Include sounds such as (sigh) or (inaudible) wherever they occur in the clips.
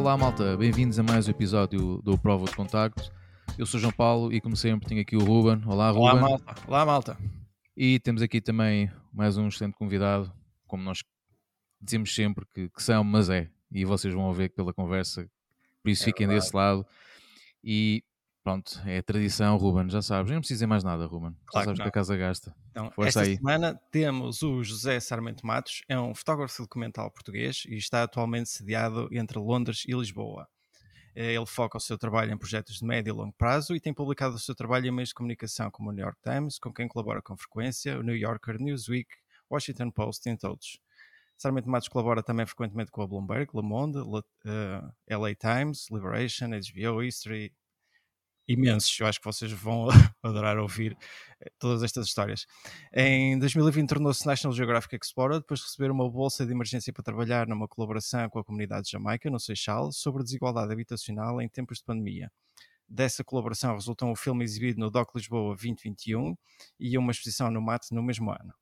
Olá malta, bem-vindos a mais um episódio do Prova de Contacto. Eu sou João Paulo e como sempre tenho aqui o Ruben. Olá Ruben. Olá malta. Olá malta. E temos aqui também mais um excelente convidado, como nós dizemos sempre que, que são, mas é. E vocês vão ver pela conversa, por isso É fiquem verdade. desse lado. E pronto, é tradição, Ruben, já sabes. Não preciso dizer mais nada, Ruben. já Claro sabes que que a casa gasta. Então, Força esta aí. semana temos o José Sarmento Matos, é um fotógrafo documental português e está atualmente sediado entre Londres e Lisboa. Eh, Ele foca o seu trabalho em projetos de médio e longo prazo e tem publicado o seu trabalho em meios de comunicação como o New York Times, com quem colabora com frequência, o New Yorker, Newsweek, Washington Post, entre outros. Sarmento Matos colabora também frequentemente com a Bloomberg, Le Monde, Le- eh, LA Times, Liberation, HBO, History, imensos. Eu acho que vocês vão (laughs) adorar ouvir eh, todas estas histórias. Em 2020 tornou-se National Geographic Explorer depois de receber uma bolsa de emergência para trabalhar numa colaboração com a comunidade de Jamaica, no Seixal, sobre desigualdade habitacional em tempos de pandemia. Dessa colaboração resultou um filme exibido no DOC Lisboa 2021 e uma exposição no MAT no mesmo ano.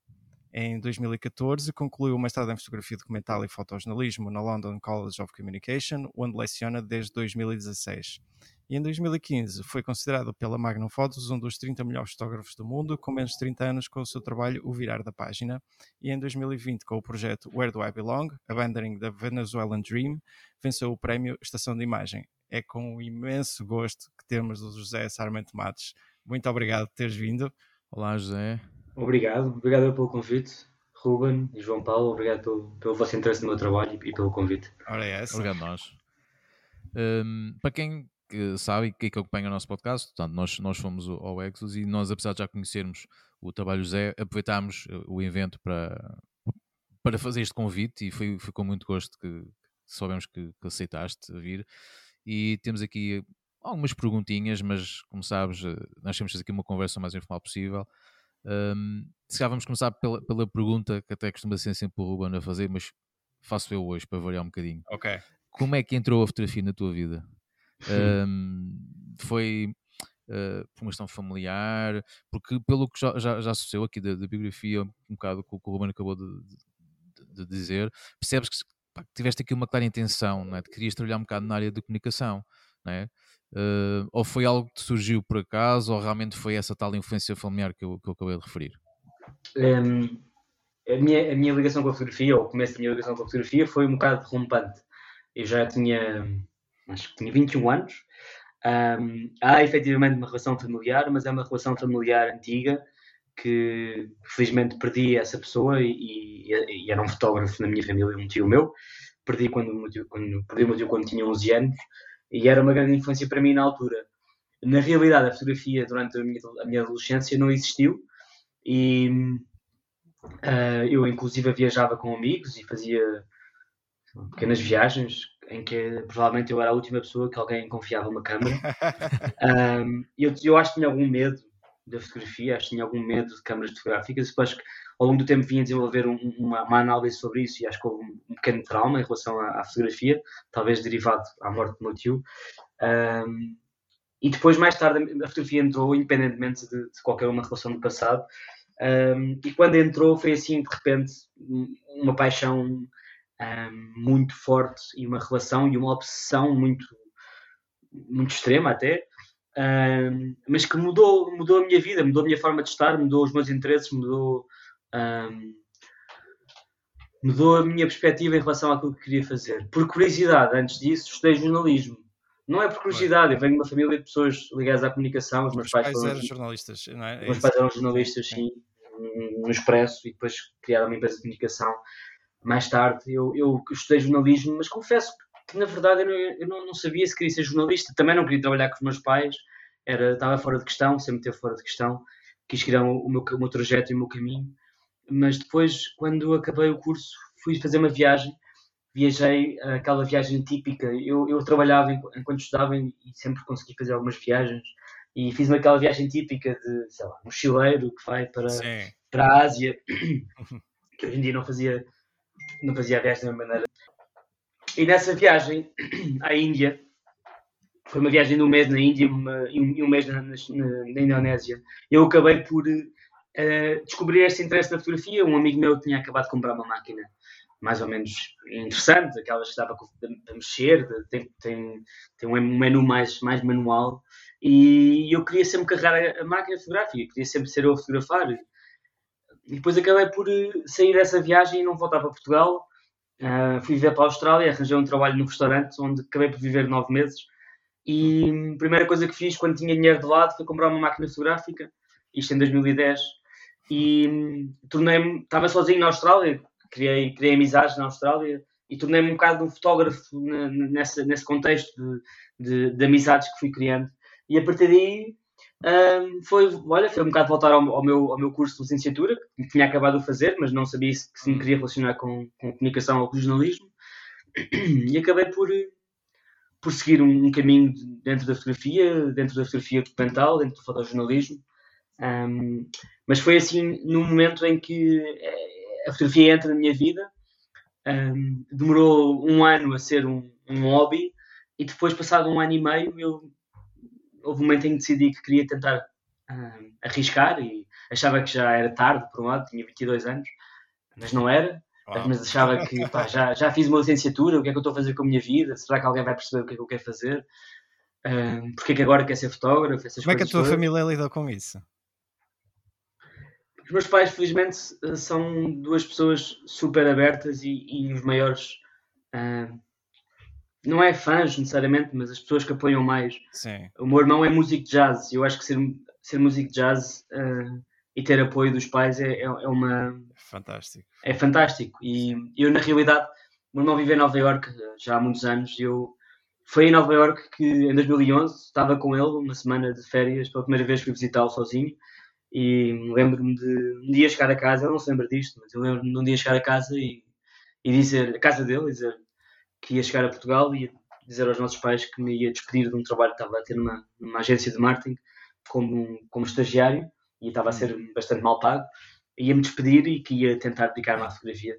Em 2014, concluiu uma mestrado em fotografia documental e fotojornalismo na London College of Communication, onde leciona desde 2016 e em 2015 foi considerado pela Magnum Photos um dos 30 melhores fotógrafos do mundo, com menos de 30 anos, com o seu trabalho O Virar da Página, e em 2020, com o projeto Where Do I Belong? Abandoning the Venezuelan Dream, venceu o prémio Estação de Imagem. É com um imenso gosto que temos o José Sarmento Matos. Muito obrigado por teres vindo. Olá José. Obrigado, obrigado pelo convite, Ruben e João Paulo, obrigado pelo, pelo vosso interesse no meu trabalho e, e pelo convite. Ora é essa. Obrigado nós. Hum, para quem que sabe e que acompanha o nosso podcast, portanto, nós, nós fomos ao Exos e nós, apesar de já conhecermos o trabalho do José, aproveitámos eh, o evento para, para fazer este convite e foi, foi com muito gosto que, que soubemos que, que aceitaste vir. E temos aqui algumas perguntinhas, mas como sabes, eh, nós temos aqui uma conversa o mais informal possível. Hum, se calhar vamos começar pela, pela pergunta que até costuma ser sempre o Ruben a fazer, mas faço eu hoje para variar um bocadinho Ok. como é que entrou a fotografia na tua vida? (laughs) Ahm, foi ah, por uma questão familiar? Porque pelo que já, já, já sucedeu aqui da, da biografia, um bocado com o que o Ruben acabou de, de- de dizer, percebes que, pá, que tiveste aqui uma clara intenção, não é? de que querias trabalhar um bocado na área de comunicação, não é? Ah, ou foi algo que surgiu por acaso, ou realmente foi essa tal influência familiar que eu, que eu acabei de referir? Hum, a, minha, a minha ligação com a fotografia, ou o começo da minha ligação com a fotografia, foi um bocado rompante. Eu já tinha, acho que tinha 21 anos. Hum, há efetivamente uma relação familiar, mas é uma relação familiar antiga que felizmente perdi essa pessoa e, e- e era um fotógrafo na minha família, um tio meu. Perdi quando, quando, perdi o meu tio quando tinha 11 anos e era uma grande influência para mim na altura. Na realidade, a fotografia durante a minha, a minha adolescência não existiu e ah, eu inclusive viajava com amigos e fazia pequenas viagens em que provavelmente eu era a última pessoa que alguém confiava uma câmera. (laughs) Ahm, eu, eu acho que tinha algum medo da fotografia, acho que tinha algum medo de câmaras fotográficas. Depois que ao longo do tempo vim a desenvolver um- uma, uma análise sobre isso e acho que houve um, um pequeno trauma em relação à, à fotografia, talvez derivado à morte do meu tio. Ahm, e depois, mais tarde, a fotografia entrou independentemente de, de qualquer uma relação do passado. Um, e quando entrou foi assim de repente um- uma paixão um, muito forte e uma relação e uma obsessão muito muito extrema até um, mas que mudou mudou a minha vida mudou a minha forma de estar mudou os meus interesses mudou um, mudou a minha perspectiva em relação àquilo que queria fazer por curiosidade antes disso estudei jornalismo não é por curiosidade eu venho de uma família de pessoas ligadas à comunicação os meus Os pais pais foram eram jornalistas, não é? É os meus isso. pais eram jornalistas, sim, no Expresso, e depois criaram uma empresa de comunicação. Mais tarde, eu, eu estudei jornalismo, mas confesso que, na verdade, eu, não, eu não, não sabia se queria ser jornalista. Também não queria trabalhar com os meus pais, era, estava fora de questão, sempre teve fora de questão. Quis criar o meu, o meu trajeto e o meu caminho. Mas depois, quando acabei o curso, fui fazer uma viagem. Viajei, aquela viagem típica. Eu, eu trabalhava enqu- enquanto estudava e sempre consegui fazer algumas viagens e fiz aquela viagem típica de, sei lá, um mochileiro que vai para, Sim. para a Ásia, que hoje em dia não fazia, não fazia a viagem da mesma maneira. E nessa viagem (clears throat) à Índia, foi uma viagem de um mês na Índia e um, um mês na, na- na Indonésia, eu acabei por, uh, descobri este interesse na fotografia. Um amigo meu tinha acabado de comprar uma máquina mais ou menos interessante, aquelas que dá para, mexer, tem, tem, tem um menu mais, mais manual. E eu queria sempre carregar a, máquina fotográfica, queria sempre ser eu a fotografar. E depois acabei por eh, sair dessa viagem e não voltar para Portugal. Uh, fui viver para a Austrália, arranjei um trabalho no restaurante, onde acabei por viver nove meses. E a primeira coisa que fiz quando tinha dinheiro de lado foi comprar uma máquina fotográfica, isto em 2010. E hum, tornei-me, estava sozinho na Austrália, criei, criei amizades na Austrália e tornei-me um bocado um fotógrafo nessa, nesse contexto de, de, de, amizades que fui criando. E a partir daí um, foi, olha, foi um bocado voltar ao, ao, meu, ao meu curso de licenciatura, que tinha acabado de fazer, mas não sabia se, se me queria relacionar com, com comunicação ou com jornalismo. E acabei por, por seguir um, um caminho dentro da fotografia, dentro da fotografia documental, dentro do fotojornalismo. Um, mas foi assim num momento em que a fotografia entra na minha vida. Um, demorou um ano a ser um, um, hobby e depois, passado um ano e meio, eu, houve um momento em que decidi que queria tentar um, arriscar e achava que já era tarde, por um lado, tinha 22 anos, mas não era. Mas achava que pá, já, já fiz uma licenciatura, o que é que eu estou a fazer com a minha vida? Será que alguém vai perceber o que é que eu quero fazer? Um, porque é que agora quer ser fotógrafo? Como é que a tua família lidou com isso? Os meus pais, felizmente, são duas pessoas super abertas e, e os maiores. Uh, não é fãs necessariamente, mas as pessoas que apoiam mais. Sim. O meu irmão é músico de jazz. Eu acho que ser, ser músico de jazz uh, e ter apoio dos pais é, é, é, uma. Fantástico. É fantástico. E eu, na realidade, o meu irmão vive em Nova York já há muitos anos. Eu, foi em Nova York que, em 2011, estava com ele uma semana de férias. Pela primeira vez fui visitá-lo sozinho. E lembro-me de um dia chegar a casa, ele não se lembra disto, mas eu lembro-me de um dia chegar a casa e, e dizer, a casa dele, dizer que ia chegar a Portugal e dizer aos nossos pais que me ia despedir de um trabalho que estava a ter numa, numa agência de marketing como, como estagiário e estava a ser bastante mal pago. Ia-me despedir e que ia tentar dedicar-me à fotografia.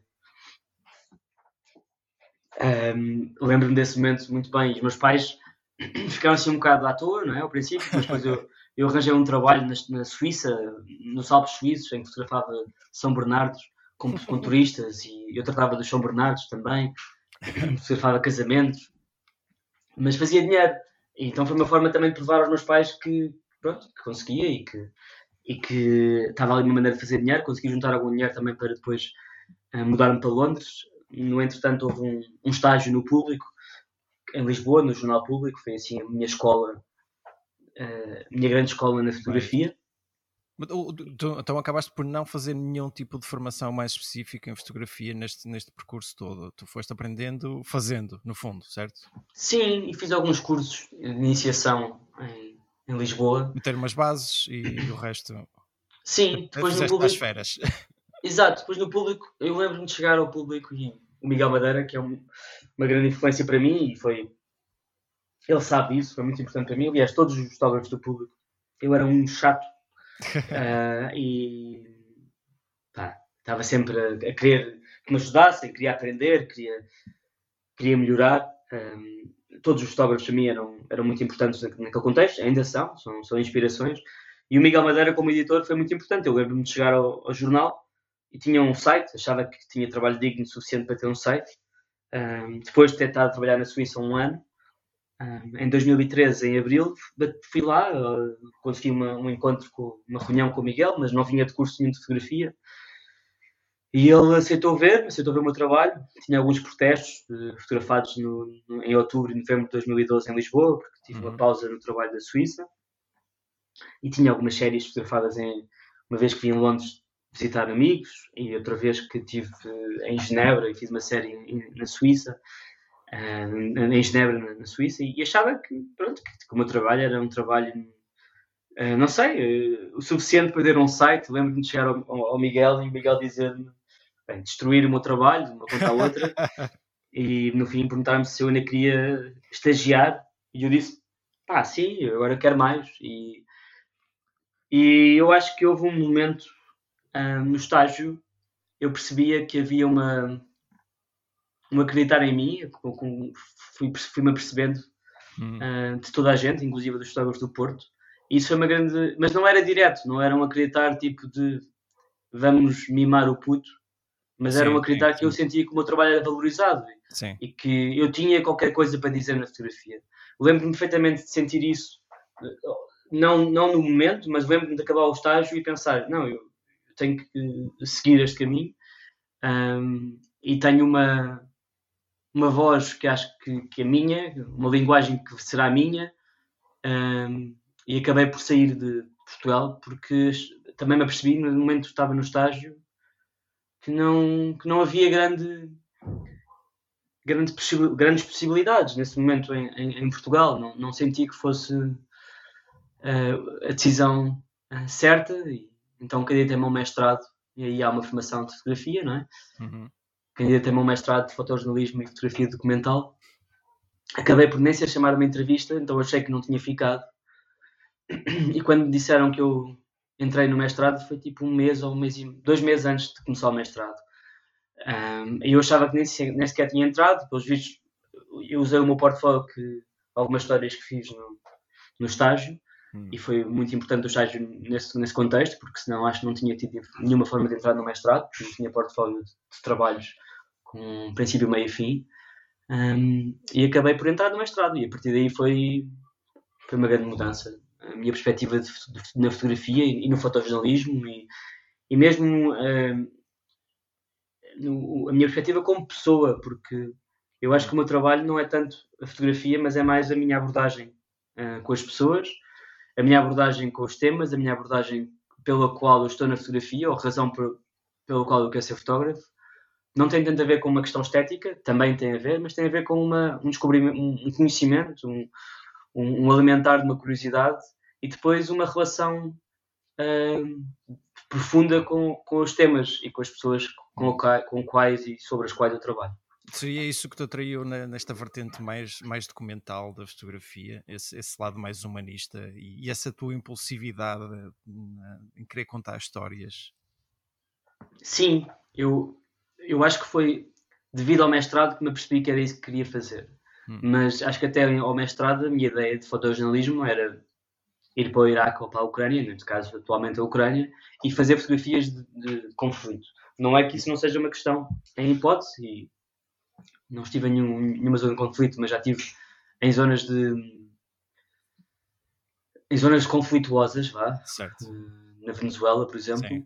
Um, lembro-me desse momento muito bem. Os meus pais (clears throat) ficaram assim um bocado à toa, não é? Ao princípio, mas depois eu, eu arranjei um trabalho na, na, Suíça, nos Alpes Suíços, em que fotografava São Bernardos com, com (laughs) turistas e eu tratava dos São Bernardos também, fotografava casamentos, mas fazia dinheiro. Então foi uma forma também de provar aos meus pais que, pronto, que conseguia e que, e que estava ali uma maneira de fazer dinheiro, consegui juntar algum dinheiro também para depois uh, mudar-me para Londres. No entretanto, houve um, um estágio no público, em Lisboa, no Jornal Público, foi assim a minha escola a minha grande escola na fotografia. então acabaste por não fazer nenhum tipo de formação mais específica em fotografia neste, neste percurso todo. Tu foste aprendendo fazendo, no fundo, certo? Sim, e fiz alguns cursos de iniciação em, em Lisboa. Meter umas bases e o resto. Sim, (laughs) depois no público. férias. (laughs) Exato, depois no público, eu lembro-me de chegar ao público e o Miguel Madeira, que é um, uma grande influência para mim e foi ele sabe isso, foi muito importante para mim. Aliás, todos os fotógrafos do público, eu era um chato uh, (laughs) e pá, estava sempre a, a, querer que me ajudassem, queria aprender, queria, queria melhorar. Um, todos os fotógrafos para mim eram, eram muito importantes naquele contexto, ainda são, são, são inspirações. E o Miguel Madeira, como editor, foi muito importante. Eu lembro-me de chegar ao, ao, jornal e tinha um site, achava que tinha trabalho digno suficiente para ter um site. Um, depois de ter estado a trabalhar na Suíça um ano, em 2013, em abril, fui lá, consegui uma, um encontro, com uma reunião com o Miguel, mas não vinha de curso nenhum de fotografia. E ele aceitou ver, aceitou ver o meu trabalho. Tinha alguns protestos uh, fotografados no, no, em outubro e novembro de 2012 em Lisboa, porque tive uhum. uma pausa no trabalho da Suíça. E tinha algumas séries fotografadas em. Uma vez que vim em Londres visitar amigos, e outra vez que estive em Genebra e fiz uma série na Suíça uh, em Genebra, na, Suíça, e achava que, pronto, que, que o meu trabalho era um trabalho, uh, não sei, uh, o suficiente para ter um site. Lembro-me de chegar ao, ao, Miguel e o Miguel dizer-me destruir o meu trabalho, de uma conta à outra, (laughs) e no fim perguntar-me se eu ainda queria estagiar, e eu disse, pá, sim, agora quero mais. E, e eu acho que houve um momento no estágio, eu percebia que havia uma um acreditar em mim, fui-me fui apercebendo uhum. uh, de toda a gente, inclusive dos fotógrafos do Porto, isso foi uma grande. Mas não era direto, não era um acreditar tipo de vamos mimar o puto, mas sim, era um acreditar sim, que eu sentia que o meu trabalho era valorizado sim. e que eu tinha qualquer coisa para dizer na fotografia. Lembro-me perfeitamente de sentir isso, não, não no momento, mas lembro-me de acabar o estágio e pensar: não, eu tenho que seguir este caminho um, e tenho uma, uma voz que acho que, que é minha, uma linguagem que será minha. Um, e acabei por sair de Portugal porque também me apercebi no momento que estava no estágio que não, que não havia grande, grande possi grandes possibilidades nesse momento em, em, em, Portugal. Não, não senti que fosse uh, a decisão uh, certa, e, então candidatei-me ao mestrado. E aí há uma formação de fotografia, não é? Uhum. Candidatei-me ao mestrado de fotojornalismo e fotografia documental. Acabei por nem ser chamado a uma entrevista, então achei que não tinha ficado e quando me disseram que eu entrei no mestrado foi tipo um mês ou um mês e dois meses antes de começar o mestrado. Um, eu achava que nem, nem sequer tinha entrado, pelos vistos, eu usei o meu portfólio, que, algumas histórias que fiz no, no estágio, hum. e foi muito importante o estágio nesse, nesse contexto, porque senão acho que não tinha tido nenhuma forma de entrar no mestrado, porque não tinha portfólio de, de trabalhos com princípio, meio e fim. Um, e acabei por entrar no mestrado, e a partir daí foi, foi uma grande mudança a minha perspectiva de, de, na fotografia e, e, no fotojornalismo e, e mesmo uh, no, a minha perspectiva como pessoa, porque eu acho que o meu trabalho não é tanto a fotografia, mas é mais a minha abordagem uh, com as pessoas, a minha abordagem com os temas, a minha abordagem pela qual eu estou na fotografia, ou a razão por, pela qual eu quero ser fotógrafo. Não tem tanto a ver com uma questão estética, também tem a ver, mas tem a ver com uma, um descobrimento, um conhecimento, um, um, um alimentar de uma curiosidade e depois uma relação uh, profunda com, com os temas e com as pessoas com, com quais e sobre as quais eu trabalho. Seria isso que te atraiu nesta vertente mais, mais documental da fotografia, esse, esse lado mais humanista e, e essa tua impulsividade em querer contar histórias? Sim, eu, eu acho que foi devido ao mestrado que me percebi que era isso que queria fazer. Hum. Mas acho que até ao mestrado a minha ideia de fotojornalismo era ir para o Iraque ou para a Ucrânia, neste caso atualmente a Ucrânia, e fazer fotografias de, de conflito. Não é que isso não seja uma questão em hipótese, e não estive em nenhum, nenhuma zona de conflito, mas já estive em zonas de em zonas conflituosas, vá, certo. Na Venezuela, por exemplo. Sim.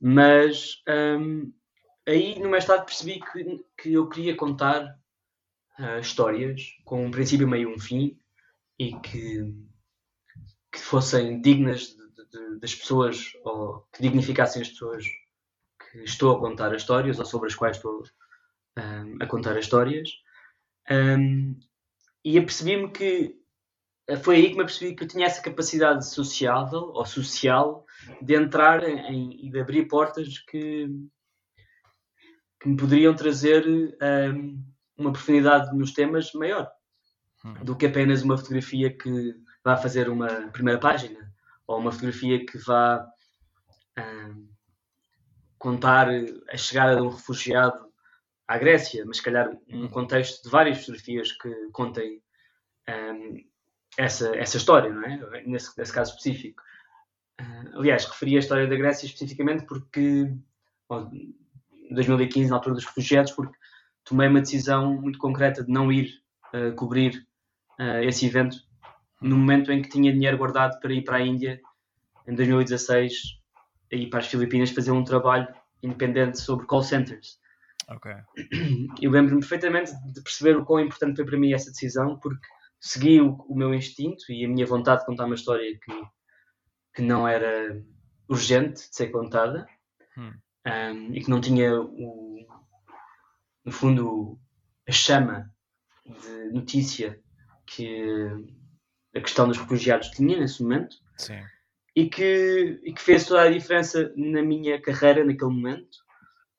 Mas um, aí no mestrado percebi que, que eu queria contar uh, histórias com um princípio, meio um fim e que, que fossem dignas de, de, das pessoas ou que dignificassem as pessoas que estou a contar as histórias ou sobre as quais estou um, ah, a contar as histórias. Um, e apercebi-me que foi aí que me apercebi que eu tinha essa capacidade sociável ou social de entrar em, e de abrir portas que, que me poderiam trazer um, uma profundidade nos temas maior hum. do que apenas uma fotografia que vá fazer uma primeira página ou uma fotografia que vá um, contar a chegada de um refugiado à Grécia, mas se calhar num contexto de várias fotografias que contem um, essa, essa história, não é? Nesse, nesse caso específico. Uh, aliás, referi a história da Grécia especificamente porque, em 2015, na altura dos refugiados, porque tomei uma decisão muito concreta de não ir uh, cobrir uh, esse evento no momento em que tinha dinheiro guardado para ir para a Índia em 2016 e para as Filipinas fazer um trabalho independente sobre call centers. Ok. Eu lembro-me perfeitamente de perceber o quão importante foi para mim essa decisão, porque segui o, o meu instinto e a minha vontade de contar uma história que, que não era urgente de ser contada hum. Um, e que não tinha o, no fundo, a chama de notícia que a questão dos refugiados tinha nesse momento Sim. E, que, e que fez toda a diferença na minha carreira naquele momento,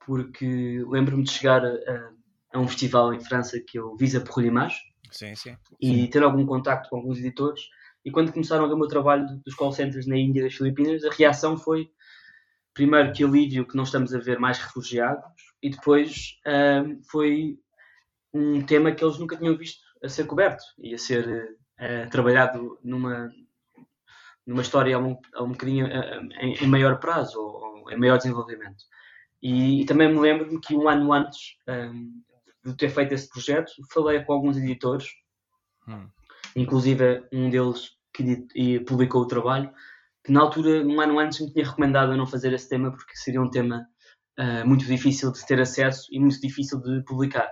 porque lembro-me de chegar a, a, um festival em França que é o Visa pour l'Image sim, sim. e ter algum contacto com alguns editores. E quando começaram a ver o meu trabalho dos call centers na Índia e das Filipinas, a reação foi primeiro que alívio que não estamos a ver mais refugiados e depois um, foi um tema que eles nunca tinham visto a ser coberto e a ser uh, trabalhado numa, numa história a um, a um bocadinho em, em, maior prazo ou, ou, em maior desenvolvimento. E, e também me lembro que um ano antes um, de ter feito esse projeto, falei com alguns editores, hum. inclusive um deles que publicou o trabalho, que na altura, um ano antes, me tinha recomendado a não fazer esse tema porque seria um tema uh, muito difícil de ter acesso e muito difícil de publicar.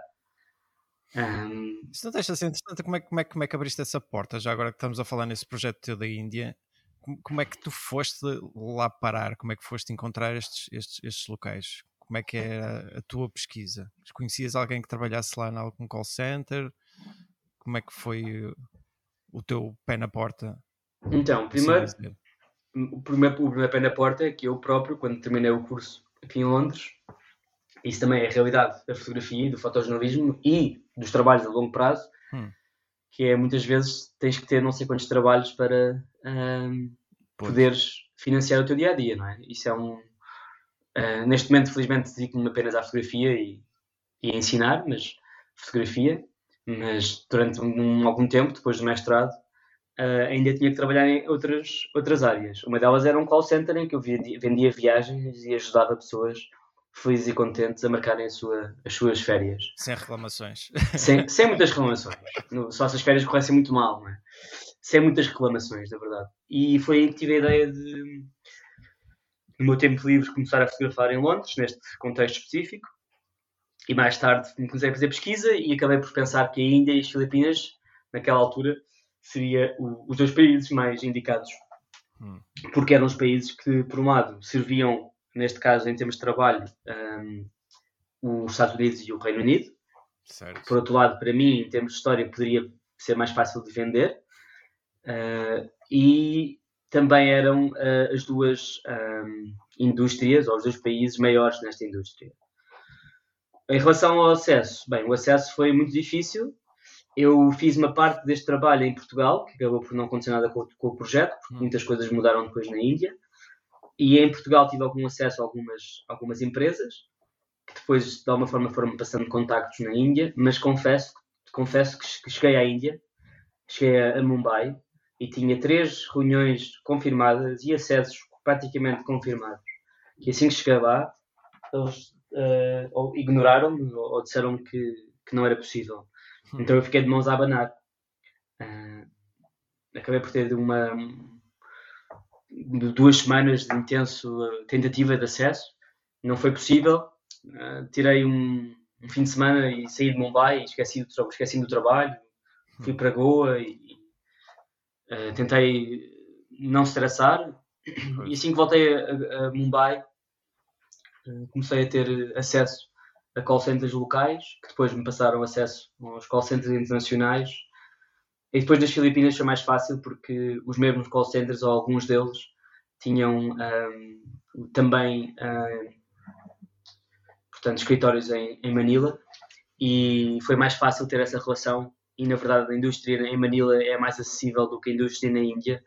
Um... Isso não deixa ser interessante. Como é, como, é, como é que abriste essa porta? Já agora que estamos a falar nesse projeto teu da Índia, como, como é que tu foste lá parar? Como é que foste encontrar estes, estes, estes locais? Como é que era a tua pesquisa? Conhecias alguém que trabalhasse lá em algum call center? Como é que foi o teu pé na porta? Então, primeiro, o primeiro, o primeiro pé na porta é que eu próprio, quando terminei o curso aqui em Londres, isso também é a realidade da fotografia e do fotojornalismo e dos trabalhos a longo prazo, hum. que é muitas vezes tens que ter não sei quantos trabalhos para um, poderes financiar o teu dia a dia, não é? Isso é um. Uh, neste momento, felizmente, dedico-me apenas à fotografia e, e a ensinar, mas fotografia, mas durante um, algum tempo, depois do mestrado, uh, ainda tinha que trabalhar em outras, outras áreas. Uma delas era um call center em que eu vendia, vendia viagens e ajudava pessoas felizes e contentes a marcarem a sua, as suas férias. Sem reclamações. Sem, sem muitas reclamações. Só se as férias corressem muito mal, não é? Sem muitas reclamações, na verdade. E foi aí que tive a ideia de, no meu tempo livre, começar a fotografar em Londres, neste contexto específico. E mais tarde comecei a fazer pesquisa e acabei por pensar que a Índia e as Filipinas, naquela altura, seria o, os dois países mais indicados. Hum. Porque eram os países que, por um lado, serviam, neste caso, em termos de trabalho, um, os Estados Unidos e o Reino Unido. Certo. Por outro lado, para mim, em termos de história, poderia ser mais fácil de vender. Uh, e também eram uh, as duas um, indústrias, ou os dois países maiores nesta indústria. Em relação ao acesso, bem, o acesso foi muito difícil, eu fiz uma parte deste trabalho em Portugal, que acabou por não acontecer nada com, com o projeto, porque hum. muitas coisas mudaram depois na Índia. E em Portugal tive algum acesso a algumas, algumas empresas, que depois de alguma forma foram passando contactos na Índia, mas confesso, confesso que cheguei à Índia, cheguei a Mumbai e tinha três reuniões confirmadas e acessos praticamente confirmados. E assim que cheguei lá, eles uh, ignoraram-me ou, ou disseram que, que não era possível. Então eu fiquei de mãos a abanar. Uh, acabei por ter uma duas semanas de intenso uh, tentativa de acesso. Não foi possível. Uh, tirei um, um, fim de semana e saí de Mumbai e esqueci do, esqueci do trabalho. Fui para Goa e, e tentei não estressar. E assim que voltei a, a Mumbai, comecei a ter acesso a call centers locais, que depois me passaram acesso aos call centers internacionais. E depois das Filipinas foi mais fácil porque os mesmos call centers, ou alguns deles, tinham um, também um, portanto, escritórios em, em Manila e foi mais fácil ter essa relação. E na verdade, a indústria em Manila é mais acessível do que a indústria na Índia,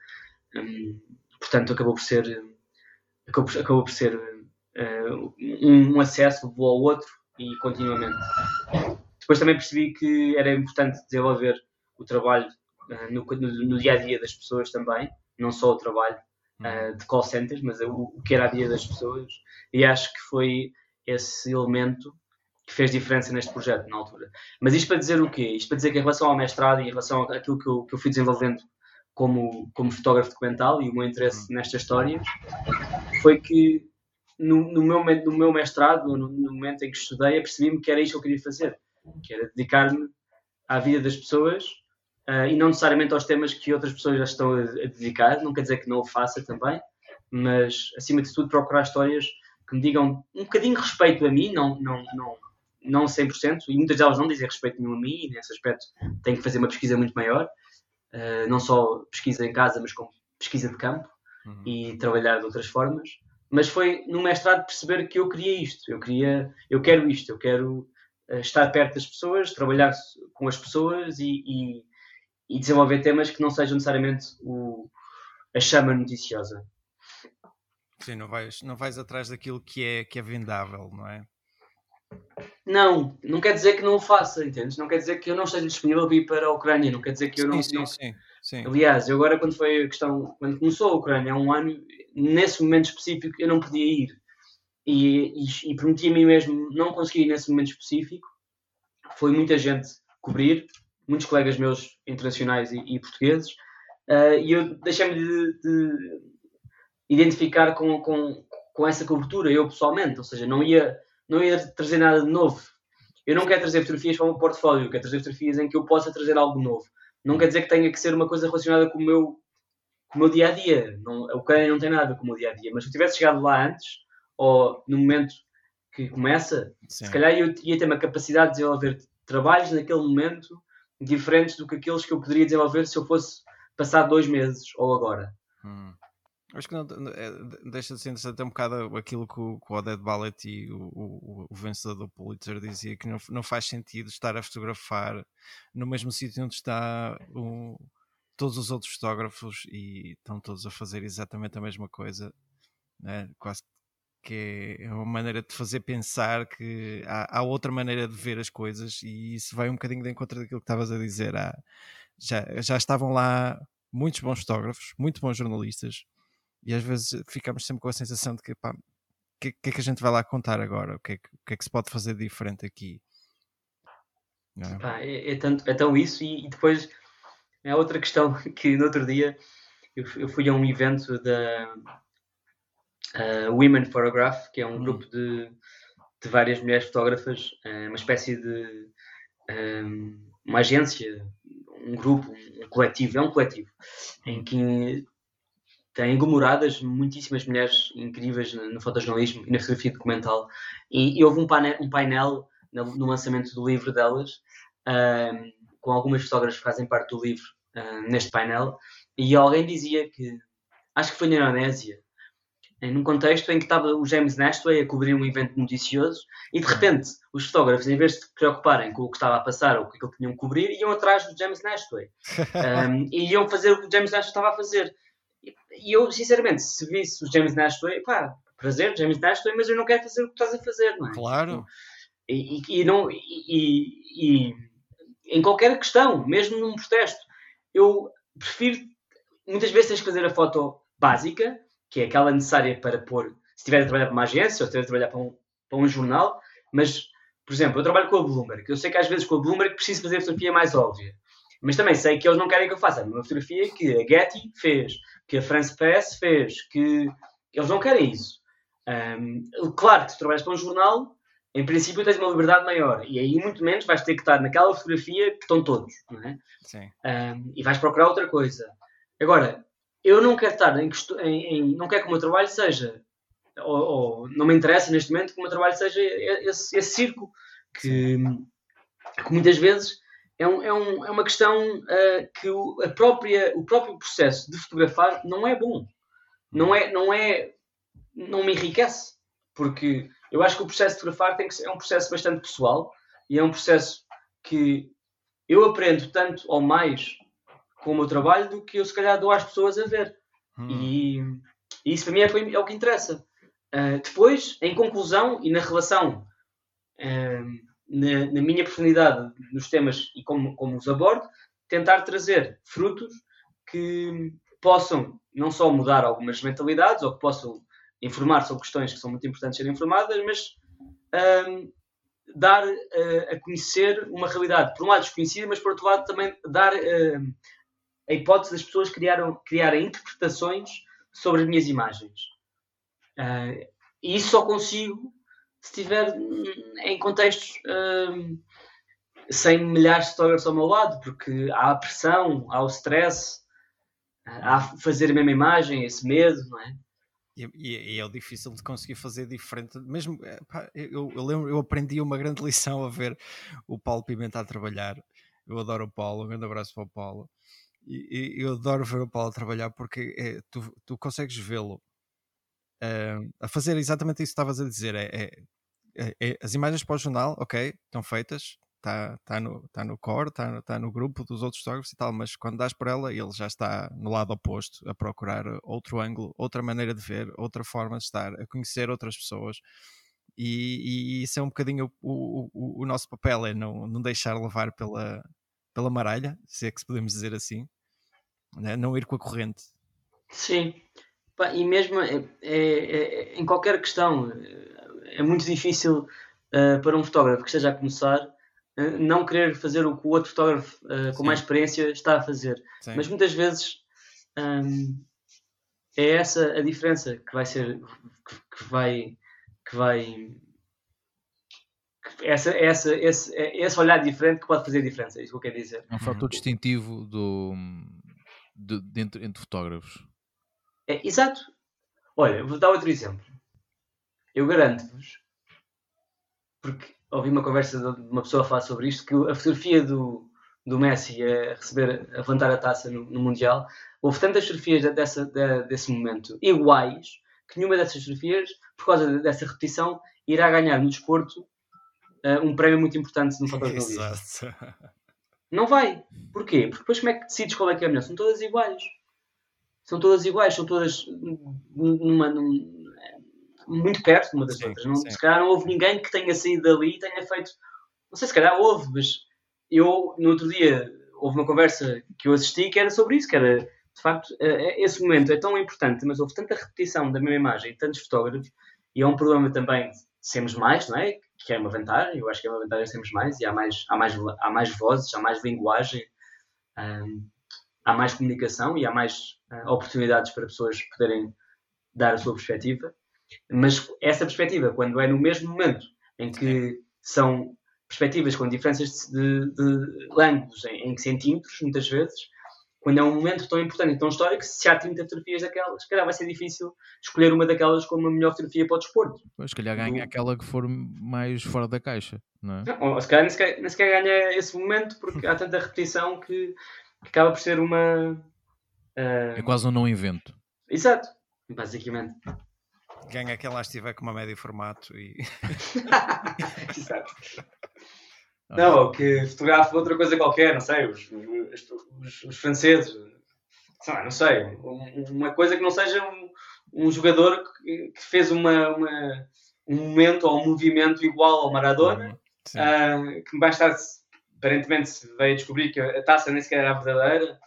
um, portanto, acabou por ser, acabou, acabou por ser um acesso ao outro e continuamente. Depois também percebi que era importante desenvolver o trabalho uh, no, no, no, dia a dia das pessoas também, não só o trabalho uh, de call centers, mas o, o, que era a dia das pessoas, e acho que foi esse elemento que fez diferença neste projeto na altura. Mas isto para dizer o quê? Isto para dizer que em relação ao mestrado e em relação àquilo que eu, que eu fui desenvolvendo como, como fotógrafo documental e o meu interesse nestas histórias, foi que no, no, meu, no meu mestrado, no, no momento em que estudei, apercebi-me que era isto que eu queria fazer, que era dedicar-me à vida das pessoas uh, e não necessariamente aos temas que outras pessoas já estão a, a, dedicar, não quer dizer que não o faça também, mas acima de tudo procurar histórias que me digam um bocadinho respeito a mim, não, não, não, não 100%, e muitas delas não dizem respeito nenhum a mim, e nesse aspecto tenho que fazer uma pesquisa muito maior, uh, não só pesquisa em casa, mas como pesquisa de campo, uhum. e trabalhar de outras formas mas foi no mestrado perceber que eu queria isto, eu queria, eu quero isto, eu quero uh, estar perto das pessoas, trabalhar com as pessoas e, e, e, desenvolver temas que não sejam necessariamente o, a chama noticiosa. Sim, não vais, não vais atrás daquilo que é, que é vendável, não é? Não, não quer dizer que não o faça, entendes? Não quer dizer que eu não esteja disponível para ir para a Ucrânia, não quer dizer que eu sim, não, sim, não, sim. Sim. Aliás, eu agora quando foi a questão, quando começou a Ucrânia há um ano, nesse momento específico eu não podia ir. E, e, e prometi a mim mesmo não conseguir ir nesse momento específico. Foi muita gente cobrir, muitos colegas meus internacionais e, e portugueses, uh, e eu deixei-me de, de, identificar com, com, com essa cobertura, eu pessoalmente, ou seja, não ia, não ia trazer nada de novo. Eu não quero trazer fotografias para o meu portfólio, quero trazer fotografias em que eu possa trazer algo novo. Não quer dizer que tenha que ser uma coisa relacionada com o meu, com o meu dia a dia. Não, o Canadá não tem nada a ver com o meu dia a dia. Mas se eu tivesse chegado lá antes, ou no momento que começa, Sim. se calhar eu ia ter uma capacidade de desenvolver trabalhos naquele momento diferentes do que aqueles que eu poderia desenvolver se eu fosse passar dois meses ou agora. Hum. Acho que não, é, deixa de ser interessante um bocado aquilo que o, que o Ballet e o, o, o, vencedor do Pulitzer dizia, que não, não faz sentido estar a fotografar no mesmo sítio onde está o, todos os outros fotógrafos e estão todos a fazer exatamente a mesma coisa. Né? Quase que é uma maneira de fazer pensar que há, há, outra maneira de ver as coisas e isso vai um bocadinho de encontro daquilo que estavas a dizer. Já, já estavam lá muitos bons fotógrafos, muito bons jornalistas e às vezes ficamos sempre com a sensação de que pá, o que, que, é que a gente vai lá contar agora? O que é que, que, é que se pode fazer diferente aqui? É? Pá, é, é, tanto, é tão isso e, e, depois é outra questão (laughs) que no outro dia eu, eu fui a um evento da uh, Women Photograph, que é um hum. grupo de, de várias mulheres fotógrafas, uh, uma espécie de um, uma agência, um grupo, um coletivo, é um coletivo, em que tem aglomoradas muitíssimas mulheres incríveis no fotojornalismo e na fotografia documental. E, e houve um painel, um painel no, lançamento do livro delas, com algumas fotógrafas que fazem parte do livro neste painel, e alguém dizia que, acho que foi na Indonésia, num contexto em que estava o James Nastway a cobrir um evento noticioso e de repente os fotógrafos, em vez de se preocuparem com o que estava a passar ou com aquilo que tinham que cobrir, iam atrás do James Nastway (laughs) um, e iam fazer o que o James Nastway estava a fazer. E eu, sinceramente, se visse o James Nashway, pá, prazer, James Nashway, mas eu não quero fazer o que estás a fazer, não é? Claro. E, e, e não, e, e, em qualquer questão, mesmo num protesto, eu prefiro, muitas vezes tens que fazer a foto básica, que é aquela necessária para pôr, se estiver a trabalhar para uma agência ou se estiver a trabalhar para um, para um jornal, mas, por exemplo, eu trabalho com a Bloomberg, eu sei que às vezes com a Bloomberg preciso fazer a fotografia mais óbvia, mas também sei que eles não querem que eu faça uma fotografia que a Getty fez, que a France Press fez, que eles não querem isso. Um, claro que se trabalhas para um jornal, em princípio tens uma liberdade maior e aí muito menos vais ter que estar naquela fotografia que estão todos, não é? Sim. Um, e vais procurar outra coisa. Agora, eu não quero estar em, em, não quero que o meu trabalho seja ou, ou, não me interessa neste momento que o meu trabalho seja esse, esse circo que, que muitas vezes é, um, é, um, é uma questão uh, que o, a própria, o próprio processo de fotografar não é bom. Não é, não é, não me enriquece. Porque eu acho que o processo de fotografar tem que ser, é um processo bastante pessoal e é um processo que eu aprendo tanto ou mais com o meu trabalho do que eu se calhar dou às pessoas a ver. Hum. E, e, isso para mim é, é o que interessa. Uh, depois, em conclusão e na relação uh, na, na, minha profundidade nos temas e como, como os abordo, tentar trazer frutos que possam não só mudar algumas mentalidades ou que possam informar sobre questões que são muito importantes serem informadas, mas um, dar uh, a conhecer uma realidade, por um lado desconhecida, mas por outro lado também dar uh, a hipótese das pessoas criaram, criarem interpretações sobre as minhas imagens. Uh, e isso só consigo se estiver em contextos um, sem milhares de fotógrafos ao meu lado, porque há a pressão, há o stress, há fazer a mesma imagem, esse medo, não é? E, e, é difícil de conseguir fazer diferente. Mesmo eh, pá, eu, eu, lembro, eu aprendi uma grande lição a ver o Paulo Pimenta a trabalhar. Eu adoro o Paulo, um grande abraço para o Paulo. E, e eu adoro ver o Paulo a trabalhar porque é, tu, tu consegues vê-lo uh, a fazer exatamente isso que estavas a dizer. É, é, é, é, as imagens para o jornal, ok, estão feitas, está tá no, tá no core, está tá no grupo dos outros fotógrafos e tal, mas quando dás por ela, ele já está no lado oposto, a procurar outro ângulo, outra maneira de ver, outra forma de estar, a conhecer outras pessoas. E, e isso é um bocadinho o, o, o, nosso papel, é não, não deixar levar pela, pela maralha, se é que podemos dizer assim. né? não ir com a corrente. Sim, e mesmo é, é, é, em qualquer questão, é muito difícil uh, para um fotógrafo que esteja a começar uh, não querer fazer o que o outro fotógrafo uh, com Sim. mais experiência está a fazer. Sim. Mas muitas vezes um, é essa a diferença que vai ser que, que vai que vai essa, essa, esse, esse olhar diferente que pode fazer diferença, é isso que eu quero dizer. É um fator distintivo do, de, de entre, entre, fotógrafos. É, exato. Olha, vou dar outro exemplo. Eu garanto-vos, porque ouvi uma conversa de uma pessoa falar sobre isto, que a fotografia do, do Messi a receber, a levantar a taça no, no Mundial, houve tantas fotografias dessa, de, desse momento iguais, que nenhuma dessas fotografias, por causa dessa repetição, irá ganhar no desporto uh, um prémio muito importante no fotojornalismo. Exato. Não vai. Porquê? Porque depois como é que decides qual é que é a melhor? São todas iguais. São todas iguais, são todas numa, numa muito perto uma das sim, outras. Não, se calhar não houve ninguém que tenha saído dali e tenha feito. Não sei se calhar houve, mas eu no outro dia houve uma conversa que eu assisti que era sobre isso, que era de facto eh, esse momento é tão importante, mas houve tanta repetição da mesma imagem, tantos fotógrafos, e é um problema também de sermos mais, não é? Que é uma vantagem, eu acho que é uma vantagem sermos mais, e há mais, há mais, há mais vozes, há mais linguagem, hum, há mais comunicação e há mais uh, oportunidades para pessoas poderem dar a sua perspectiva. Mas essa perspectiva, quando é no mesmo momento em que são perspectivas com diferenças de, de, de ângulos em, em, centímetros, muitas vezes, quando é um momento tão importante e tão histórico, se há 30 fotografias daquelas, se calhar vai ser difícil escolher uma daquelas como a melhor fotografia para o desporto. Pois, se calhar ganha aquela que for mais fora da caixa, não é? Não, ou se calhar nem sequer, nem sequer ganha esse momento, porque há tanta repetição que, que acaba por ser uma. Uh... É quase um não invento. Exato, basicamente. Ganha aquela se estiver com uma média formato e. (laughs) Exato. Não, ou que fotografa outra coisa qualquer, não sei, os, os, os, os franceses, não sei, uma coisa que não seja um, um jogador que, que fez uma, uma, um momento ou um movimento igual ao Maradona, uh, que mais tarde, aparentemente, veio a descobrir que a taça nem sequer era verdadeira.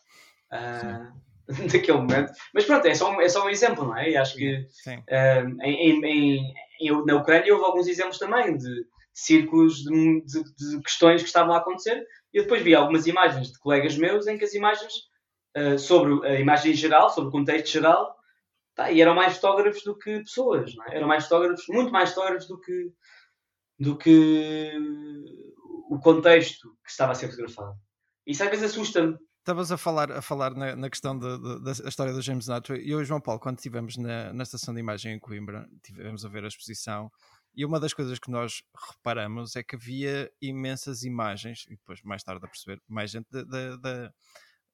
Uh, (laughs) daquele momento. Mas pronto, é só, um, é só um exemplo, não é? E acho que uh, em, em, em, na Ucrânia houve alguns exemplos também de círculos de, de, de, questões que estavam a acontecer. E eu depois vi algumas imagens de colegas meus em que as imagens uh, sobre a imagem geral, sobre o contexto geral, tá, e eram mais fotógrafos do que pessoas, não é? Eram mais fotógrafos, muito mais fotógrafos do que, do que o contexto que estava a ser fotografado. Isso às vezes assusta-me, Estavas a falar, a falar na, na questão de, de, da história do James Nato e eu e João Paulo, quando estivemos na, na estação de imagem em Coimbra, tivemos a ver a exposição e uma das coisas que nós reparamos é que havia imensas imagens, e depois mais tarde a perceber, mais gente da.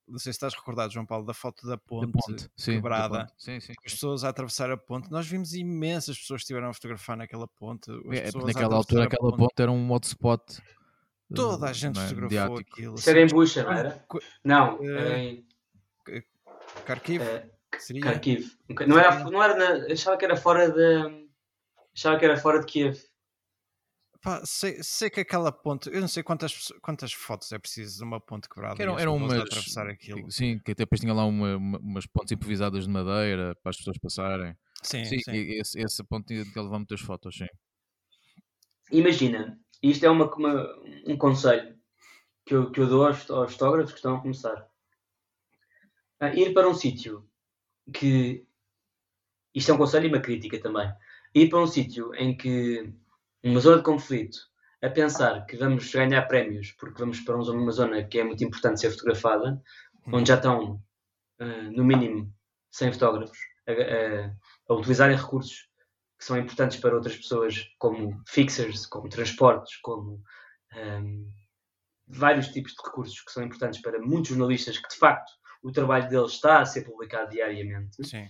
Não sei se estás recordado, João Paulo, da foto da ponte, ponte. Sim, quebrada. Ponte. Sim, sim, as pessoas a atravessar a ponte. Nós vimos imensas pessoas que estiveram a fotografar naquela ponte. É, naquela altura, aquela ponte. ponte era um hotspot Toda a gente é? fotografou aquilo. Isso era em Bucha, não era? Não, uh, era em. Kharkiv? Seria? Kharkiv. Não era, não era na, achava que era fora de. Achava que era fora de Kiev. Pá, sei, sei que aquela ponte, eu não sei quantas, quantas fotos é preciso de uma ponte quebrada. eram, eram umas. Atravessar aquilo. Sim, que até depois tinha lá uma, uma, umas pontes improvisadas de madeira para as pessoas passarem. Sim, sim. sim. Esse, esse ponto tinha que levar muitas fotos, sim. Imagina, isto é uma, uma, um conselho que eu, que eu dou aos, aos fotógrafos que estão a começar. Uh, ir para um sítio que. Isto é um conselho e uma crítica também. Ir para um sítio em que. uma zona de conflito, a pensar que vamos ganhar prémios porque vamos para uma zona que é muito importante ser fotografada, uhum. onde já estão, uh, no mínimo, 100 fotógrafos a, a, a utilizarem recursos que são importantes para outras pessoas, como fixers, como transportes, como um, vários tipos de recursos que são importantes para muitos jornalistas que, de facto, o trabalho deles está a ser publicado diariamente. Sim.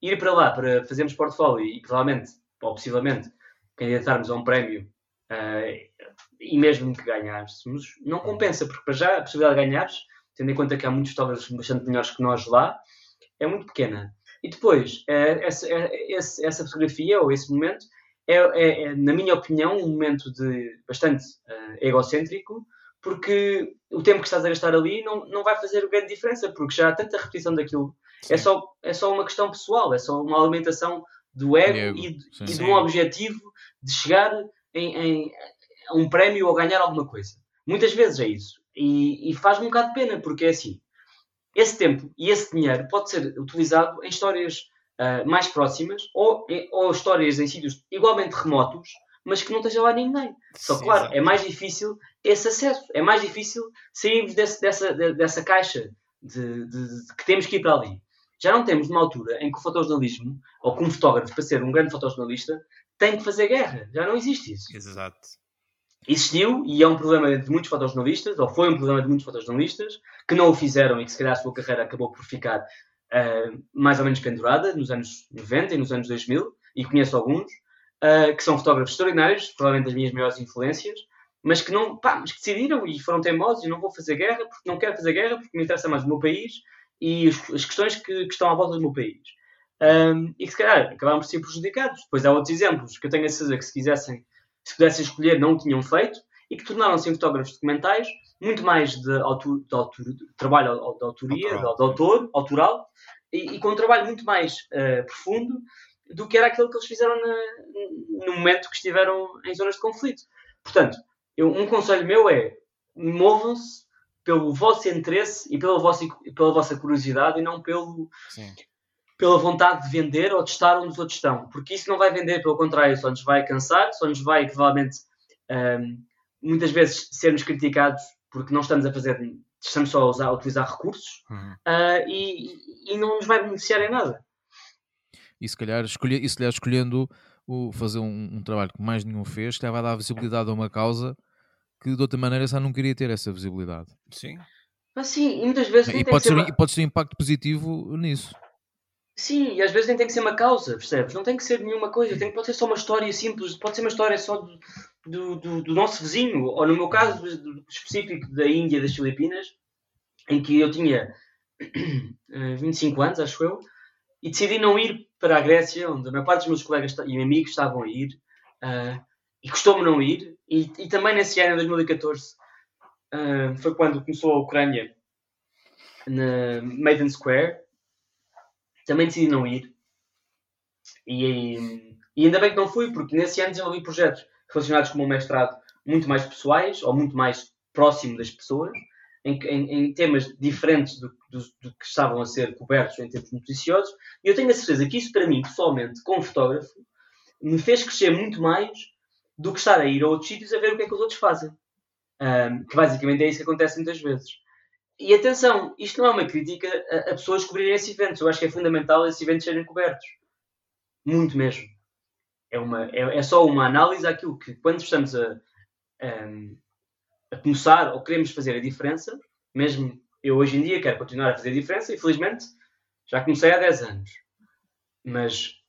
Ir para lá para fazermos portfólio e, provavelmente, ou possivelmente, candidatarmos a um prémio uh, e mesmo que ganhássemos, não compensa, porque para já a possibilidade de ganhares, tendo em conta que há muitos fotógrafos bastante melhores que nós lá, é muito pequena. E depois, é, essa, é, essa fotografia ou esse momento é, é, é, na minha opinião, um momento de bastante uh, egocêntrico, porque o tempo que estás a gastar ali não, não vai fazer grande diferença, porque já há tanta repetição daquilo. É só, é só uma questão pessoal, é só uma alimentação do ego, ego e, e, de um objetivo de chegar em, em, a um prémio ou ganhar alguma coisa. Muitas vezes é isso. E, e faz-me um bocado de pena, porque é assim: esse tempo e esse dinheiro pode ser utilizado em histórias uh, mais próximas ou, ou histórias em sítios igualmente remotos, mas que não esteja lá ninguém. Só que, claro, é mais difícil esse acesso, é mais difícil sairmos desse, dessa, dessa caixa de, de, de, que temos que ir para ali. Já não temos uma altura em que o fotojornalismo, ou como fotógrafo, para ser um grande fotojornalista, tem que fazer guerra. Já não existe isso. Exato. Existiu e é um problema de muitos fotojornalistas, ou foi um problema de muitos fotojornalistas, que não o fizeram e que se calhar a sua carreira acabou por ficar uh, mais ou menos pendurada nos anos 90 e nos anos 2000, e conheço alguns, uh, que são fotógrafos extraordinários, provavelmente as minhas maiores influências, mas que não, pá, mas que decidiram e foram teimosos e não vou fazer guerra porque não quero fazer guerra porque me interessa mais o meu país e as, questões que, que, estão à volta do meu país. Um, e que se calhar acabaram por ser prejudicados. Depois há outros exemplos que eu tenho a certeza que se quisessem, se pudessem escolher, não o tinham feito e que tornaram-se em fotógrafos documentais muito mais de, autor, de, autor, de trabalho de autoria, autoral. de, autor, autoral, e, e, com um trabalho muito mais uh, profundo do que era aquilo que eles fizeram na, no momento que estiveram em zonas de conflito. Portanto, eu, um conselho meu é movam-se pelo vosso interesse e pela vossa, pela vossa curiosidade e não pelo, pela vontade de vender ou de estar onde os outros estão. Porque isso não vai vender, pelo contrário, só nos vai cansar, só nos vai, provavelmente, um, muitas vezes sermos criticados porque não estamos a fazer, estamos só a, usar, a utilizar recursos uhum. uh, e, e não nos vai beneficiar em nada. E se calhar, escolher, e se calhar escolhendo o, fazer um, um, trabalho que mais nenhum fez, que vai dar visibilidade a uma causa que de outra maneira já não queria ter essa visibilidade. Sim. Mas sim, e muitas vezes. E pode, ser, uma... pode ter um impacto positivo nisso. Sim, e às vezes nem tem que ser uma causa, percebes? Não tem que ser nenhuma coisa, tem, pode ser só uma história simples, pode ser uma história só do, do, do, do nosso vizinho, ou no meu caso específico da Índia, das Filipinas, em que eu tinha (clears throat) 25 anos, acho eu, e decidi não ir para a Grécia, onde a maior parte dos meus colegas e amigos estavam a ir, uh, e custou-me não ir, e, e, também nesse ano, em 2014, uh, foi quando começou a Ucrânia na Maiden Square, também decidi não ir. E, e, ainda bem que não fui, porque nesse ano desenvolvi projetos relacionados com o meu mestrado muito mais pessoais, ou muito mais próximo das pessoas, em, em, em temas diferentes do, do, do, que estavam a ser cobertos em termos noticiosos. E eu tenho a certeza que isso, para mim, pessoalmente, como fotógrafo, me fez crescer muito mais do que estar a ir a outros sítios a ver o que é que os outros fazem. Um, que basicamente é isso que acontece muitas vezes. E atenção, isto não é uma crítica a, a pessoas cobrirem esses eventos. Eu acho que é fundamental esses eventos serem cobertos. Muito mesmo. É, uma, é, é só uma análise àquilo que, quando estamos a, a, a começar ou queremos fazer a diferença, mesmo eu hoje em dia quero continuar a fazer a diferença, infelizmente já comecei há 10 anos, mas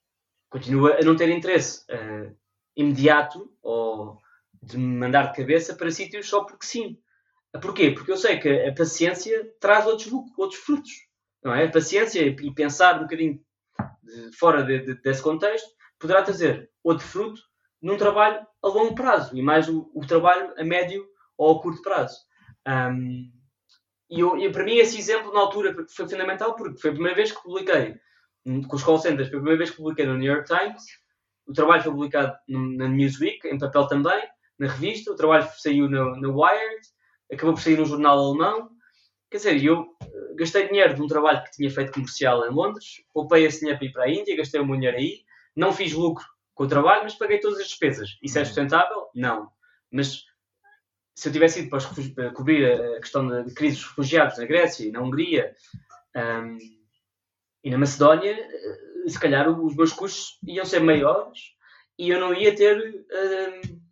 continuo a não ter interesse uh, imediato ou de me mandar de cabeça para sítios só porque sim. Porquê? Porque eu sei que a paciência traz outros, outros frutos. Não é? A paciência e pensar um bocadinho fora de, de, desse contexto poderá trazer outro fruto num trabalho a longo prazo e mais o, o trabalho a médio ou a curto prazo. Um, e, eu, e, para mim esse exemplo na altura foi fundamental porque foi a primeira vez que publiquei hum, com os call centers, foi a primeira vez que publiquei no New York Times. O trabalho foi publicado na Newsweek, em papel também, na revista. O trabalho saiu na Wired acabou por sair num jornal alemão. Quer dizer, eu eh, gastei dinheiro de um trabalho que tinha feito comercial em Londres, poupei esse dinheiro para ir para a Índia, gastei o meu dinheiro aí, não fiz lucro com o trabalho, mas paguei todas as despesas. Isso é uhum. sustentável? Não. Mas se eu tivesse ido para, cobrir a questão de crise dos refugiados na Grécia e na Hungria um, e na Macedónia, eh, se calhar os meus custos iam ser maiores e eu não ia ter um,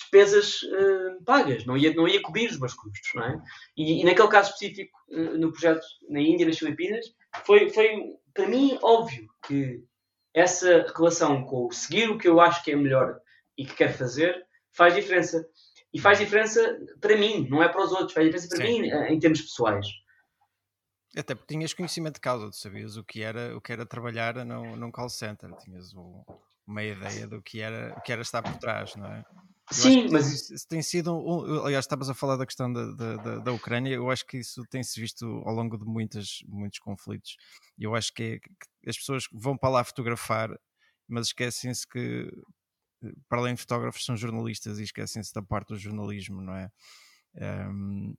despesas uh, pagas, não ia, não ia cobrir os meus custos, não é? E, e naquele caso específico, uh, no projeto na Índia, nas Filipinas, foi, foi para mim óbvio que essa relação com o seguir o que eu acho que é melhor e que quero fazer faz diferença. E faz diferença para mim, não é para os outros, faz diferença para Sim. mim eh, em termos pessoais. Até porque tinhas conhecimento de causa, tu sabias o que era, o que era trabalhar num, num call center, tinhas o, uma ideia do que era, o que era estar por trás, não é? Sim, mas isso tem sido. Um, aliás, estavas a falar da questão da, da, da, Ucrânia. Eu acho que isso tem-se visto ao longo de muitas, muitos conflitos. Eu acho que, é, que as pessoas vão para lá fotografar, mas esquecem-se que, para além de fotógrafos, são jornalistas e esquecem-se da parte do jornalismo, não é? Um,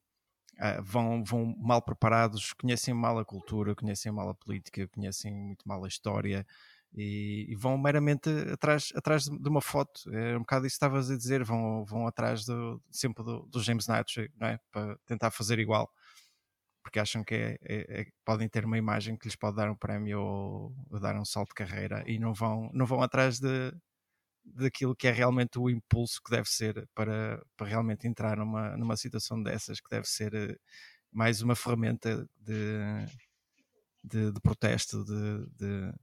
ah, vão, vão mal preparados, conhecem mal a cultura, conhecem mal a política, conhecem muito mal a história e, e, vão meramente atrás, atrás de uma foto. É um bocado isso que estavas a dizer, vão, vão atrás do, sempre do, do James Natch, não é? Para tentar fazer igual. Porque acham que é, é, é, podem ter uma imagem que lhes pode dar um prémio ou, ou, dar um salto de carreira e não vão, não vão atrás de, daquilo que é realmente o impulso que deve ser para, para realmente entrar numa, numa situação dessas, que deve ser eh, mais uma ferramenta de, de, de protesto, de, de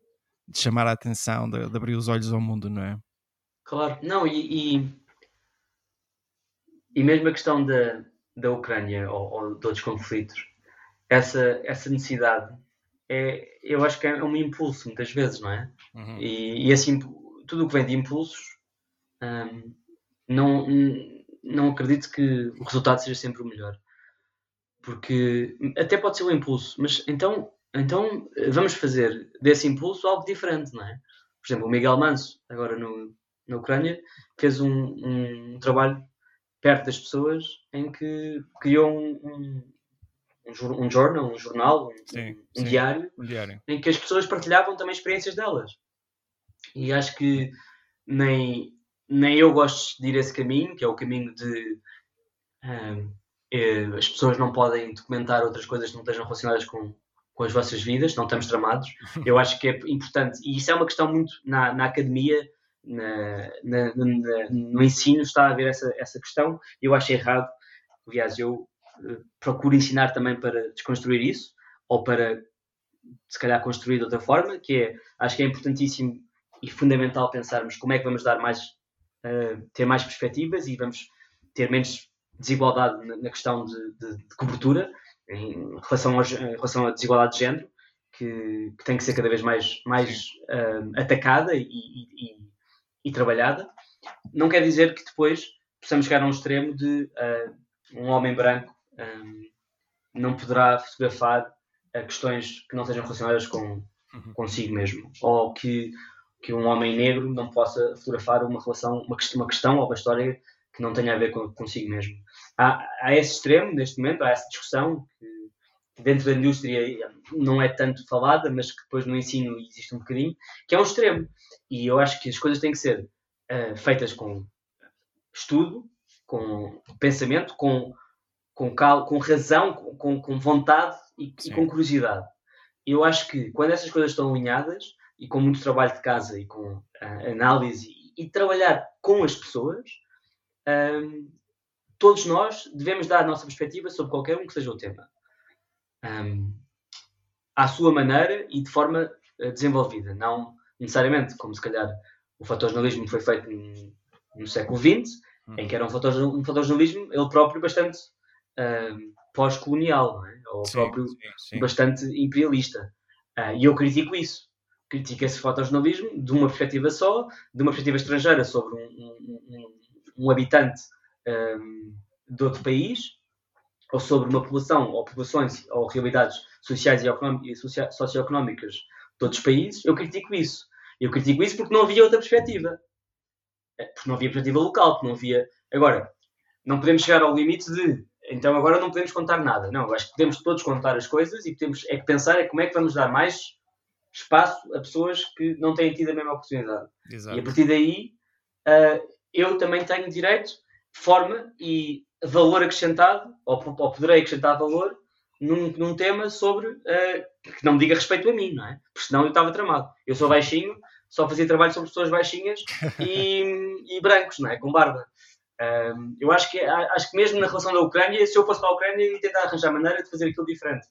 de chamar a atenção, de, de, abrir os olhos ao mundo, não é? Claro, não, e, e, e mesmo a questão da, da Ucrânia ou, ou, de outros conflitos, essa, essa necessidade é, eu acho que é um impulso muitas vezes, não é? Uhum. E, e assim, tudo o que vem de impulsos, hum, não, não acredito que o resultado seja sempre o melhor. Porque até pode ser um impulso, mas então então vamos fazer desse impulso algo diferente, não é? Por exemplo, o Miguel Manso, agora no, na Ucrânia, fez um, um trabalho perto das pessoas em que criou um, um, um jornal, um jornal, um, sim, um sim, diário, diário, em que as pessoas partilhavam também experiências delas. E acho que nem, nem eu gosto de ir esse caminho, que é o caminho de um, eh, as pessoas não podem documentar outras coisas que não estejam relacionadas com, com as vossas vidas, não estamos tramados. (laughs) Eu acho que é importante, e isso é uma questão muito na, na academia, na, na, no ensino, está a haver essa, essa questão. Eu acho errado, aliás, eu uh, procuro ensinar também para desconstruir isso, ou para se calhar construir de outra forma, que é, acho que é importantíssimo e fundamental pensarmos como é que vamos dar mais, uh, ter mais perspectivas e vamos ter menos desigualdade na, questão de, de, de cobertura em relação, aos, em relação à desigualdade de género, que, que tem que ser cada vez mais, mais uh, atacada e, e, e, trabalhada. Não quer dizer que depois possamos chegar a um extremo de uh, um homem branco um, não poderá fotografar questões que não sejam relacionadas com uhum. consigo mesmo, ou que, que um homem negro não possa fotografar uma relação, uma, uma questão ou uma história que não tenha a ver com, consigo mesmo. Há, há esse extremo neste momento, há essa discussão que dentro da indústria não é tanto falada, mas que depois no ensino existe um bocadinho, que é um extremo. E eu acho que as coisas têm que ser uh, feitas com estudo, com pensamento, com, com, cal, com razão, com, com vontade e, e, com curiosidade. Eu acho que quando essas coisas estão alinhadas e com muito trabalho de casa e com uh, análise e, e trabalhar com as pessoas, um, todos nós devemos dar a nossa perspectiva sobre qualquer um que seja o tema. Um, à sua maneira e de forma uh, desenvolvida. Não necessariamente como se calhar o fotojornalismo foi feito no, no século XX, uhum. em que era um, fotojornalismo, um fotojornalismo ele próprio bastante uh, pós-colonial, é? ou sim, próprio sim, sim. bastante imperialista. Uh, e eu critico isso. Critico esse fotojornalismo de uma perspectiva só, de uma perspectiva estrangeira sobre um, um, um habitante um, de outro país, ou sobre uma população, ou populações, ou realidades sociais e socioeconómicas de outros países, eu critico isso. Eu critico isso porque não havia outra perspectiva. É, porque não havia perspectiva local, porque não havia. Agora, não podemos chegar ao limite de. Então agora não podemos contar nada. Não, acho que podemos todos contar as coisas e temos é que pensar é como é que vamos dar mais espaço a pessoas que não têm tido a mesma oportunidade. Exato. E a partir daí, uh, eu também tenho direito, forma e valor acrescentado, ou, ou poderei acrescentar valor num, num tema sobre uh, que não me diga respeito a mim, não é? Porque senão eu estava tramado. Eu sou baixinho, só fazia trabalho sobre pessoas baixinhas (laughs) e, e brancos, não é? Com barba. Um, eu acho que, acho que mesmo na relação da Ucrânia, se eu fosse para a Ucrânia, ia tentar arranjar maneira de fazer aquilo diferente.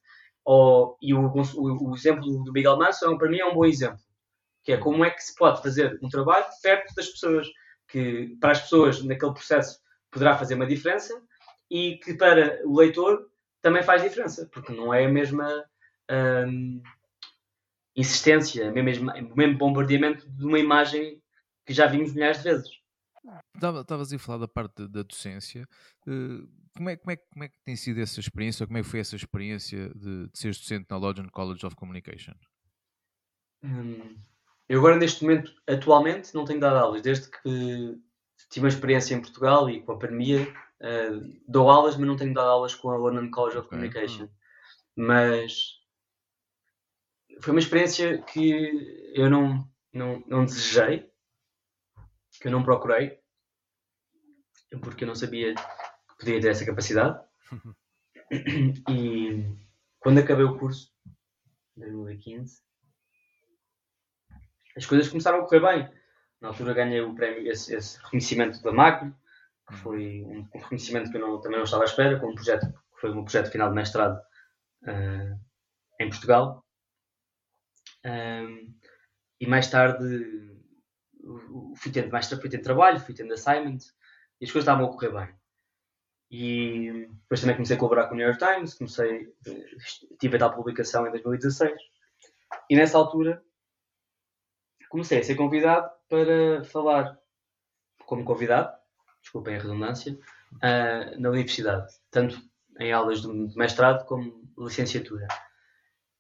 Ou, e o, o, o exemplo do Miguel Manso, é para mim, é um bom exemplo. Que é como é que se pode fazer um trabalho perto das pessoas que para as pessoas naquele processo poderá fazer uma diferença e que para o leitor também faz diferença, porque não é a mesma hum, insistência, o mesmo, mesmo bombardeamento de uma imagem que já vimos milhares de vezes. Estavas a falar da parte da docência. Como, é, como, é, como é que tem sido essa experiência? Ou como é que foi essa experiência de, de seres docente na Lodge College of Communication? Hum, eu agora, neste momento, atualmente, não tenho dado aulas. Desde que tive uma experiência em Portugal e com a pandemia, uh, dou aulas, mas não tenho dado aulas com a London College of okay. Communication. Hum. Mas foi uma experiência que eu não, não, não desejei, que eu não procurei, porque eu não sabia podia ter essa capacidade. e quando acabei o curso, em 2015, as coisas começaram a correr bem. Na altura ganhei o prémio, esse, esse reconhecimento da Magno, que foi um, um reconhecimento que eu não, também não estava à espera, com um projeto que foi um projeto final de mestrado uh, em Portugal. Um, e mais tarde fui tendo mais fui tendo trabalho, fui tendo assignment e as coisas estavam a correr bem. E depois também comecei a colaborar com o New York Times, comecei, tive a tal publicação em 2016. E nessa altura comecei a ser convidado para falar como convidado, desculpem a redundância, uh, na universidade, tanto em aulas de mestrado como licenciatura.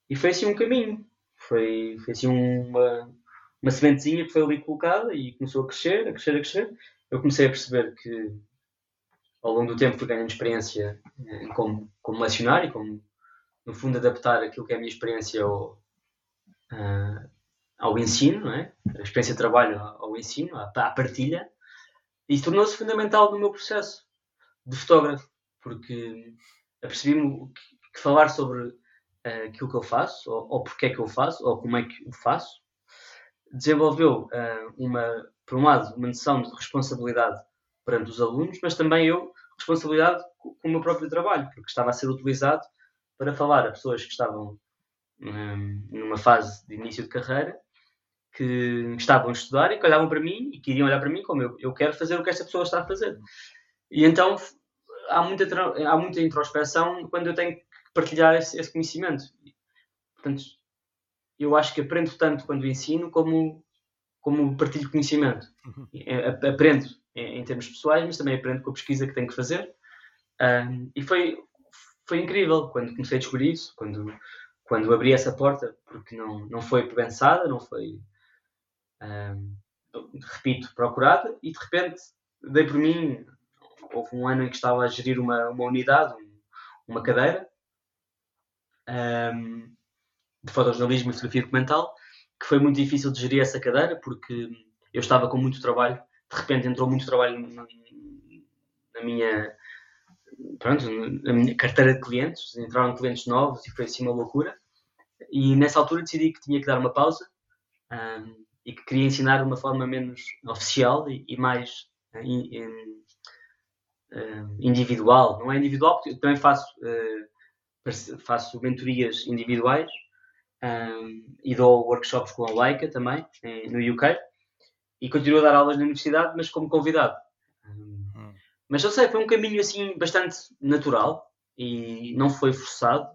E foi assim um caminho, foi, foi assim uma, uma sementezinha que foi ali colocada e começou a crescer, a crescer, a crescer. Eu comecei a perceber que ao longo do tempo fui ganhando experiência eh, como, como e como, no fundo, adaptar aquilo que é a minha experiência ao, uh, ao ensino, é? a experiência de trabalho ao ensino, à, à partilha, e tornou-se fundamental no meu processo de fotógrafo, porque apercebi-me que, que, falar sobre uh, aquilo que eu faço, ou, ou porque é que eu faço, ou como é que o faço, desenvolveu uh, uma, por um lado, uma noção de responsabilidade perante os alunos, mas também eu responsabilidade com, o meu próprio trabalho, porque estava a ser utilizado para falar a pessoas que estavam um, numa fase de início de carreira, que estavam a estudar e que olhavam para mim e queriam olhar para mim como eu, eu quero fazer o que esta pessoa está a fazer. E então há muita, há muita introspeção quando eu tenho que partilhar esse, esse conhecimento. Portanto, eu acho que aprendo tanto quando ensino como, como partilho conhecimento. Uhum. É, aprendo em, em, termos pessoais, mas também aprendo com a pesquisa que tenho que fazer. Um, e foi, foi incrível quando comecei a descobrir isso, quando, quando abri essa porta, porque não, não foi pensada, não foi, um, repito, procurada, e de repente dei por mim. Houve um ano em que estava a gerir uma, uma unidade, uma cadeira, um, de fotojornalismo e fotografia documental, que foi muito difícil de gerir essa cadeira, porque eu estava com muito trabalho, de repente entrou muito trabalho na, na minha pronto, na minha carteira de clientes, entraram clientes novos e foi assim uma loucura. E nessa altura decidi que tinha que dar uma pausa um, e que queria ensinar de uma forma menos oficial e, e mais uh, in, in, uh, individual. Não é individual, porque eu também faço, uh, faço mentorias individuais, um, e dou workshops com a Leica também, no UK, e continuo a dar aulas na universidade, mas como convidado. Um, hum. Mas eu sei, foi um caminho assim bastante natural e não foi forçado,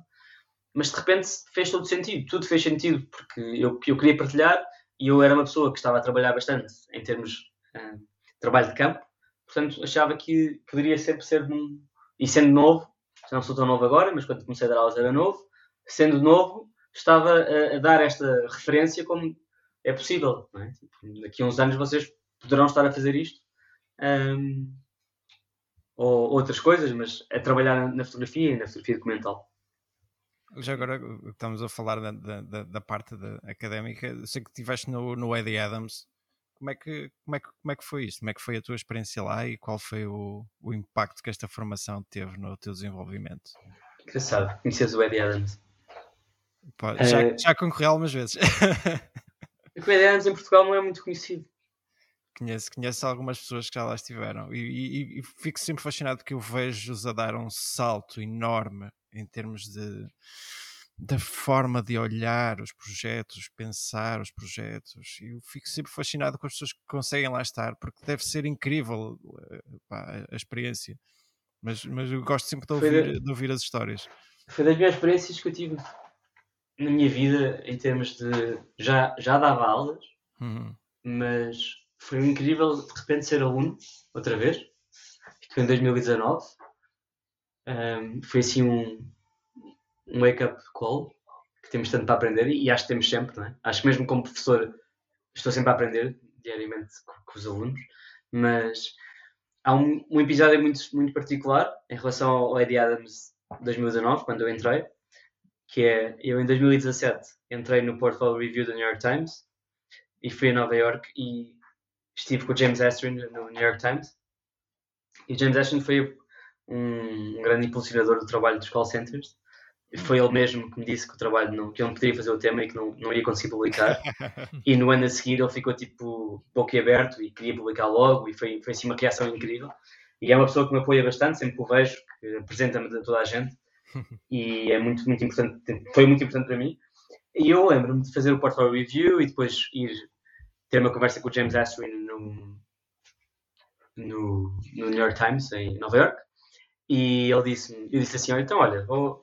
mas de repente fez todo sentido, tudo fez sentido, porque eu, eu queria partilhar e eu era uma pessoa que estava a trabalhar bastante em termos de trabalho de campo, portanto achava que poderia sempre ser, um, e sendo novo, não sou tão novo agora, mas quando comecei a dar aulas era novo, sendo novo, estava a, a dar esta referência como é possível. É? Tipo, daqui a uns anos vocês poderão estar a fazer isto. Um, ou outras coisas, mas é trabalhar na fotografia e na fotografia documental. Já agora estamos a falar da, da, da parte da académica, sei que estiveste no, no Eddie Adams. Como é, que, como, é que, como é que foi isto? Como é que foi a tua experiência lá e qual foi o, o impacto que esta formação teve no teu desenvolvimento? Engraçado, conheces o Eddie Adams. Pode, já, uh, já concorri algumas vezes. o Eddie Adams em Portugal não é muito conhecido. Conheço, conheço algumas pessoas que já lá estiveram e, e, e fico sempre fascinado porque eu vejo-os a dar um salto enorme em termos de da forma de olhar os projetos, pensar os projetos. E eu fico sempre fascinado com as pessoas que conseguem lá estar, porque deve ser incrível eh, pá, a experiência. Mas, mas eu gosto sempre de ouvir, de ouvir as histórias. Foi das minhas experiências que eu tive na minha vida em termos de. Já, já dava aulas, uhum. mas foi incrível de repente ser aluno, outra vez. Isto foi em 2019. Um, foi assim um, um wake-up call que temos tanto para aprender e acho que temos sempre, não é? Acho que mesmo como professor estou sempre a aprender diariamente com, com os alunos, mas há um, um, episódio muito, muito particular em relação ao Eddie Adams 2019, quando eu entrei, que é, eu em 2017 entrei no Portfolio Review do New York Times e fui a Nova York e estive com o James Astrin no New York Times e o James Astrin foi um, um grande impulsionador do trabalho dos call centers foi ele mesmo que me disse que o trabalho não, que eu não poderia fazer o tema e que não, não ia conseguir publicar. (laughs) e no ano a seguir ele ficou tipo boquiaberto e queria publicar logo e foi, foi assim uma reação incrível. E é uma pessoa que me apoia bastante, sempre que o vejo, que apresenta-me a toda a gente. E é muito, muito importante, foi muito importante para mim. E eu lembro-me de fazer o portfolio review e depois ir ter uma conversa com o James Astrin no, no, no New York Times, em Nova York. E ele disse, eu disse assim: então, olha, vou,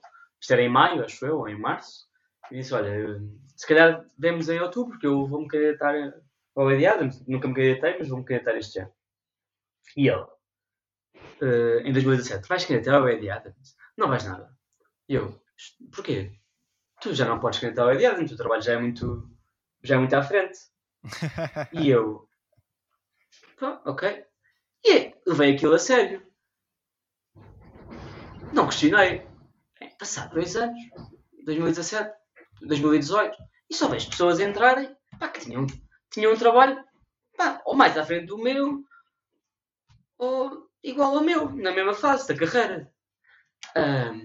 era em maio, acho eu, ou em março, e disse: Olha, se calhar vemos em outubro, porque eu vou-me candidatar ao Eddie Adams. Nunca me candidatei, mas vou-me candidatar este ano. E ele, uh, em 2017, vais candidatar ao Eddie Adams? Não vais nada. E eu, porquê? Tu já não podes candidatar ao Eddie Adams, o teu trabalho já é muito, já é muito à frente. (laughs) e eu, ok. E levei aquilo a sério. Não questionei passado dois anos, 2017, 2018, e só vejo pessoas entrarem pá, que tinham, tinham um trabalho pá, ou mais à frente do meu, ou igual ao meu, na mesma fase da carreira. Um,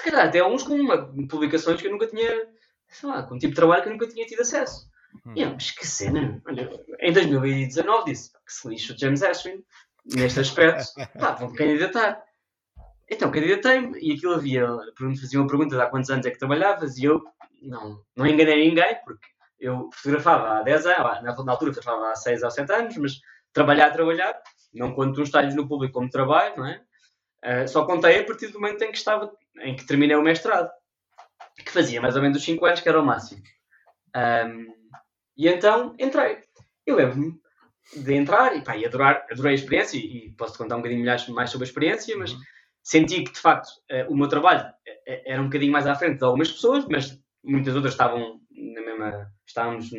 se calhar até uns com uma, publicações que eu nunca tinha, sei lá, com um tipo de trabalho que eu nunca tinha tido acesso. Hum. E eu, mas que cena! Olha, em 2019 disse que se lixa o James Ashwin neste aspecto, pá, vão (laughs) candidatar. Então, candidatei-me e aquilo havia. Faziam uma pergunta de há quantos anos é que trabalhavas e eu não, não enganei ninguém, porque eu fotografava há 10 anos, na, na altura fotografava há 6 ou 7 anos, mas trabalhar trabalhar, não conto uns talhos no público como trabalho, não é? Uh, só contei a partir do momento em que estava, em que terminei o mestrado, que fazia mais ou menos os 5 anos, que era o máximo. Um, e então entrei. Eu lembro-me de entrar e, pá, e adorar, adorei a experiência e, posso contar um bocadinho mais, mais sobre a experiência, mas uhum senti que de facto eh, o meu trabalho eh, eh, era um bocadinho mais à frente de algumas pessoas, mas muitas outras estavam na mesma, estávamos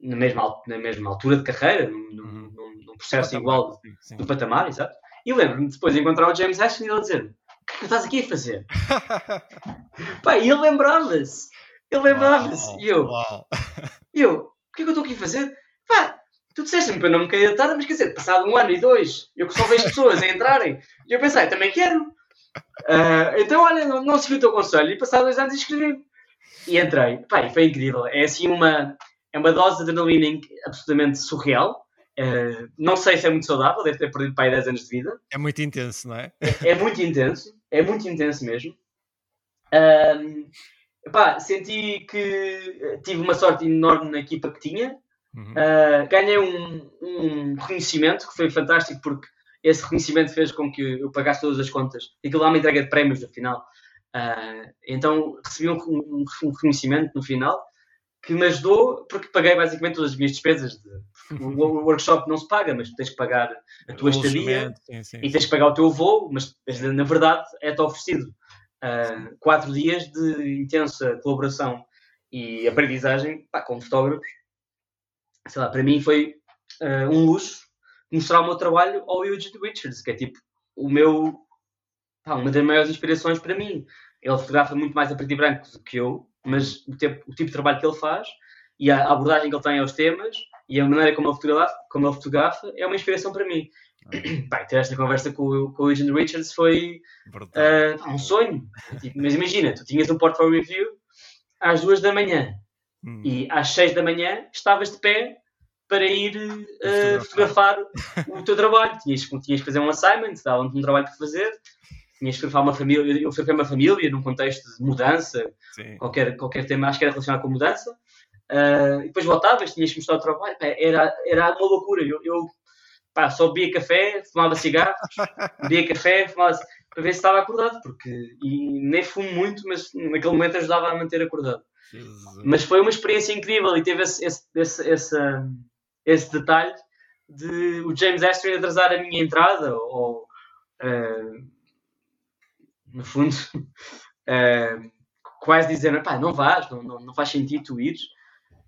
na mesma, na mesma altura de carreira, num, uhum. num, num processo patamar, igual sim, sim. do patamar, exato. E lembro-me depois de encontrar o James Ashton e ele dizer: que é que estás aqui a fazer? (laughs) Pá, e ele lembrava-se. Ele lembrava-se. E eu, (laughs) e eu, o que é que eu estou aqui a fazer? Pá, tu disseste-me para não me candidatar, mas quer dizer, passado um ano e dois, eu que só vejo pessoas a entrarem, e eu pensei, também quero. Uh, então, olha, não, não segui o teu conselho, e passado dois anos inscrevi-me. E entrei. Pai, foi incrível. É assim uma, é uma dose de adrenalina absolutamente surreal. Uh, não sei se é muito saudável, deve ter perdido pai 10 anos de vida. É muito intenso, não é? É, é muito intenso, é muito intenso mesmo. Um, pá, senti que tive uma sorte enorme na equipa que tinha. Uhum. Uh, ganhei um, um, reconhecimento que foi fantástico porque esse reconhecimento fez com que eu pagasse todas as contas. Aquilo lá uma entrega de prémios no final. Uh, então recebi um, um, um, reconhecimento no final que me ajudou porque paguei basicamente todas as minhas despesas. De, o, o, workshop não se paga, mas tens que pagar a tua estadia sim, sim, e tens que pagar o teu voo, mas na verdade é-te oferecido uh, quatro dias de intensa colaboração e aprendizagem pá, com fotógrafos sei lá, para mim foi uh, um luxo mostrar o meu trabalho ao Eugene Richards, que é tipo o meu, pá, uma das maiores inspirações para mim. Ele fotografa muito mais a preto e branco do que eu, mas o, tempo, o tipo de trabalho que ele faz e a abordagem que ele tem aos temas e a maneira como ele fotografa, como ele fotografa é uma inspiração para mim. Ah. (coughs) ter esta conversa com, com o Eugene Richards foi uh, um sonho. Tipo, mas imagina, tu tinhas um portfolio review às duas da manhã Hum. E às 6 da manhã estavas de pé para ir uh, fotografar o teu trabalho. Tinhas, tinhas que fazer um assignment, davam-te um trabalho para fazer, tinhas que fotografar uma família. Eu fotografei uma família num contexto de mudança, qualquer, qualquer tema, acho que era relacionado com mudança. Uh, e depois voltavas, tinhas que mostrar o trabalho. Era, era uma loucura. Eu, eu pá, só bebia café, fumava cigarros, (laughs) bebia café, fumava para ver se estava acordado, porque e nem fumo muito, mas naquele momento ajudava a manter acordado. Jesus. Mas foi uma experiência incrível e teve esse, esse, esse, esse, esse detalhe de o James Astrid atrasar a minha entrada, ou uh, no fundo, uh, (laughs) quase dizer, não vais, não, não, não, faz sentido tu ires.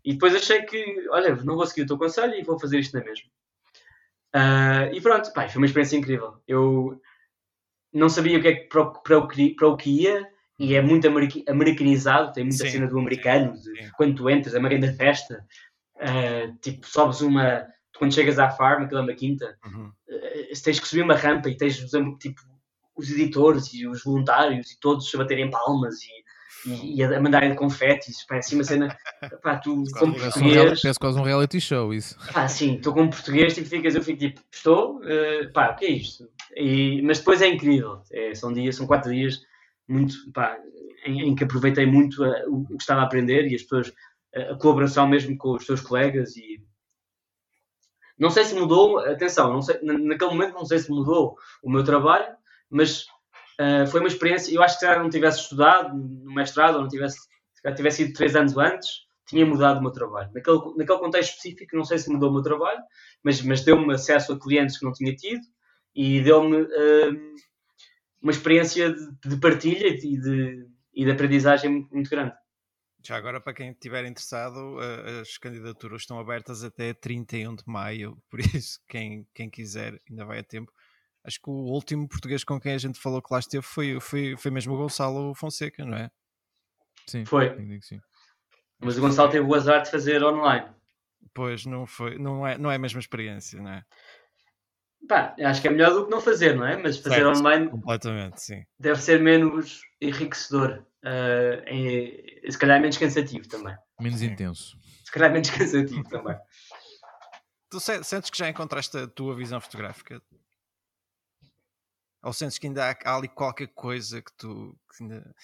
E depois achei que, olha, não vou seguir o teu conselho e vou fazer isto na mesma. Uh, e pronto, pá, foi uma experiência incrível. Eu não sabia o que é que para, para, o, para o que ia e é muito americanizado, tem muita sim, cena do americano, sim, sim. quando tu entras, é uma grande festa, uh, tipo, sobes uma, quando chegas à farm, aquela é uma quinta, uhum. uh, tens que subir uma rampa e tens, tipo, os editores e os voluntários e todos a baterem palmas e, e, e a mandarem confetes, parece uma cena, pá, tu como português... Parece quase um reality show isso. Pá, sim, tu como português, tipo, ficas, eu fico tipo, estou, uh, pá, o que é isto? E, mas depois é incrível, é, são dias, são quatro dias muito, pá, em, em, que aproveitei muito a, o, que estava a aprender e as pessoas, a, a, colaboração mesmo com os teus colegas e não sei se mudou, atenção, não sei, naquele momento não sei se mudou o meu trabalho, mas uh, foi uma experiência, eu acho que se não tivesse estudado no mestrado ou não tivesse, se tivesse ido três anos antes, tinha mudado o meu trabalho. Naquele, naquele contexto específico, não sei se mudou o meu trabalho, mas, mas deu-me acesso a clientes que não tinha tido e deu-me uh, uma experiência de, de partilha e de, e de aprendizagem muito, muito grande. Já agora, para quem estiver interessado, as candidaturas estão abertas até 31 de maio, (laughs) por isso, quem, quem quiser, ainda vai a tempo. Acho que o último português com quem a gente falou que lá esteve foi, foi, foi mesmo o Gonçalo Fonseca, não é? Sim, foi. Sim. Mas o Gonçalo teve o azar de fazer online. Pois, não, foi, não, é, não é a mesma experiência, não é? Pá, acho que é melhor do que não fazer, não é? Mas fazer certo, online completamente, sim. deve ser menos enriquecedor. Uh, se calhar menos cansativo também. Menos intenso. Se calhar menos (laughs) cansativo também. Tu sentes que já encontraste a tua visão fotográfica? Ou sentes que ainda há, há ali qualquer coisa que tu. Que ainda,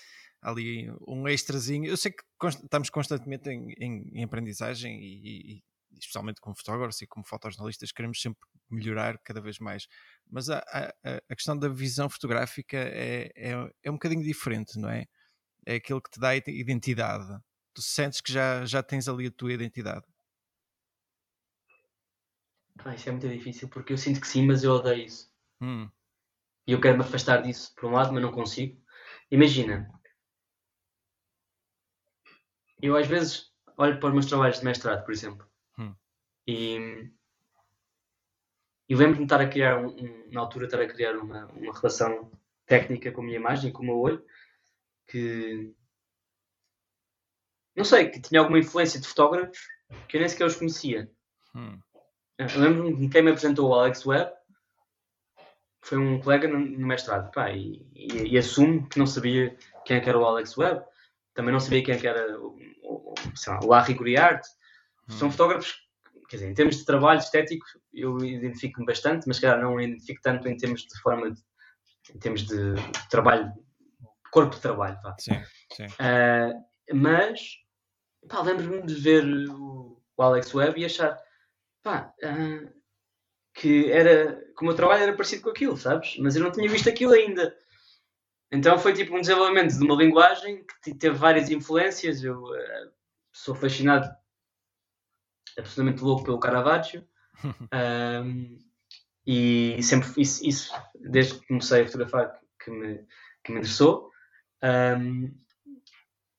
ali um extrazinho. Eu sei que const, estamos constantemente em, em, em aprendizagem e, e, especialmente como fotógrafos e como fotojornalistas, queremos sempre melhorar cada vez mais. Mas a, a, a questão da visão fotográfica é, é, é, um bocadinho diferente, não é? É aquilo que te dá identidade. Tu sentes que já, já tens ali a tua identidade. Ah, isso é muito difícil porque eu sinto que sim, mas eu odeio isso. Hum. E eu quero me afastar disso por um lado, mas não consigo. Imagina, eu às vezes olho para os meus trabalhos de mestrado, por exemplo, hum. e e lembro-me de estar a criar, um, um, na altura, estar a criar uma, uma relação técnica com a minha imagem, com o meu olho, que não sei, que tinha alguma influência de fotógrafos que eu nem sequer os conhecia. Hum. Lembro-me de quem me apresentou o Alex Webb, foi um colega no, mestrado, pá, e, e, e, assumo que não sabia quem é era o Alex Webb, também não sabia quem é era o, o, o Larry Guriart. Hum. São fotógrafos quer dizer, em termos de trabalho estético, eu identifico-me bastante, mas calhar não identifico tanto em termos de forma, de, em termos de trabalho, corpo de trabalho, vá. Sim, sim. Uh, mas, pá, lembro-me de ver o, o, Alex Webb e achar, pá, uh, que era, que o meu trabalho era parecido com aquilo, sabes? Mas eu não tinha visto aquilo ainda. Então foi tipo um desenvolvimento de uma linguagem que teve várias influências. Eu uh, sou fascinado absolutamente louco pelo Caravaggio. (laughs) um, e sempre isso, isso, desde que comecei a fotografar, que me, que me interessou. Um,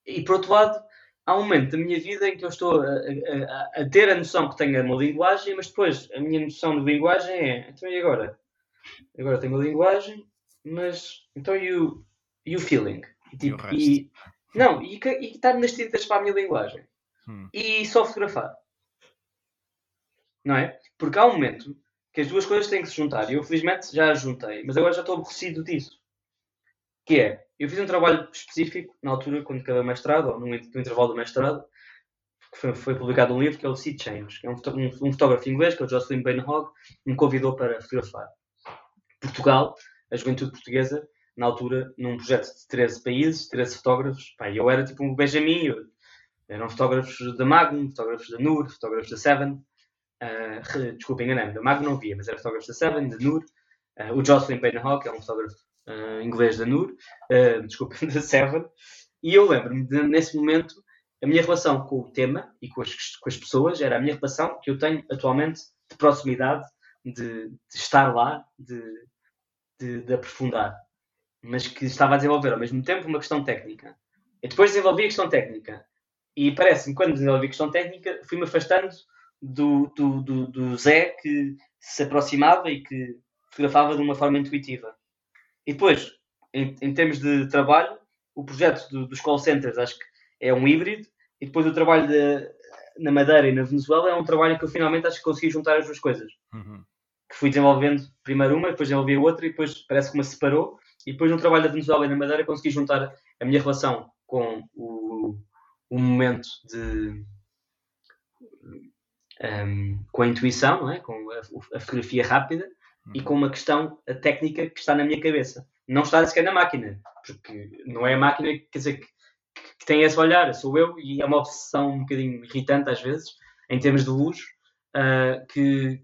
e por outro lado, há um momento da minha vida em que eu estou a, a, a, ter a noção que tenho uma linguagem, mas depois a minha noção de linguagem é: então e agora? Agora tenho a linguagem, mas então e o, e o feeling? E, tipo, e, e não, e, e estar nas tintas para a minha linguagem. Hum. E só fotografar não é? Porque há um momento que as duas coisas têm que se juntar. E eu, felizmente, já as juntei, mas agora já estou aborrecido disso. Que é, eu fiz um trabalho específico, na altura, quando acabei o mestrado, ou no, no intervalo do mestrado, que foi, foi, publicado um livro que é o Sea Change, que é um, um, um fotógrafo inglês, que é o Jocelyn Bainhog, me convidou para fotografar. Portugal, a juventude portuguesa, na altura, num projeto de 13 países, 13 fotógrafos, pá, eu era tipo um Benjamin, eu, eram fotógrafos da Magnum, fotógrafos da NUR, fotógrafos da Seven, uh, desculpa, enganei-me, da Mag não via, mas era fotógrafo da Seven, da NUR, uh, o Jocelyn Payne-Hawk, que é um fotógrafo uh, inglês da NUR, uh, (laughs) desculpa, da Seven, e eu lembro-me nesse momento, a minha relação com o tema e com as, com as pessoas era a minha relação que eu tenho atualmente de proximidade, de, de estar lá, de, de, de, aprofundar, mas que estava a desenvolver ao mesmo tempo uma questão técnica. E depois desenvolvi a questão técnica. E parece-me, quando desenvolvi a questão técnica, fui-me afastando do, do, do, do Zé que se aproximava e que fotografava de uma forma intuitiva. E depois, em, em termos de trabalho, o projeto do, dos call centers acho que é um híbrido, e depois o trabalho de, na Madeira e na Venezuela é um trabalho que eu finalmente acho que consegui juntar as duas coisas. Uhum. Que fui desenvolvendo primeiro uma, depois desenvolvi a outra, e depois parece que uma se separou, e depois no trabalho da Venezuela e na Madeira consegui juntar a minha relação com o, o momento de. Um, com a intuição, é? com a, a, fotografia rápida. E com uma questão técnica que está na minha cabeça. Não está sequer na máquina, porque não é a máquina, quer dizer, que, que tem esse olhar, sou eu, e é uma obsessão um bocadinho irritante às vezes, em termos de luz, uh, que,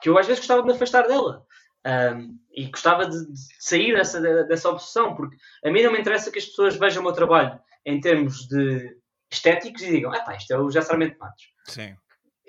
que eu às vezes gostava de me afastar dela. Um, e gostava de, de sair dessa, dessa obsessão, porque a mim não me interessa que as pessoas vejam o meu trabalho em termos de estéticos e digam, ah pá, isto é o José Sarmento Matos. Sim.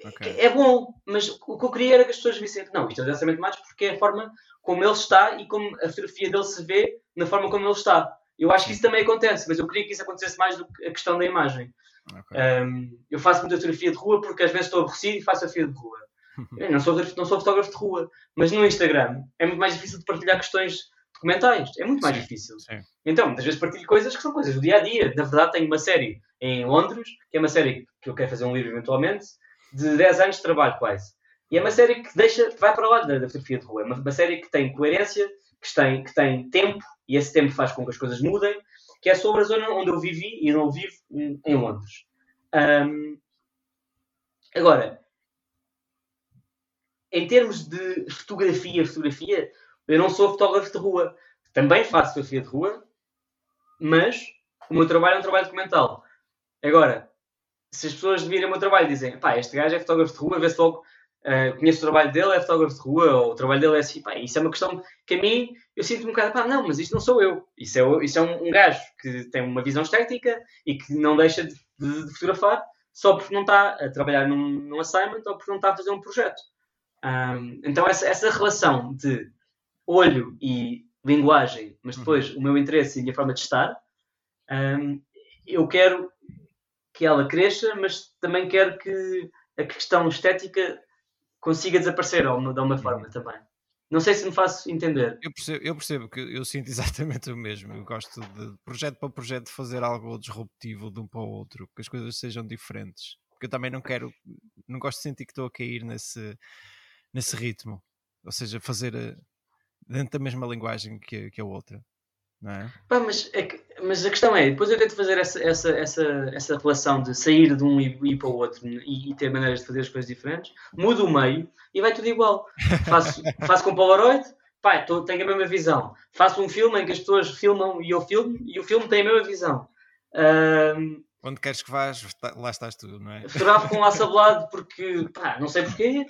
Okay. É bom, mas o que eu queria era que as pessoas vissem, não, isto é Sarmento Matos porque é a forma como ele está e como a fotografia dele se vê na forma como ele está. Eu acho que isso também acontece, mas eu queria que isso acontecesse mais do que a questão da imagem. Okay. Um, eu faço muita fotografia de rua porque às vezes estou aborrecido e faço a fotografia de rua. (laughs) Eu não sou, não sou fotógrafo de rua, mas no Instagram é muito mais difícil de partilhar questões documentais. É muito mais sim, difícil. Sim. Então, muitas vezes partilho coisas que são coisas do dia a dia. Na verdade, tenho uma série em Londres, que é uma série que eu quero fazer um livro eventualmente, de 10 anos de trabalho quase. E é uma série que deixa, vai para lá da, da fotografia de rua. É uma, uma, série que tem coerência, que tem, que tem tempo, e esse tempo faz com que as coisas mudem, que é sobre a zona onde eu vivi e não vivo em Londres. Um, agora, em termos de fotografia, fotografia, eu não sou fotógrafo de rua. Também faço fotografia de rua, mas o meu trabalho é um trabalho documental. Agora, se as pessoas virem o meu trabalho e dizem, pá, este gajo é fotógrafo de rua, vê-se logo, uh, conheço o trabalho dele, é fotógrafo de rua, ou o trabalho dele é assim, pá, isso é uma questão que a mim, eu sinto um bocado, pá, não, mas isto não sou eu. Isso é, isso é um, um gajo que tem uma visão estética e que não deixa de, de, de fotografar só porque não está a trabalhar num, num assignment ou porque não está a fazer um projeto. Um, então, essa, essa relação de olho e linguagem, mas depois uhum. o meu interesse e a minha forma de estar, um, eu quero que ela cresça, mas também quero que a questão estética consiga desaparecer de alguma uhum. forma também. Não sei se me faço entender. Eu percebo, eu percebo que eu sinto (laughs) exatamente o mesmo. Eu gosto de projeto para projeto fazer algo disruptivo de um para o outro, que as coisas sejam diferentes. Porque eu também não quero, não gosto de sentir que estou a cair nesse, nesse ritmo. Ou seja, fazer eh, dentro da mesma linguagem que, que a outra. Não é? Pá, mas, é que, mas a questão é, depois eu tento fazer essa, essa, essa, essa relação de sair de um e ir para o outro e, e, ter maneiras de fazer as coisas diferentes, mudo o meio e vai tudo igual. (laughs) Faço, faço com Polaroid, pá, tô, tenho a mesma visão. Faço um filme em que as pessoas filmam e eu filmo e o filme tem a mesma visão. Um, Onde queres que vás, lá estás tu, não é? Fotografo com laço (laughs) porque, pá, não sei porquê,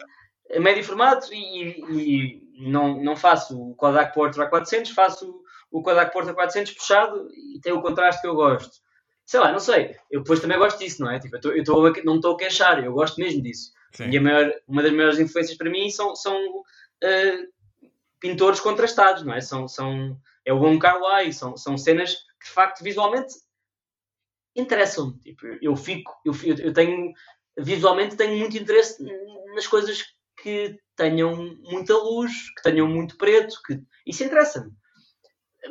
é médio formato e, e, não, não faço o Kodak Portra 400, faço o Kodak Portra 400 puxado e tem o contraste que eu gosto. Sei lá, não sei. Eu depois também gosto disso, não é? Tipo, eu, tô, eu tô, não estou a queixar, eu gosto mesmo disso. Sim. E maior, uma das maiores influências para mim são, são uh, pintores contrastados, não é? São, são, é o Wong Kar Wai, são, são cenas que de facto visualmente interessam-me. Tipo, eu fico, eu, eu tenho, visualmente tenho muito interesse nas coisas que tenham muita luz, que tenham muito preto, que isso interessa-me.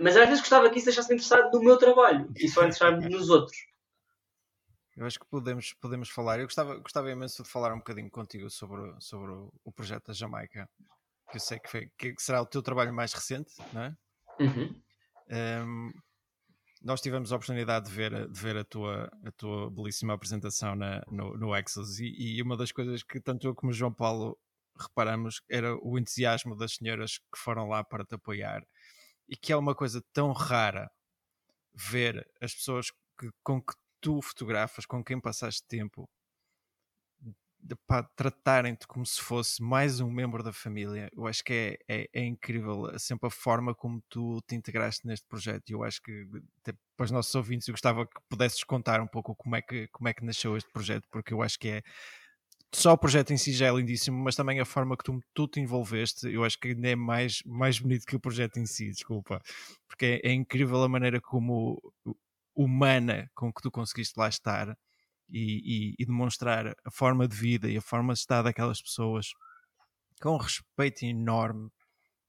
Mas às vezes gostava que isso deixasse-me interessado no meu trabalho e só interessar-me nos outros. Eu acho que podemos, podemos falar. Eu gostava, gostava imenso de falar um bocadinho contigo sobre, sobre o projeto da Jamaica, que eu sei que, foi, que será o teu trabalho mais recente, não é? Uhum. Um, nós tivemos a oportunidade de ver, de ver a, tua, a tua belíssima apresentação na, no, no Exos e, e, uma das coisas que tanto eu como o João Paulo reparamos era o entusiasmo das senhoras que foram lá para te apoiar e que é uma coisa tão rara ver as pessoas que, com que tu fotografas, com quem passaste tempo, tratarem-te como se fosse mais um membro da família. Eu acho que é, é, é, incrível sempre a forma como tu te integraste neste projeto. Eu acho que para os nossos ouvintes eu gostava que pudesses contar um pouco como é que, como é que nasceu este projeto, porque eu acho que é só o projeto em si já é lindíssimo, mas também a forma que tu, tu te envolveste, eu acho que ainda é mais, mais bonito que o projeto em si, desculpa. Porque é, é incrível a maneira como humana com que tu conseguiste lá estar e, e, e, demonstrar a forma de vida e a forma de estar daquelas pessoas com respeito enorme.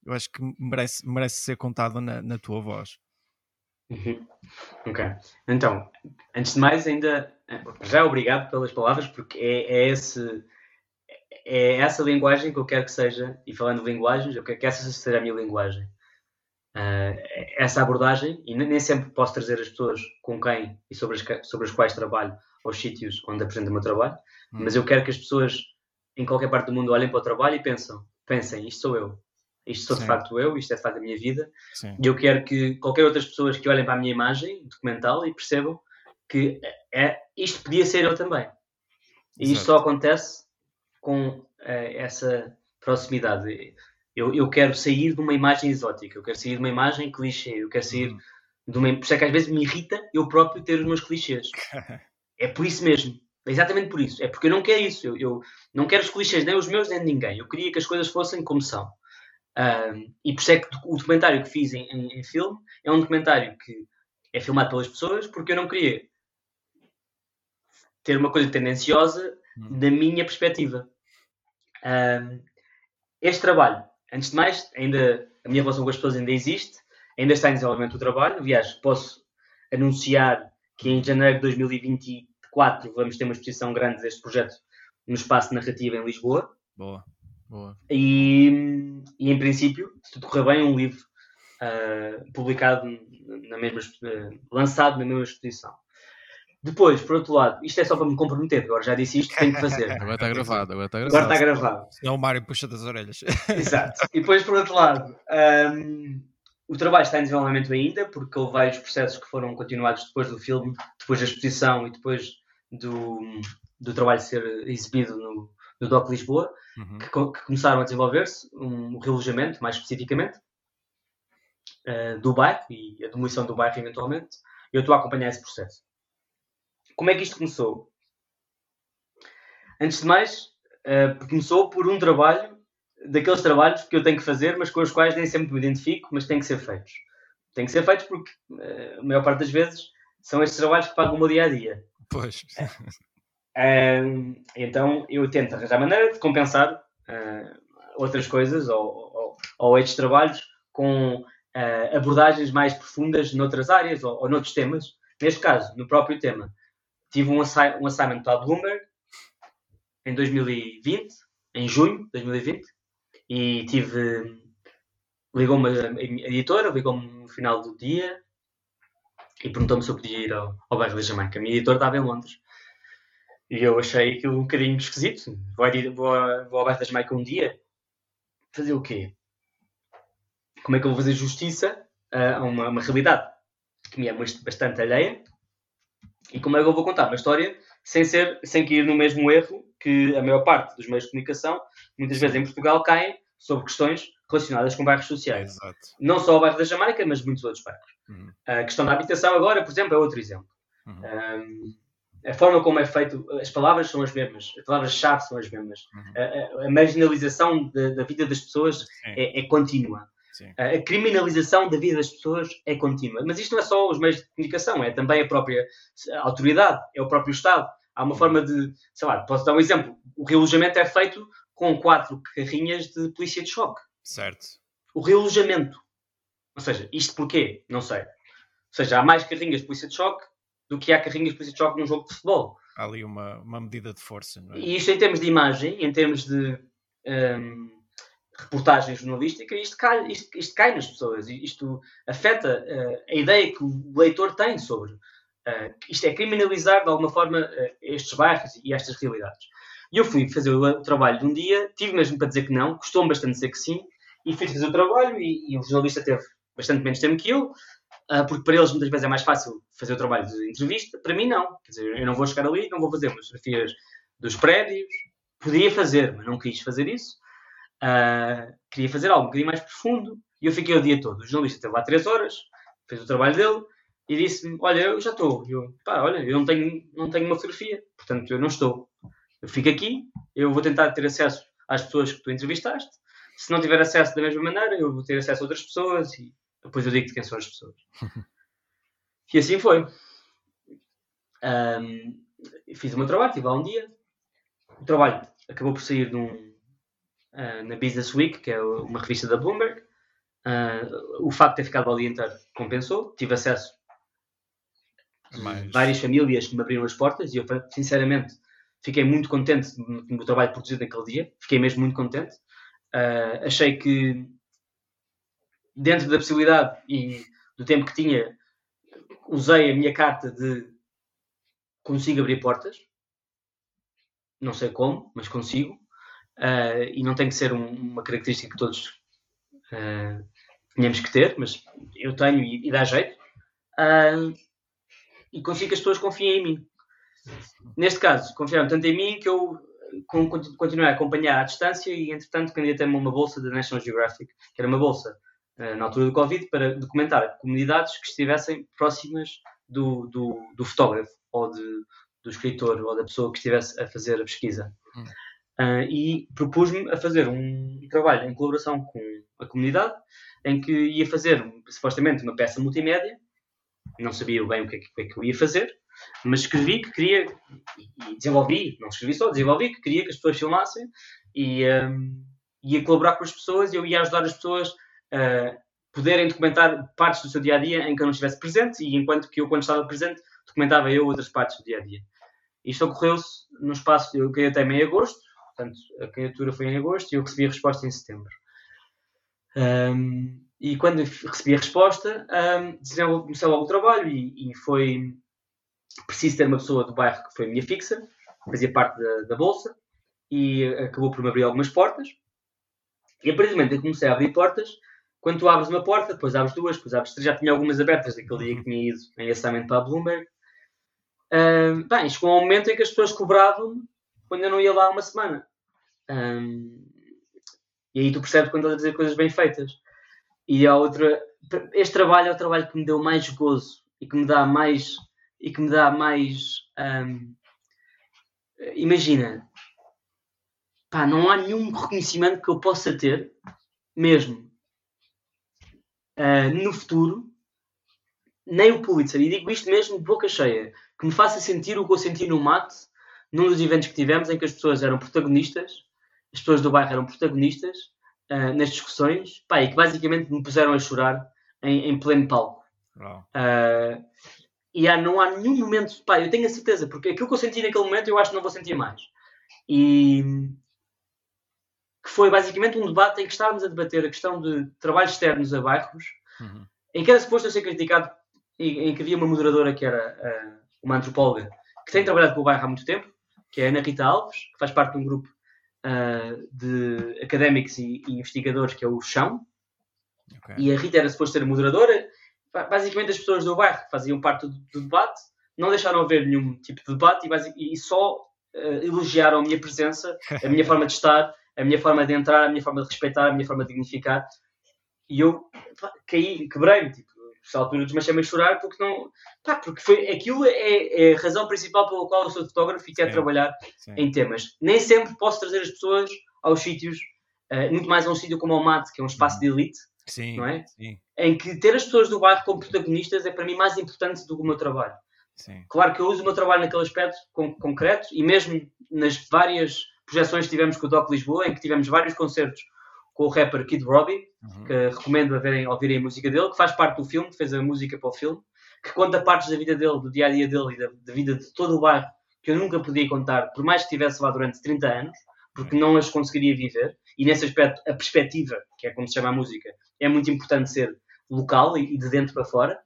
Eu acho que merece, merece ser contado na, na tua voz. Uhum. Ok. Então, antes de mais, ainda já obrigado pelas palavras, porque é, é, esse, é essa linguagem que eu quero que seja, e falando de linguagens, eu quero que essa seja a minha linguagem. Uh, essa abordagem, e nem sempre posso trazer as pessoas com quem e sobre as, sobre as quais trabalho aos sítios onde apresento o meu trabalho, hum. mas eu quero que as pessoas em qualquer parte do mundo olhem para o trabalho e pensam, pensem, isto sou eu, isto sou Sim. de facto eu, isto é de facto a minha vida, Sim. e eu quero que qualquer outras pessoas que olhem para a minha imagem documental e percebam que é, isto podia ser eu também. E isto só acontece com é, essa proximidade. Eu, eu quero sair de uma imagem exótica, eu quero sair de uma imagem clichê, eu quero sair uhum. de uma. Por isso é que às vezes me irrita eu próprio ter os meus clichês. (laughs) é por isso mesmo. É exatamente por isso. É porque eu não quero isso. Eu, eu, não quero os clichês, nem os meus, nem de ninguém. Eu queria que as coisas fossem como são. Um, e por isso é que o documentário que fiz em, em, em, filme é um documentário que é filmado pelas pessoas, porque eu não queria ter uma coisa tendenciosa hum. da minha perspectiva. Um, este trabalho, antes de mais, ainda a minha relação com as pessoas ainda existe, ainda está em desenvolvimento o trabalho. Aliás, posso anunciar que em janeiro de 2024 vamos ter uma exposição grande deste projeto no Espaço Narrativo em Lisboa. Boa, boa. E, e em princípio, se tudo correr bem, um livro uh, publicado na mesma, uh, lançado na mesma exposição. Depois, por outro lado, isto é só para me comprometer, agora já disse isto, tenho que fazer. (laughs) Agora está gravado, agora está gravado. Agora está gravado. Senão o Mário puxa das orelhas. (laughs) Exato. E depois, por outro lado, um, o trabalho está em desenvolvimento ainda, porque houve vários processos que foram continuados depois do filme, depois da exposição e depois do, do trabalho ser exibido no, no DOC Lisboa, uhum. que, que, começaram a desenvolver-se, um relojamento, mais especificamente, uh, do bairro e a demolição do bairro eventualmente. Eu estou a acompanhar esse processo. Como é que isto começou? Antes de mais, uh, começou por um trabalho, daqueles trabalhos que eu tenho que fazer, mas com os quais nem sempre me identifico, mas têm que ser feitos. Têm que ser feitos porque, uh, a maior parte das vezes, são estes trabalhos que pagam o meu dia a dia. Pois. Uh, então, eu tento arranjar maneira de compensar outras coisas ou, ou, ou estes trabalhos com abordagens mais profundas noutras áreas ou, ou noutros temas. Neste caso, no próprio tema tive um, assi um assignment para a Bloomberg em 2020, em junho de 2020, e tive. Ligou-me a editora, ligou-me no final do dia e perguntou-me se eu podia ir ao, ao bairro Jamaica. A minha editora estava em Londres. E eu achei aquilo um bocadinho esquisito. Vou, vou, vou ao bairro da Jamaica um dia. Fazer o quê? Como é que eu vou fazer justiça a uma, uma realidade que me é bastante alheia e como é que eu vou contar uma história sem, ser, sem cair no mesmo erro que a maior parte dos meios de comunicação, muitas vezes em Portugal, caem sobre questões relacionadas com bairros sociais. Exato. Não só o bairro da Jamaica, mas muitos outros bairros. Uhum. A questão da habitação agora, por exemplo, é outro exemplo. Uhum. Um, a forma como é feito, as palavras são as mesmas, as palavras-chave são as mesmas. Uhum. A, a, marginalização da, da, vida das pessoas é, é, contínua. Sim. A criminalização da vida das pessoas é contínua. Mas isto não é só os meios de comunicação, é também a própria autoridade, é o próprio Estado. Há uma forma de, sei lá, posso dar um exemplo. O realojamento é feito com quatro carrinhas de polícia de choque. Certo. O realojamento. Ou seja, isto porquê? Não sei. Ou seja, há mais carrinhas de polícia de choque do que há de polícia de choque num jogo de futebol. Há ali uma, uma medida de força, não é? E isto em termos de imagem, em termos de. Um, reportagem jornalística, isto cai, isto, isto cai nas pessoas, isto afeta uh, a ideia que o leitor tem sobre. Uh, isto é criminalizar de alguma forma uh, estes bairros e estas realidades. E eu fui fazer o, o, trabalho de um dia, tive mesmo para dizer que não, custou-me bastante dizer que sim, e fui fazer o trabalho e, e o jornalista teve bastante menos tempo que eu, porque para eles muitas vezes é mais fácil fazer o trabalho de entrevista, para mim não. Quer dizer, eu não vou chegar ali, não vou fazer fotografias dos prédios, podia fazer, mas não quis fazer isso. Uh, queria fazer algo um bocadinho mais profundo e eu fiquei o dia todo. O jornalista esteve lá três horas, fez o trabalho dele e disse-me: Olha, eu já estou. Eu, pá, olha, eu não tenho, não tenho uma fotografia, portanto eu não estou. eu fico aqui, eu vou tentar ter acesso às pessoas que tu entrevistaste. Se não tiver acesso da mesma maneira, eu vou ter acesso a outras pessoas e depois eu digo-te quem são as pessoas. e assim foi. Um, fiz o meu trabalho, estive lá um dia. O trabalho acabou por sair num, uh, na Business Week, que é uma revista da Bloomberg. Uh, o facto de ter ficado ali inteiro compensou. Tive acesso a várias famílias que me abriram as portas e eu, sinceramente, fiquei muito contente no trabalho produzido naquele dia. Fiquei mesmo muito contente. Uh, achei que, dentro da possibilidade e do tempo que tinha, usei a minha carta de consigo abrir portas. Não sei como, mas consigo. Uh, e não tem que ser um, uma característica que todos uh, que ter, mas eu tenho e, e dá jeito. Uh, e consigo que as pessoas confiem em mim. Neste caso, confiaram tanto em mim que eu continuei a acompanhar à distância e, entretanto, candidatei-me a uma bolsa da National Geographic, que era uma bolsa na altura do Covid, para documentar comunidades que estivessem próximas do, do, do fotógrafo ou de, do escritor ou da pessoa que estivesse a fazer a pesquisa. Hum. Uh, e propus-me a fazer um trabalho em colaboração com a comunidade, em que ia fazer supostamente uma peça multimédia. Não sabia bem o que é que, é que eu ia fazer, mas escrevi que queria, e desenvolvi, não escrevi só, desenvolvi que queria que as pessoas filmassem e um, ia colaborar com as pessoas, eu ia ajudar as pessoas a poderem documentar partes do seu dia a dia em que eu não estivesse presente, e enquanto que eu, quando estava presente, documentava eu outras partes do dia a dia. Isto ocorreu-se no espaço, eu até em agosto, portanto, a candidatura foi em agosto e eu recebi a resposta em setembro. Um, e quando recebi a resposta, um, comecei logo o trabalho e, e, foi preciso ter uma pessoa do bairro que foi minha fixa, fazia parte da, da bolsa e acabou por me abrir algumas portas. E a partir do momento que comecei a abrir portas, quando tu abres uma porta, depois abres duas, depois abres três, já tinha algumas abertas naquele dia que tinha ido em assamento para a Bloomberg. Um, bem, chegou um momento em que as pessoas cobravam quando eu não ia lá uma semana. Um, e aí tu percebes quando estás a dizer coisas bem feitas. E a outra, este trabalho é o trabalho que me deu mais gozo e que me dá mais e que me dá mais um, imagina pá, não há nenhum reconhecimento que eu possa ter mesmo uh, no futuro nem o Pulitzer, e digo isto mesmo de boca cheia, que me faça sentir o que eu senti no mate num dos eventos que tivemos em que as pessoas eram protagonistas, as pessoas do bairro eram protagonistas uh, nas discussões, pá, e que basicamente me puseram a chorar em, em pleno palco. Uh, e há, não há nenhum momento, pá, eu tenho a certeza, porque aquilo que eu senti naquele momento eu acho que não vou sentir mais. E que foi basicamente um debate em que estávamos a debater a questão de trabalhos externos a bairros, uhum. em que era suposto eu ser criticado, em, em que havia uma moderadora que era uh, uma antropóloga, que tem trabalhado com o bairro há muito tempo, que é a Ana Rita Alves, que faz parte de um grupo uh, de académicos e, e, investigadores que é o Chão. Okay. E a Rita era suposto ser a moderadora. Basicamente, as pessoas do bairro faziam parte do, do debate não deixaram haver nenhum tipo de debate e, e só uh, elogiaram a minha presença, a minha (laughs) forma de estar, a minha forma de entrar, a minha forma de respeitar, a minha forma de dignificar. E eu caí, quebrei-me. Tipo, nessa altura desmanchei-me a chorar porque não. Pá, porque foi, aquilo é, é, a razão principal pela qual eu sou fotógrafo e quero Sim. trabalhar Sim. em temas. Nem sempre posso trazer as pessoas aos sítios, uh, muito mais a um sítio como o MAT, que é um espaço uhum. de elite, Sim. não é? Em que ter as pessoas do bairro como protagonistas é para mim mais importante do que o meu trabalho. Claro que eu uso o meu trabalho naquele aspecto com, concreto e mesmo nas várias projeções que tivemos com o Doc Lisboa, em que tivemos vários concertos com o rapper Kid Robbie, uhum. que recomendo a verem, ouvirem a música dele, que faz parte do filme, fez a música para o filme, que conta partes da vida dele, do dia a dia dele e da, da vida de todo o bairro, que eu nunca podia contar, por mais que estivesse lá durante 30 anos, porque não as conseguiria viver. E nesse aspecto, a perspectiva, que é como se chama a música, é muito importante ser local e, de dentro para fora.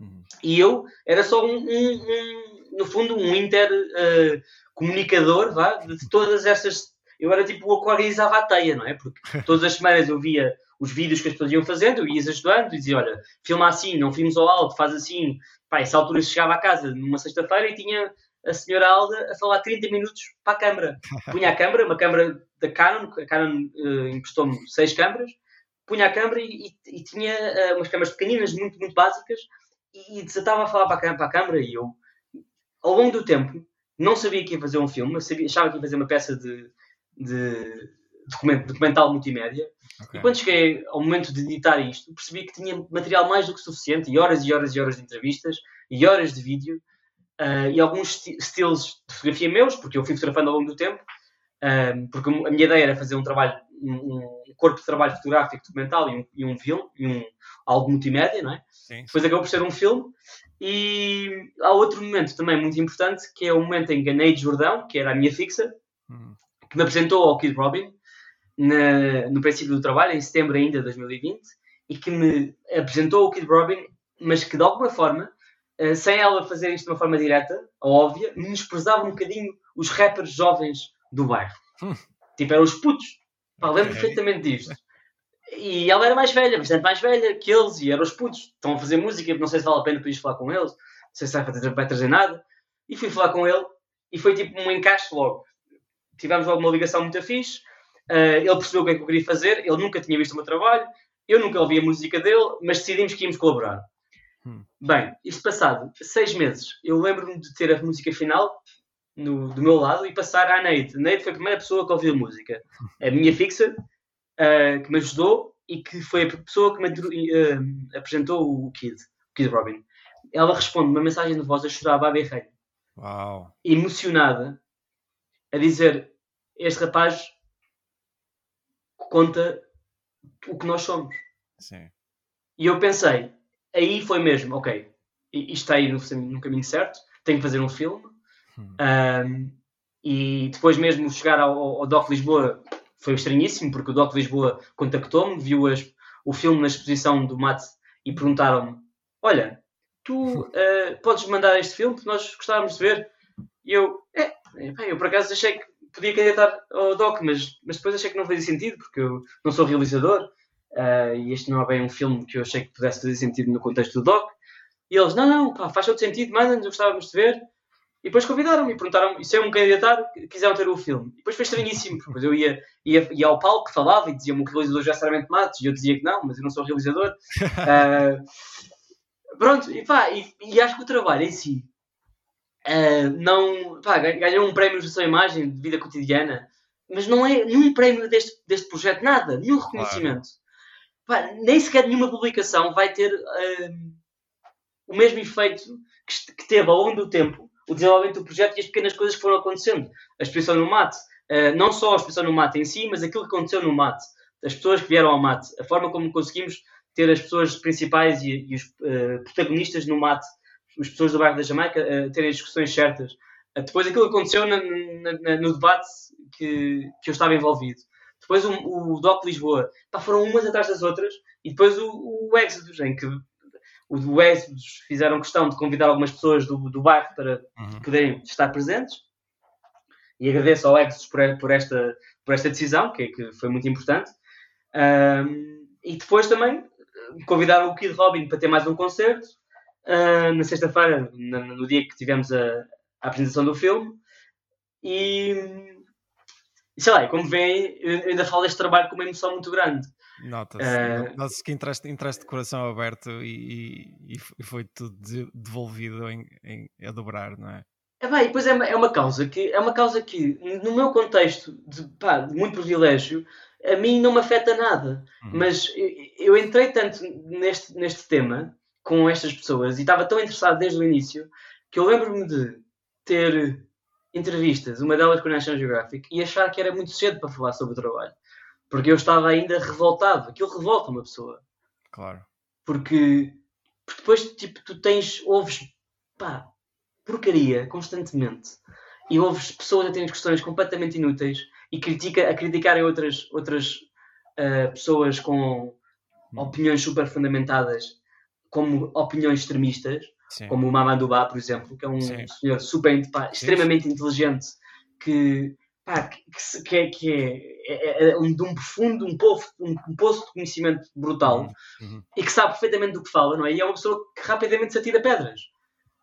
Uhum. E eu era só um, um, um, no fundo, um inter uh, comunicador vá, de todas essas eu era tipo o que organizava a teia, não é? Porque (laughs) todas as semanas eu via os vídeos que as pessoas iam fazendo, eu ia ajudando e dizia: olha, filma assim, não filmes ao alto, faz assim. Pá, essa altura chegava a casa numa sexta-feira e tinha a senhora Alda a falar 30 minutos para a câmara. (laughs) Punha a câmara, uma câmara da Canon, a Canon uh, emprestou-me seis câmaras, punha a câmara e, e, e tinha uh, umas câmaras pequeninas, muito, muito básicas, e, e desatava a falar para a, para a câmara e eu, ao longo do tempo, não sabia que ia fazer um filme, sabia, achava que ia fazer uma peça de, de documental multimédia. Okay. E quando cheguei ao momento de editar isto, percebi que tinha material mais do que suficiente, e horas e horas e horas de entrevistas, e horas de vídeo, uh, e alguns estilos de fotografia meus, porque eu fui fotografando ao longo do tempo, uh, porque a minha ideia era fazer um trabalho, um, um corpo de trabalho fotográfico, documental e um, e um filme, e um, algo multimédia, não é? Sim. Depois acabou por ser um filme, e há outro momento também muito importante, que é o momento em que a Neide Jordão, que era a minha fixa, hum. que me apresentou ao Kid Robin, na, no princípio do trabalho, em setembro ainda de 2020, e que me apresentou o Kid Robin, mas que de alguma forma, uh, sem ela fazer isto de uma forma direta ou óbvia, menosprezava um bocadinho os rappers jovens do bairro. Hum. Tipo, eram os putos. Pá, lembro okay. perfeitamente disto. E ela era mais velha, bastante mais velha que eles, e eram os putos. Estão a fazer música, não sei se vale a pena depois falar com eles, não sei se vai, fazer, vai trazer nada. E fui falar com ele, e foi tipo um encaixe logo. Tivemos logo uma ligação muito fixe. Uh, ele percebeu o que é que eu queria fazer, ele nunca tinha visto o meu trabalho, eu nunca ouvi a música dele, mas decidimos que íamos colaborar. Hum. Bem, isto passado seis meses, eu lembro-me de ter a música final no, do meu lado e passar à Neide. Neide foi a primeira pessoa que ouviu a música. A minha fixa, uh, que me ajudou e que foi a pessoa que me uh, apresentou o Kid, o Kid Robin. Ela responde uma mensagem de voz a chorar a berreiro. Uau. Emocionada, a dizer: Este rapaz conta o que nós somos. Sim. E eu pensei, aí foi mesmo, ok, isto está aí no, no caminho certo, tenho que fazer um filme. Hum. Um, e depois mesmo chegar ao, ao Doc Lisboa foi estranhíssimo, porque o Doc Lisboa contactou-me, viu as, o filme na exposição do Mate e perguntaram-me: Olha, tu uh, podes mandar este filme que nós gostávamos de ver? E eu, é, bem, eu por acaso achei que podia candidatar ao Doc, mas, mas depois achei que não fazia sentido, porque eu não sou realizador uh, e este não é bem um filme que eu achei que pudesse fazer sentido no contexto do Doc. E eles, não, não, pá, faz todo sentido, manda-nos, gostávamos de ver. E depois convidaram-me e perguntaram se eu me candidatar, quiseram ter o filme. E depois foi estranhíssimo, porque eu ia, ia, ia ao palco, falava e dizia-me que o realizador já seriamente matos, e eu dizia que não, mas eu não sou realizador. Uh, (laughs) pronto, e pá, e, e acho que o trabalho em si Uh, não, pá, ganhou um prémio de sua imagem de vida cotidiana, mas não é nenhum prémio deste, deste projeto, nada, nenhum reconhecimento. Claro. Pá, nem sequer nenhuma publicação vai ter uh, o mesmo efeito que, que, teve ao longo do tempo o desenvolvimento do projeto e as pequenas coisas que foram acontecendo. A exposição no mate, uh, não só a exposição no mate em si, mas aquilo que aconteceu no mate, as pessoas que vieram ao mate, a forma como conseguimos ter as pessoas principais e, e os protagonistas no mate as pessoas do bairro da Jamaica uh, terem as discussões certas. Uh, depois aquilo que aconteceu na, na, no debate que, que eu estava envolvido. Depois o, o DOC Lisboa. Pá, foram umas atrás das outras. E depois o, o Exodus, em que o Exodus fizeram questão de convidar algumas pessoas do, do bairro para uhum. poderem estar presentes. E agradeço ao Exodus por, por, esta, por esta decisão, que, que foi muito importante. Um, e depois também convidaram o Kid Robin para ter mais um concerto uh, na sexta-feira, no dia que tivemos a, a, apresentação do filme. E sei lá, como veem, eu ainda falo deste trabalho com uma emoção muito grande. Nota-se uh, nota que entraste, entraste de coração aberto e, e, e foi tudo devolvido em, em, a dobrar, não é? É bem, pois é uma, é uma causa que é uma causa que, no meu contexto de, pá, de muito privilégio, a mim não me afeta nada. Uhum. Mas eu, eu, entrei tanto neste, neste tema com estas pessoas e estava tão interessado desde o início que eu lembro-me de ter entrevistas, uma delas com a National Geographic, e achar que era muito cedo para falar sobre o trabalho. Porque eu estava ainda revoltado. Aquilo revolta uma pessoa. Claro. Porque, porque depois, tipo, tu tens, ouves, pá, porcaria constantemente. E ouves pessoas a terem discussões completamente inúteis e critica, a criticarem outras, outras uh, pessoas com hum. opiniões super fundamentadas como opiniões extremistas, Sim. como o Mamadou Ba, por exemplo, que é um Sim. senhor super, pá, extremamente inteligente, que, pá, que, que, é, que é, é, é, um, de um profundo, um, poço, um, um poço de conhecimento brutal uhum. uhum. e que sabe perfeitamente do que fala, não é? E é uma pessoa que rapidamente se atira pedras.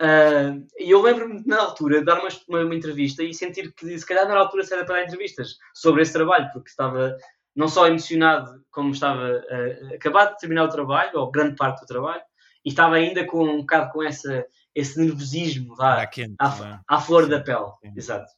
Uh, e eu lembro-me, na altura, de dar uma, uma, uma, entrevista e sentir que, se calhar, na altura, era para dar entrevistas sobre esse trabalho, porque estava não só emocionado, como estava uh, acabado de terminar o trabalho, ou grande parte do trabalho, e estava ainda com um bocado com essa, esse nervosismo vá, quente, à, à, flor da pele. Sim. Exato.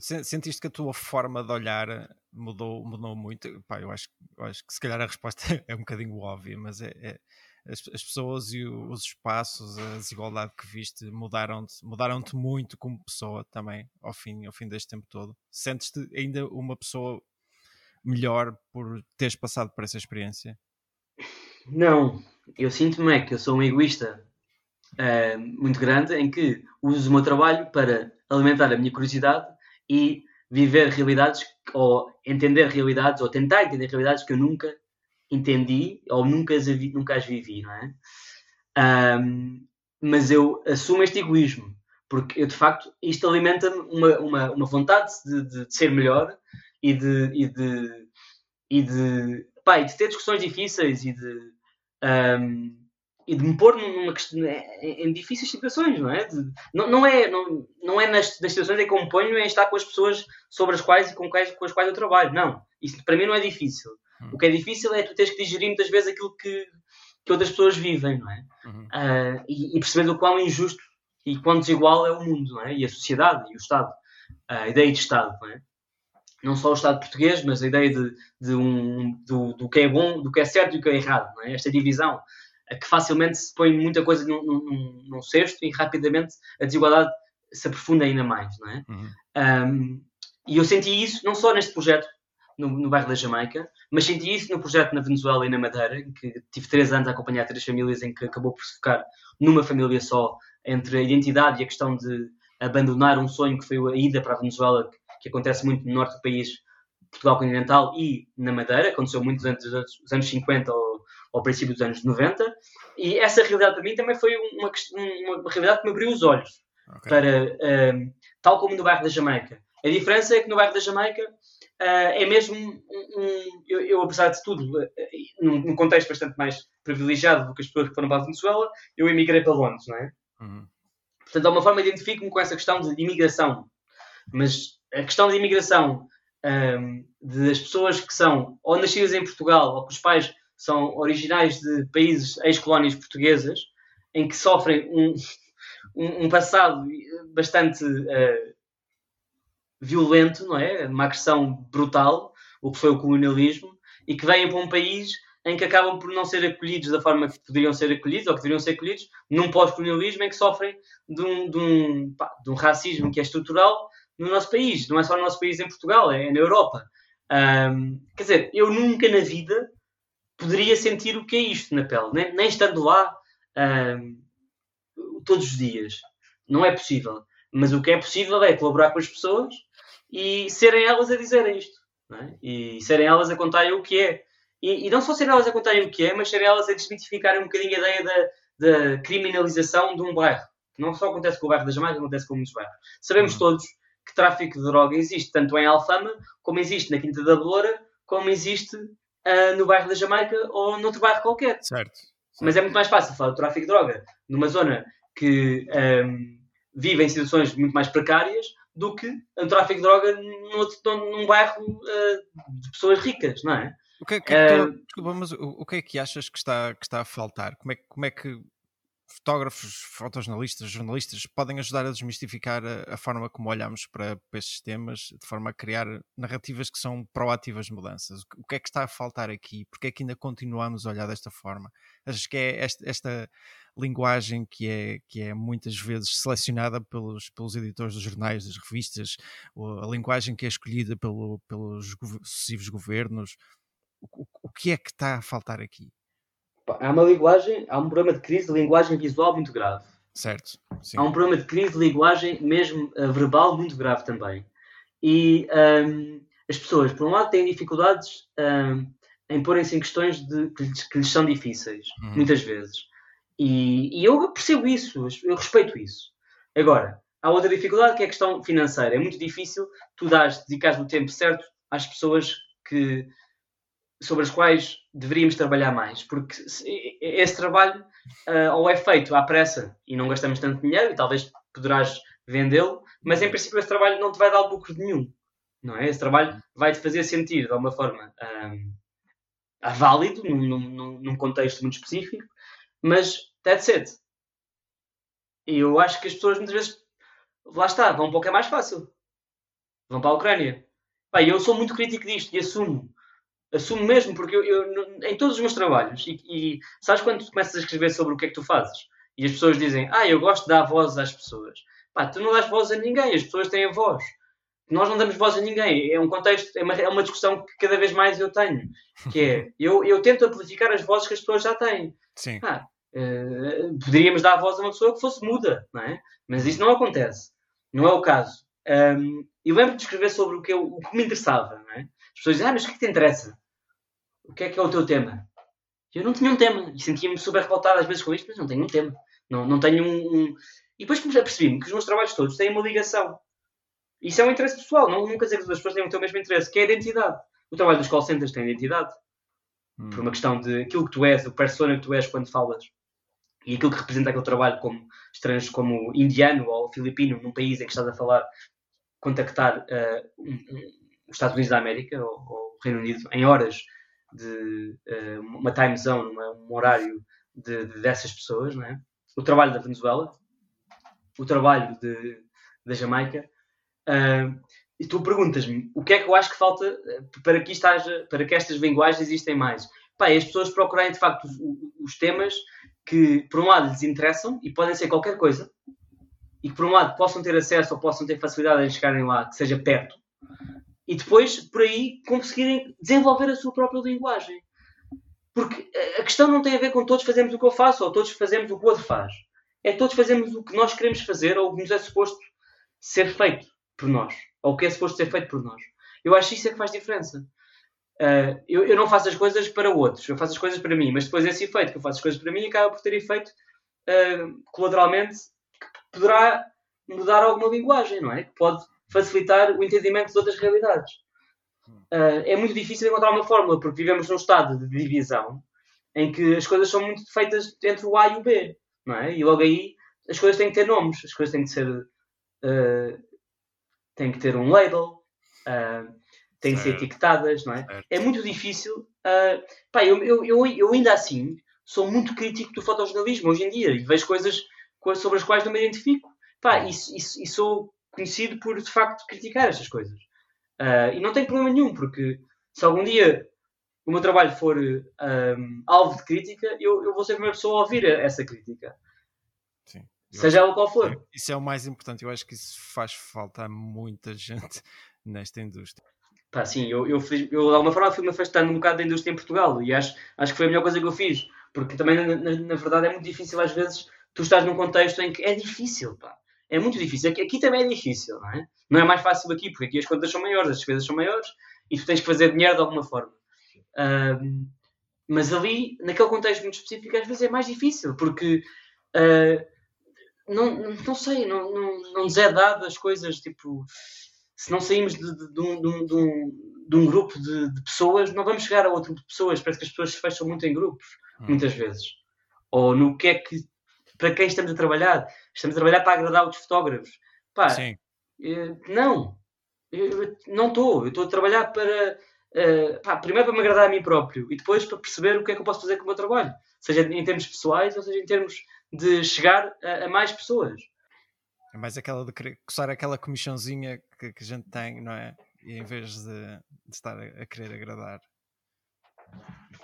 Sentiste que a tua forma de olhar mudou, mudou muito? Pá, eu, acho, eu acho que se calhar a resposta (laughs) é um bocadinho óbvia, mas é, é as, as, pessoas e o, os espaços, a desigualdade que viste mudaram-te mudaram -te muito como pessoa também ao fim, ao fim deste tempo todo. Sentes-te ainda uma pessoa melhor por teres passado por essa experiência? Não, eu sinto-me é que eu sou um egoísta uh, muito grande em que uso o meu trabalho para alimentar a minha curiosidade e viver realidades ou entender realidades ou tentar entender realidades que eu nunca entendi ou nunca as, nunca as vivi, não é? Um, mas eu assumo este egoísmo porque eu de facto isto alimenta-me uma, uma, uma vontade de, de, de, ser melhor e de e de, e de, pá, e de ter discussões difíceis e de um, e de me pôr numa questão, em, em difíceis situações, não é? De, não, não é, não, não é nas, nas situações em que eu me ponho em estar com as pessoas sobre as quais e com, quais, com as quais eu trabalho. Não, isso para mim não é difícil. Uhum. O que é difícil é tu teres que digerir muitas vezes aquilo que, que outras pessoas vivem, não é? Uhum. Uh, e, e, perceber o quão injusto e quão desigual é o mundo, não é? E a sociedade e o Estado. A ideia de Estado, não é? Não só o Estado português, mas a ideia de, de um, do, do que é bom, do que é certo e do que é errado, não é? Esta divisão que facilmente se põe muita coisa num, num, num cesto e rapidamente a desigualdade se aprofunda ainda mais, não é? Uhum. Um, e eu senti isso não só neste projeto no, no, bairro da Jamaica, mas senti isso no projeto na Venezuela e na Madeira, em que tive três anos a acompanhar três famílias, em que acabou por se focar numa família só, entre a identidade e a questão de abandonar um sonho que foi a ida para a Venezuela, que, que acontece muito no norte do país, Portugal continental e na Madeira, aconteceu muito durante os anos 50 ou ao princípio dos anos 90, e essa realidade para mim também foi uma, uma realidade que me abriu os olhos okay. para, um, tal como no bairro da Jamaica. A diferença é que no bairro da Jamaica uh, é mesmo um, um eu, eu, apesar de tudo, uh, num, num, contexto bastante mais privilegiado do que as pessoas que foram para a Venezuela, eu emigrei para Londres, não é? Uhum. Portanto, de alguma forma identifico-me com essa questão de imigração, mas a questão de imigração um, das pessoas que são ou nascidas em Portugal ou que os pais são originais de países ex-colónias portuguesas, em que sofrem um, um, um passado bastante uh, violento, não é? Uma agressão brutal, o que foi o colonialismo, e que vêm para um país em que acabam por não ser acolhidos da forma que poderiam ser acolhidos, ou que deveriam ser acolhidos, num pós-colonialismo em que sofrem de um, de, um, pá, de um racismo que é estrutural no nosso país. Não é só no nosso país em Portugal, é na Europa. Um, quer dizer, eu nunca na vida poderia sentir o que é isto na pele, nem, nem estando lá todos os dias. Não é possível. Mas o que é possível é colaborar com as pessoas e serem elas a dizerem isto. É? E serem elas a contarem o que é. E, e, não só serem elas a contarem o que é, mas serem elas a desmitificarem um bocadinho a ideia da, da criminalização de um bairro. Não só acontece com o bairro da Jamaica, acontece com muitos bairros. Sabemos uhum. todos que tráfico de droga existe tanto em Alfama, como existe na Quinta da Beloura, como existe uh, no bairro da Jamaica ou noutro bairro qualquer. Certo. certo. Mas é muito mais fácil falar do tráfico de droga numa zona que um, vive em situações muito mais precárias do que o tráfico de droga num, num bairro uh, de pessoas ricas, não é? O que é que, uh, desculpa, mas o, o, que é que achas que está, que está a faltar? Como é, como é que fotógrafos, fotojornalistas, jornalistas podem ajudar a desmistificar a, a forma como olhamos para, para estes temas, de forma a criar narrativas que são proativas mudanças. O, o que é que está a faltar aqui? Porque é que ainda continuamos a olhar desta forma? Acho que é esta, esta linguagem que é, que é muitas vezes selecionada pelos, pelos editores dos jornais, das revistas, a linguagem que é escolhida pelo, pelos sucessivos governos. O, o que é que está a faltar aqui? Há uma linguagem, há um problema de crise de linguagem visual muito grave. Certo. Sim. Há um problema de crise de linguagem mesmo uh, verbal muito grave também. E um, as pessoas, por um lado, têm dificuldades um, em porem-se em questões de, que, lhes, que lhes são difíceis, uhum. muitas vezes. E, e, eu percebo isso, eu respeito isso. Agora, há outra dificuldade que é a questão financeira. É muito difícil tu dares, dedicares o tempo certo às pessoas que, sobre as quais deveríamos trabalhar mais, porque esse trabalho uh, ou é feito à pressa e não gastamos tanto dinheiro e talvez poderás vendê-lo, mas em princípio esse trabalho não te vai dar lucro nenhum, não é? Esse trabalho vai-te fazer sentir de alguma forma um, válido num, num, num, contexto muito específico, mas that's it. E eu acho que as pessoas muitas vezes, lá está, vão para o que é mais fácil. Vão para a Ucrânia. Pá, eu sou muito crítico disto e assumo. Assumo mesmo, porque eu, eu em todos os meus trabalhos, e, e, sabes quando tu começas a escrever sobre o que é que tu fazes? E as pessoas dizem, ah, eu gosto de dar voz às pessoas. Pá, tu não dás voz a ninguém, as pessoas têm a voz. Nós não damos voz a ninguém. É um contexto, é uma, é uma discussão que cada vez mais eu tenho. Que é, (laughs) eu, eu tento amplificar as vozes que as pessoas já têm. Sim. Ah, uh, poderíamos dar a voz a uma pessoa que fosse muda, não é? Mas isso não acontece. Não é o caso. Um, eu lembro de escrever sobre o que, eu, o que me interessava, não é? As pessoas dizem, ah, mas o que é que te interessa? O que é que é o teu tema? Eu não tinha um tema e sentia-me super revoltado às vezes com isto, mas não tenho um tema. Não, não tenho um, um... E depois percebi-me que os meus trabalhos todos têm uma ligação. Isso é um interesse pessoal, não, não quer dizer que as pessoas tenham o mesmo interesse, que é a identidade. O trabalho dos call centers tem identidade. Hum. Por uma questão de aquilo que tu és, o persona que tu és quando falas e aquilo que representa aquele trabalho como estrangeiro, como indiano ou filipino, num país em que estás a falar, contactar uh, um, um, os Estados Unidos da América ou, ou, o Reino Unido em horas de uh, uma time zone, uma, um horário de, de, dessas pessoas, é? o trabalho da Venezuela, o trabalho de, da Jamaica. Uh, e tu perguntas-me o que é que eu acho que falta para que, para que estas linguagens existem mais. Pá, as pessoas procurarem de facto os, os temas que, por um lado, lhes interessam e podem ser qualquer coisa, e que, por um lado, possam ter acesso ou possam ter facilidade em chegarem lá, que seja perto, e depois, por aí, conseguirem desenvolver a sua própria linguagem. Porque a questão não tem a ver com todos fazemos o que eu faço ou todos fazemos o que o outro faz. É todos fazemos o que nós queremos fazer ou o que nos é suposto ser feito por nós. Ou o que é suposto ser feito por nós. Eu acho isso é que faz diferença. Uh, eu, eu, não faço as coisas para outros, eu faço as coisas para mim, mas depois esse efeito que eu faço as coisas para mim acaba por ter efeito uh, colateralmente que poderá mudar alguma linguagem, não é? Que pode facilitar o entendimento de outras realidades. Uh, é muito difícil encontrar uma fórmula, porque vivemos num estado de divisão em que as coisas são muito feitas entre o A e o B, não é? E logo aí as coisas têm que ter nomes, as coisas têm que ser. Uh, têm que ter um label. Uh, têm que ser etiquetadas, não é? Certo. É muito difícil. Uh, pá, eu, eu, eu, eu, ainda assim sou muito crítico do fotojornalismo hoje em dia e vejo coisas sobre as quais não me identifico. Pá, e, e, e sou conhecido por, de facto, criticar estas coisas. Uh, e não tem problema nenhum, porque se algum dia o meu trabalho for um, alvo de crítica, eu, eu vou ser a primeira pessoa a ouvir essa crítica. Sim. Seja ela qual for. Isso é o mais importante. Eu acho que isso faz falta a muita gente (laughs) nesta indústria. Pá, sim, eu, eu, fiz, eu de alguma forma fui-me afastando um bocado da indústria em Portugal e acho, acho que foi a melhor coisa que eu fiz, porque também, na, na, na verdade, é muito difícil às vezes tu estás num contexto em que é difícil, pá. É muito difícil. Aqui, aqui, também é difícil, não é? Não é mais fácil aqui, porque aqui as contas são maiores, as despesas são maiores e tu tens que fazer dinheiro de alguma forma. Mas ali, naquele contexto muito específico, às vezes é mais difícil, porque uh, não, não sei, não, não, não nos é dado as coisas tipo se não saímos de, de, de, um, de um, um, grupo de, pessoas, não vamos chegar a outro grupo de pessoas. Parece que as pessoas se fecham muito em grupos, hum. muitas vezes. Ou no que é que. Para quem estamos a trabalhar? Estamos a trabalhar para agradar os fotógrafos. Pá, Sim. Eh, não. Eu não estou. Eu estou a trabalhar para. Uh, pá, primeiro para me agradar a mim próprio e depois para perceber o que é que eu posso fazer com o meu trabalho, seja em termos pessoais ou seja em termos de chegar a, a mais pessoas. É mais aquela de querer coçar aquela comissãozinha que, que, a gente tem, não é? E em vez de, de estar a, a, querer agradar.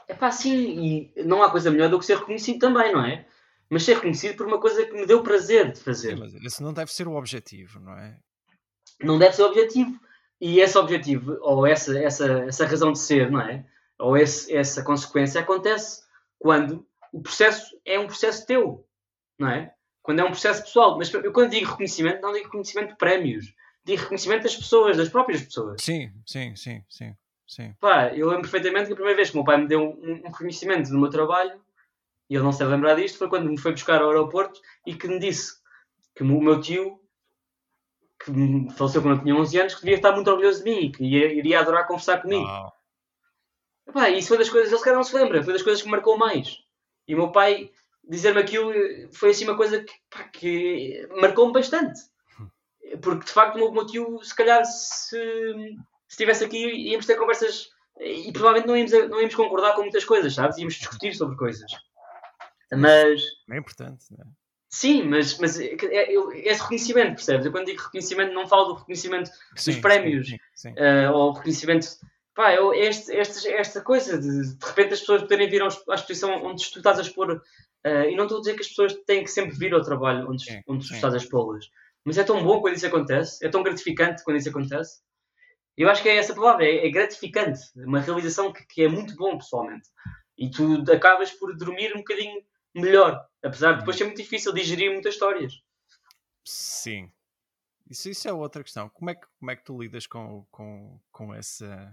É pá, sim, e não há coisa melhor do que ser reconhecido também, não é? Mas ser reconhecido por uma coisa que me deu prazer de fazer. Sim, mas esse não deve ser o objetivo, não é? Não deve ser o objetivo. E esse objetivo, ou essa, essa, essa razão de ser, não é? Ou esse, essa consequência acontece quando o processo é um processo teu, não é? quando é um processo pessoal. Mas eu, quando digo reconhecimento, não digo reconhecimento de prémios. Digo reconhecimento das pessoas, das próprias pessoas. Sim, sim, sim, sim. sim. Pá, eu lembro perfeitamente que a primeira vez que o meu pai me deu um, um reconhecimento do meu trabalho, e ele não se lembrar disto, foi quando me foi buscar ao aeroporto e que me disse que o meu tio, que faleceu quando eu tinha 11 anos, que devia estar muito orgulhoso de mim e que ia, iria adorar conversar comigo. Oh. Pá, isso foi das coisas, ele se calhar não se lembra, foi das coisas que me marcou mais. E o meu pai dizer-me aquilo foi assim uma coisa que, pá, que marcou-me bastante. Porque de facto o meu tio, se calhar, se, se estivesse aqui, íamos ter conversas e provavelmente não íamos, não íamos concordar com muitas coisas, sabes? Íamos discutir sobre coisas. Mas. É importante, não é? Sim, mas, mas é, é, é esse reconhecimento, percebes? Eu quando digo reconhecimento, não falo do reconhecimento Sim, dos prémios, sim, sim, eh, ou reconhecimento. Pá, eu, este, este, esta coisa de de repente as pessoas poderem vir à exposição onde tu estás a expor. eh, e não estou a dizer que as pessoas têm que sempre vir ao trabalho onde, onde tu estás a expô-las. Mas é tão bom quando isso acontece, é tão gratificante quando isso acontece. Eu acho que é essa palavra, é, é gratificante. Uma realização que, que é muito bom pessoalmente. E tu acabas por dormir um bocadinho melhor. Apesar de depois ser muito difícil digerir muitas histórias. Sim. Isso, isso é outra questão. Como é que, como é que tu lidas com, com, com, essa,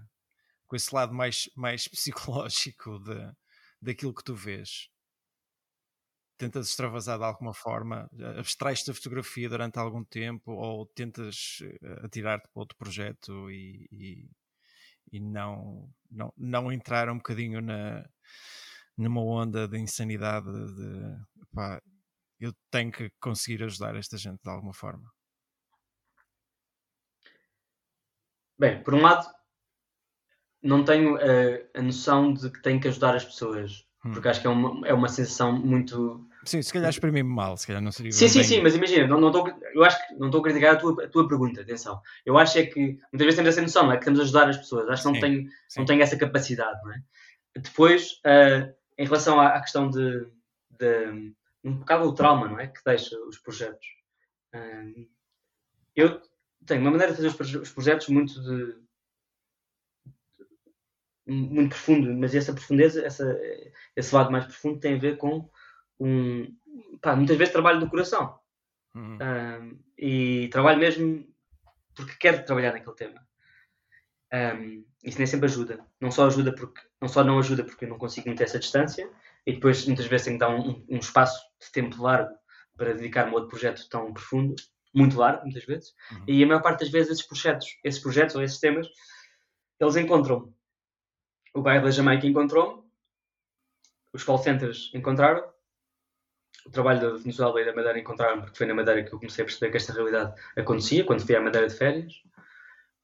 com esse lado mais, mais (laughs) psicológico de, daquilo que tu vês? Tentas extravasar de alguma forma? Abstrais da fotografia durante algum tempo ou tentas eh, atirar-te para outro projeto e, e, e não, não, não entrar um bocadinho na, numa onda de insanidade de pá, eu tenho que conseguir ajudar esta gente de alguma forma. Bem, por um lado, não tenho eh, a noção de que tenho que ajudar as pessoas. Hum. Porque acho que é uma, é uma sensação muito. Sim, se calhar exprimi-me mal, se calhar não seria Sim, sim, bem- sim, mas imagina, não, não estou, eu acho que não estou a criticar a tua, a tua pergunta, atenção. Eu acho é que muitas vezes temos essa noção, não é? Que estamos a ajudar as pessoas. Acho que não Sim, tenho, sim. não tenho essa capacidade, não é? Depois, eh, em relação à, à questão de, de um bocado o trauma, não é? Que deixa os projetos. Eh, eu tenho uma maneira de fazer os projetos muito de muito profundo, mas essa profundeza, essa, esse lado mais profundo tem a ver com um pá, muitas vezes trabalho do coração Uhum. Um, e trabalho mesmo porque quero trabalhar naquele tema. Um, isso nem sempre ajuda. Não só ajuda porque não só não ajuda porque eu não consigo manter essa distância e depois muitas vezes tenho que dar um, um espaço de tempo largo para dedicar-me a outro projeto tão profundo, muito largo muitas vezes. Uhum. E a maior parte das vezes esses projetos, esses projetos ou esses temas, eles encontram-me. O bairro da Jamaica encontrou-me, os call centers encontraram, o trabalho da Venezuela e da Madeira encontraram porque foi na Madeira que eu comecei a perceber que esta realidade acontecia, quando fui à Madeira de férias.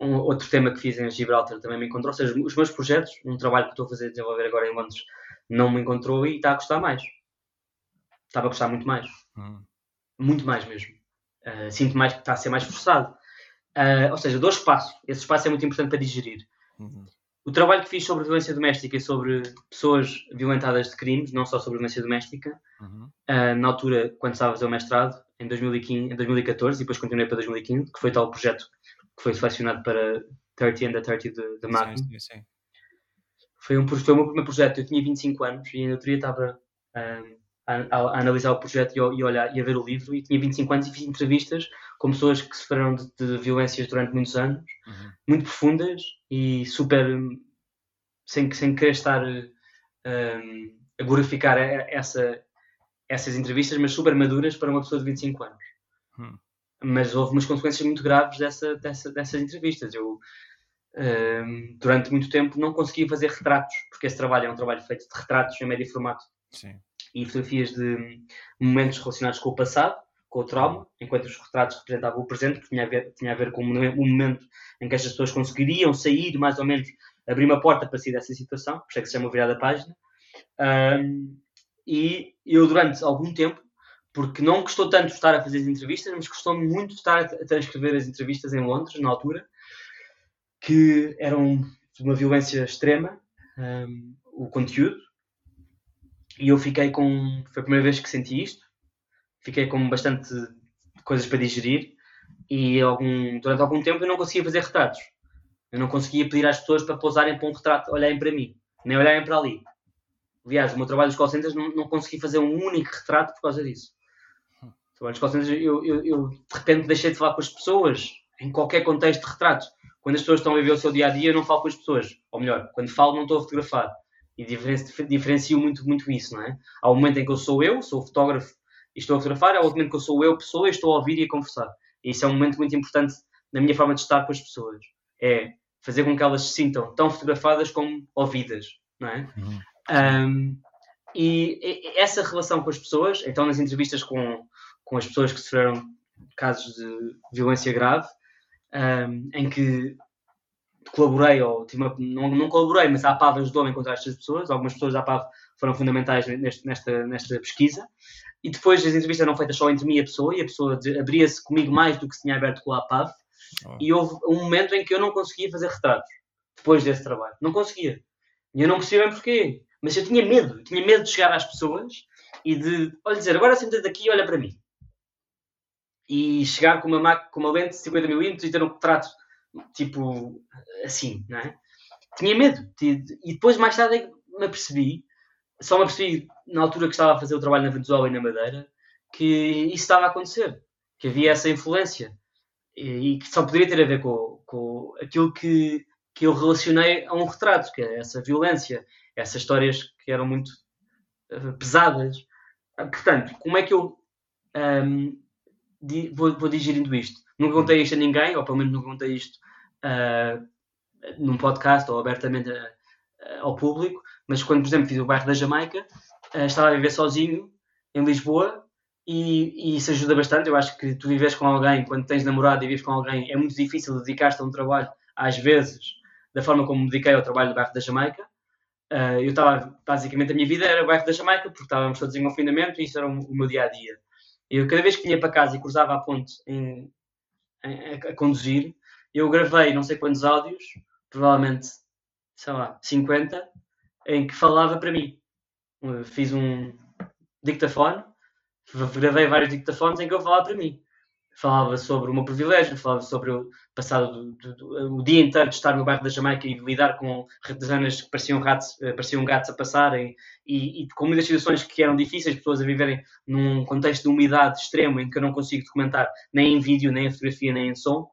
Um, outro tema que fiz em Gibraltar também me encontrou, ou seja, os meus projetos, um trabalho que estou a fazer desenvolver agora em Londres, não me encontrou e está a gostar mais. Estava a gostar muito mais Uhum. muito mais mesmo. Uh, sinto mais que está a ser mais forçado. Uh, ou seja, dou espaço. Esse espaço é muito importante para digerir. Uhum. O trabalho que fiz sobre violência doméstica e sobre pessoas violentadas de crimes, não só sobre violência doméstica, Uhum. uh, na altura, quando estava a fazer o mestrado, em, 2015, em 2014, e depois continuei para 2015, que foi tal projeto que foi selecionado para 30 and the 30 de, de Magnum. Sim, sim, sim. Foi, um, foi o meu primeiro projeto. Eu tinha 25 anos e ainda teria estava um, a, a- a analisar o projeto e, e olhar e a ver o livro. E tinha 25 anos e fiz entrevistas com pessoas que sofreram de, de violências durante muitos anos, Uhum. muito profundas e super. hum, sem, sem querer estar hum, a glorificar a- essa, essas entrevistas, mas super maduras para uma pessoa de 25 anos. Mas houve umas consequências muito graves dessa, dessa, dessas entrevistas. Eu, hum, durante muito tempo, não conseguia fazer retratos, porque esse trabalho é um trabalho feito de retratos em médio formato Sim. e fotografias de momentos relacionados com o passado, com o trauma, enquanto os retratos representavam o presente, que tinha a ver, tinha a ver com o o momento em que estas pessoas conseguiriam sair, mais ou menos, abrir uma porta para sair dessa situação, por isso é que se chama virada página. Hum, e eu, durante algum tempo, porque não gostou tanto de estar a fazer as entrevistas, mas gostou muito de estar a, transcrever as entrevistas em Londres, na altura, que eram de uma violência extrema, hum, o conteúdo, e eu fiquei com. Foi a primeira vez que senti isto. Fiquei com bastante coisas para digerir. E algum, durante algum tempo eu não conseguia fazer retratos. Eu não conseguia pedir às pessoas para pousarem para um retrato, olharem para mim, nem olharem para ali. Aliás, o meu trabalho nos call centers não, não consegui fazer um único retrato por causa disso. O trabalho nos call eu, eu, eu de repente deixei de falar com as pessoas em qualquer contexto de retratos. Quando as pessoas estão a viver o seu dia a dia, eu não falo com as pessoas. Ou melhor, quando falo, não estou a fotografar. E diferen- diferencio muito, muito isso, não é? Há um momento em que eu sou eu, sou fotógrafo e estou a fotografar, há outro momento que eu sou eu, pessoa, e estou a ouvir e a conversar. E isso é um momento muito importante na minha forma de estar com as pessoas. É fazer com que elas se sintam tão fotografadas como ouvidas, não é? Uhum. Um, e- essa relação com as pessoas, então nas entrevistas com, com as pessoas que sofreram casos de violência grave, um, em que colaborei, ou uma- não, não colaborei, mas a APAV ajudou-me a encontrar estas pessoas. Algumas pessoas da APAV foram fundamentais neste, nesta, nesta pesquisa. E depois as entrevistas eram feitas só entre mim e a pessoa, e a pessoa abria-se comigo mais do que se tinha aberto com a APAV. Oh. E houve um momento em que eu não conseguia fazer retratos depois desse trabalho. Não conseguia. E eu não percebia bem porquê. Mas eu tinha medo. Eu tinha medo de chegar às pessoas e de, olha, dizer, agora senta daqui e olha para mim. E chegar com uma, máquina, com uma lente de 50mm e ter um retrato tipo assim, não é? Tinha medo. E depois, mais tarde, é me apercebi, só me apercebi na altura que estava a fazer o trabalho na Venezuela e na Madeira, que isso estava a acontecer. Que havia essa influência. E, que só poderia ter a ver com, com aquilo que, que eu relacionei a um retrato, que é essa violência, essas histórias que eram muito uh, pesadas. Portanto, como é que eu um, vou, vou, digerindo isto? Nunca contei isto a ninguém, ou pelo menos nunca contei isto uh, num podcast ou abertamente a, a, ao público, mas quando, por exemplo, fiz o bairro da Jamaica, uh, estava a viver sozinho em Lisboa e, e, isso ajuda bastante. Eu acho que tu vives com alguém, quando tens namorado e vives com alguém, é muito difícil dedicar-te a um trabalho, às vezes, da forma como me dediquei ao trabalho do bairro da Jamaica. Uh, eu estava, basicamente, a minha vida era o bairro da Jamaica, porque estávamos todos em confinamento e isso era o, o meu dia a dia. Eu, cada vez que vinha para casa e cruzava a ponte em, em, a, conduzir, eu gravei não sei quantos áudios, provavelmente, sei lá, 50, em que falava para mim. Fiz um dictafone, gravei vários dictafones em que eu falava para mim. Falava sobre o meu privilégio, falava sobre o passado do, do, o dia inteiro de estar no bairro da Jamaica e lidar com zonas que pareciam, ratos, eh, pareciam gatos a passarem e, e, com muitas situações que eram difíceis, pessoas a viverem num contexto de umidade extremo em que eu não consigo documentar nem em vídeo, nem em fotografia, nem em som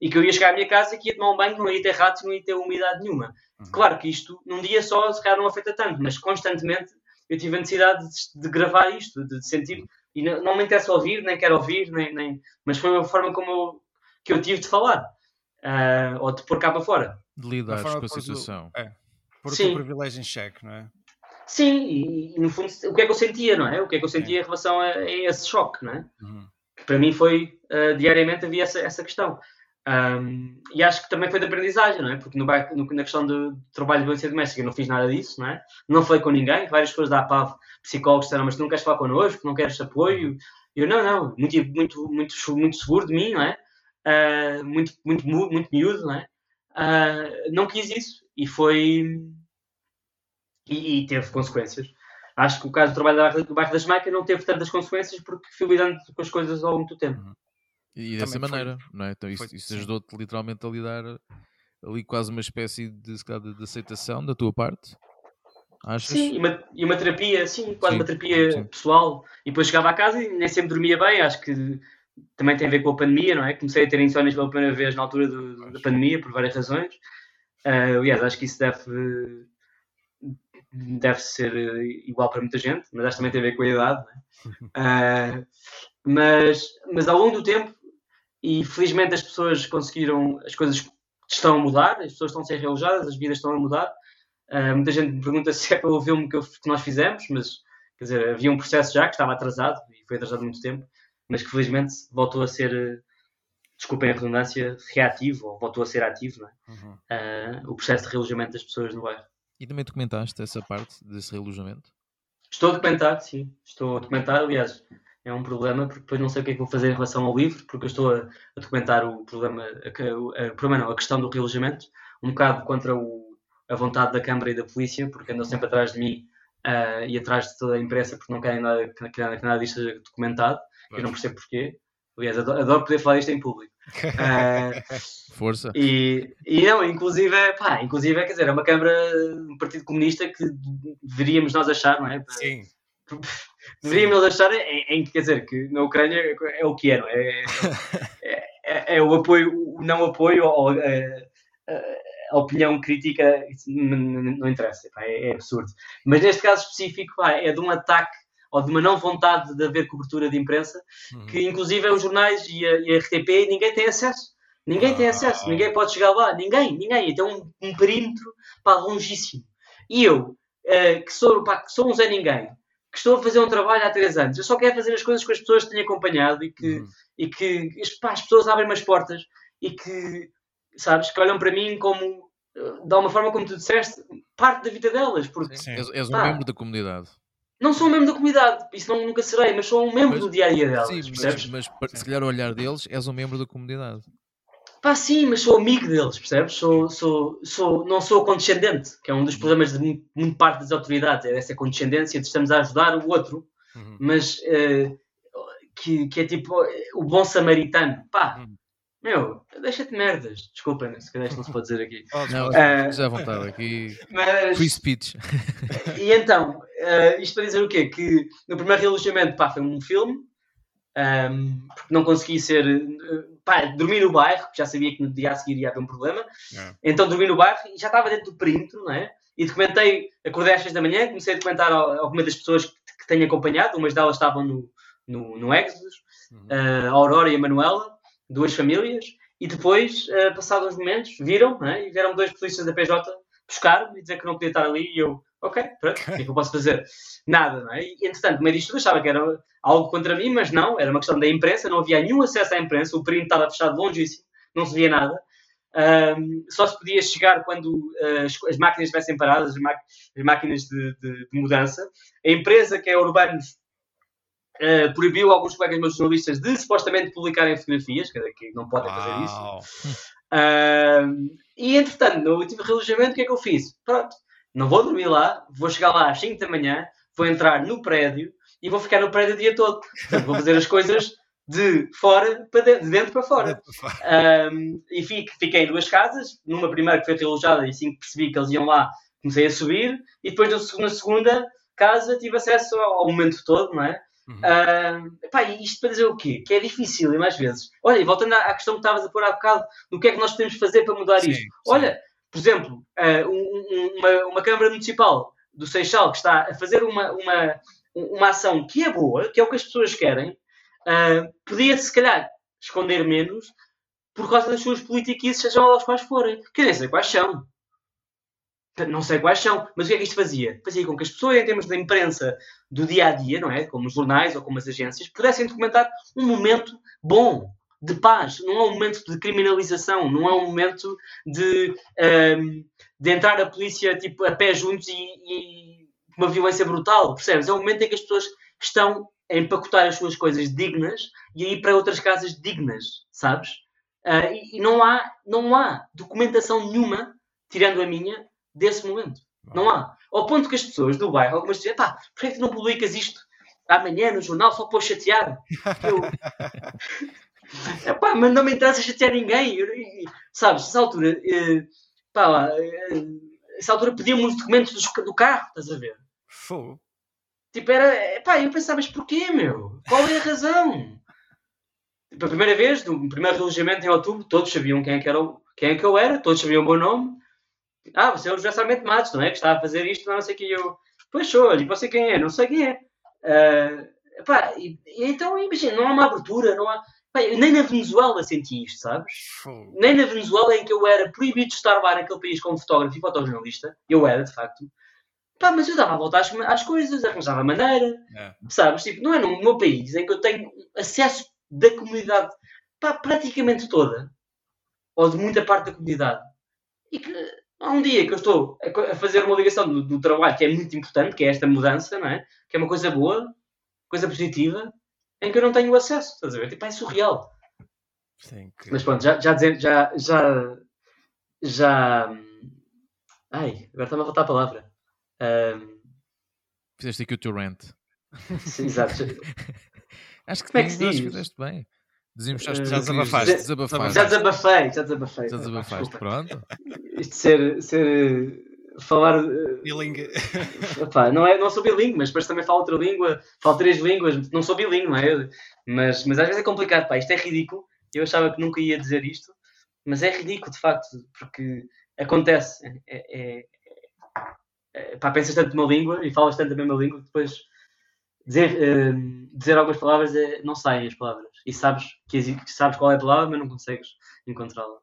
e que eu ia chegar à minha casa e que ia tomar um banho, não ia ter ratos, não ia ter umidade nenhuma. Uhum. Claro que isto, num dia só, se calhar não afeta tanto, mas constantemente eu tive a necessidade de, de gravar isto, de, de, sentir, e não, não me interessa ouvir, nem quero ouvir, nem, nem, mas foi uma forma como eu, que eu tive de falar, uh, ou de pôr cá para fora. De lidar com a situação. é, por o teu privilégio em xeque, não é? Sim, e, e, no fundo, o que é que eu sentia, não é? O que é que eu sentia é. em relação a, a, esse choque, não é? Uhum. Que para mim foi, uh, diariamente havia essa, essa questão. Um, e acho que também foi de aprendizagem, não é? Porque no, no, na questão de trabalho de violência doméstica eu não fiz nada disso, não é? Não falei com ninguém, várias pessoas da APAV, psicólogos disseram, mas tu não queres falar connosco, não queres apoio? Eu, não, não, muito, muito, muito, muito seguro de mim, não é? Uh, muito, muito, muito miúdo, não é? Uh, não quis isso e foi... E, e, teve consequências. Acho que o caso do trabalho do bairro da Jamaica não teve tantas consequências porque fui lidando com as coisas ao longo do tempo. E dessa maneira, não é? Então isso, isso ajudou-te literalmente a lidar ali quase uma espécie de, de, de aceitação da tua parte. Achas? Sim, e uma, e uma terapia, sim, quase sim, uma terapia sim. pessoal. E depois chegava a casa e nem sempre dormia bem, acho que também tem a ver com a pandemia, não é? Comecei a ter insónias pela primeira vez na altura do, da pandemia, por várias razões. Uh, aliás, acho que isso deve, deve ser igual para muita gente, mas acho que também tem a ver com a idade. É? Uh, (laughs) mas, mas ao longo do tempo e felizmente as pessoas conseguiram, as coisas estão a mudar, as pessoas estão a ser realojadas, as vidas estão a mudar. Uh, muita gente me pergunta (laughs) se é pelo filme que, eu, que, nós fizemos, mas quer dizer, havia um processo já que estava atrasado e foi atrasado muito tempo, mas que felizmente voltou a ser, desculpem a redundância, reativo, ou voltou a ser ativo, é? uhum. uh, o processo de realojamento das pessoas no bairro. E também documentaste essa parte desse realojamento? Estou a documentar, sim. Estou a documentar, aliás, é um problema, porque depois não sei o que é que vou fazer em relação ao livro, porque eu estou a, a documentar o problema, a, a, problema não, a questão do realojamento, um bocado contra o, a vontade da Câmara e da Polícia, porque andam sempre atrás de mim uh, e atrás de toda a imprensa, porque não querem nada, que, nada, que nada disto seja documentado. Eu não percebo porquê. Aliás, adoro, adoro poder falar isto em público. Uh, (laughs) Força. E, e não, inclusive, pá, inclusive, quer dizer, é uma Câmara, um Partido Comunista que deveríamos nós achar, não é? Sim. Deveríamos achar em, em, quer dizer, que na Ucrânia é o que é, não é? É, é, é o apoio, o não apoio a, opinião crítica, não, interessa, é, é, absurdo. Mas neste caso específico, é de um ataque ou de uma não vontade de haver cobertura de imprensa, uhum. que inclusive é os jornais e a, e a RTP ninguém tem acesso. Ninguém tem acesso, ah. ninguém pode chegar lá, ninguém, ninguém. Então um, um perímetro pá, longíssimo. E eu, uh, que, sou, pá, que sou um Zé Ninguém, que estou a fazer um trabalho há três anos. Eu só quero fazer as coisas com as pessoas que tenho acompanhado e que, uhum. e que pá, as pessoas abrem umas portas e que, sabes, que olham para mim como, de uma forma como tu disseste, parte da vida delas, porque Sim. És, és um membro da comunidade. não sou um membro da comunidade, isso não, nunca serei, mas sou um membro Mas- do dia a dia delas, Sim, percebes? mas, mas se calhar o olhar deles és um membro da comunidade. Pá, sim, mas sou amigo deles, percebes? Sou, sou, sou, não sou condescendente, que é um dos problemas de mu- muito parte das autoridades, é essa condescendência de estamos a ajudar o outro, Uhum. mas eh, que, que é tipo o bom samaritano. Pá, Hum. meu, deixa-te merdas. Desculpem, se calhar isto não se pode dizer aqui. Podes, (laughs) Não, já à vontade aqui. Mas, Free speech. (laughs) e então, eh, isto para dizer o quê? Que no primeiro relojamento, pá, foi um filme, ehm, porque não consegui ser, eh, pá, dormi no bairro, porque já sabia que no dia a seguir ia haver um problema, É. então dormi no bairro e já estava dentro do perímetro, não é? E documentei, acordei às 6 da manhã, comecei a documentar al- algumas das pessoas que, que tenho acompanhado, umas delas estavam no, no, no Exodus, Uhum. a Aurora e a Manuela, duas famílias, e depois, eh, passados uns momentos, viram, é? e vieram dois polícias da PJ buscar-me e dizer que não podia estar ali, e eu, ok, pronto, o que é que eu posso fazer? Nada, não é? E, entretanto, no meio disto tudo, achava que era algo contra mim, mas não, era uma questão da imprensa, não havia nenhum acesso à imprensa, o perímetro estava fechado longíssimo, não se via nada. Ahm, só se podia chegar quando eh, as, as máquinas estivessem paradas, as, as máquinas de, de- de mudança. A empresa, que é a Urbanos, eh, proibiu alguns colegas meus jornalistas de supostamente publicarem fotografias, que não podem fazer isso. Ahm, e entretanto, no último relojamento, o que é que eu fiz? Pronto, não vou dormir lá, vou chegar lá às 5 da manhã, vou entrar no prédio e vou ficar no prédio o dia todo. Portanto, vou fazer as coisas de fora para dentro, de dentro para fora. Um, e fico- fiquei em duas casas, numa primeira que foi relojada e assim que percebi que eles iam lá, comecei a subir, e depois na segunda, casa tive acesso ao, momento todo, não é? Uhum. Um, pá, e isto para dizer o quê? Que é difícil, e mais vezes. Olha, e voltando à, à questão que estavas a pôr há bocado, do que é que nós podemos fazer para mudar Sim, isto. sim. Olha, por exemplo, uh, um- um- uma, uma Câmara Municipal do Seixal que está a fazer uma, uma, uma ação que é boa, que é o que as pessoas querem, uh, podia se calhar esconder menos por causa das suas politiquices, sejam elas quais forem. Que nem sei quais são. Não sei quais são, mas o que é que isto fazia? Fazia com que as pessoas, em termos da imprensa do dia a dia, não é? Como os jornais ou como as agências, pudessem documentar um momento bom, de paz. Não é um momento de criminalização, não é um momento de, ehm, de entrar a polícia tipo, a pé juntos e, e uma violência brutal, percebes? É um momento em que as pessoas estão a empacotar as suas coisas dignas e a ir para outras casas dignas, sabes? Ah, e, e não há, não há documentação nenhuma, tirando a minha, desse momento. Não há. Ao ponto que as pessoas do bairro, algumas dizem, pá, porquê é que não publicas isto amanhã no jornal só para chatear? Eu... (laughs) Epá, mas não me interessa chatear ninguém. Eu- e- sabes, nessa altura, eh, pá, lá, eh, nessa altura pediam-me os documentos dos- do carro, estás a ver? Fogo. Tipo, era. Pá, eu pensava, mas porquê, meu? Qual é a razão? Tipo, a primeira vez, no primeiro relojamento em outubro, todos sabiam quem é que, era, quem é que eu era, todos sabiam o meu nome. Ah, você é o José Sarmento Matos, não é? Que está a fazer isto, não sei o que eu. Pois sou, e você quem é? Não sei quem é. Ah, pá, e, e então, imagina, não há uma abertura, não há. Eu nem na Venezuela senti isto, sabes? Fogo. nem na Venezuela em que eu era proibido de estar lá naquele país como fotógrafo e fotojornalista, eu era de facto, pá, mas eu dava a volta às, às coisas, arranjava maneira, É. sabes? Tipo, não é no meu país em que eu tenho acesso da comunidade, pá, praticamente toda, ou de muita parte da comunidade, e que há um dia que eu estou a, a fazer uma ligação do, do trabalho que é muito importante, que é esta mudança, não é? Que é uma coisa boa, coisa positiva, em que eu não tenho acesso, estás a ver? Tipo, é surreal. Sim, que... Mas pronto, já, já dizendo, já, já, já, ai, agora está-me a faltar a palavra. Ahm, Fizeste aqui o teu rant. sim, exato. (laughs) Acho que, Como é que acho que diz? fizeste bem. Desembuchaste Eh, Já desabafaste. Desabafaste. Já desabafei, já desabafei. Já desabafaste, Desculpa. pronto. Isto ser, ser falar, eh, Bilingue. (laughs) epá, não, é, não sou bilingue, mas depois também falo outra língua, falo três línguas, não sou bilingue, não é? Mas, mas às vezes é complicado, pá, isto é ridículo. Eu achava que nunca ia dizer isto, mas é ridículo de facto, porque acontece. É, é, é, pá, pensas tanto numa língua e falas tanto a mesma língua que depois dizer, eh, dizer algumas palavras é, não saem as palavras. E sabes, que, que sabes qual é a palavra, mas não consegues encontrá-la.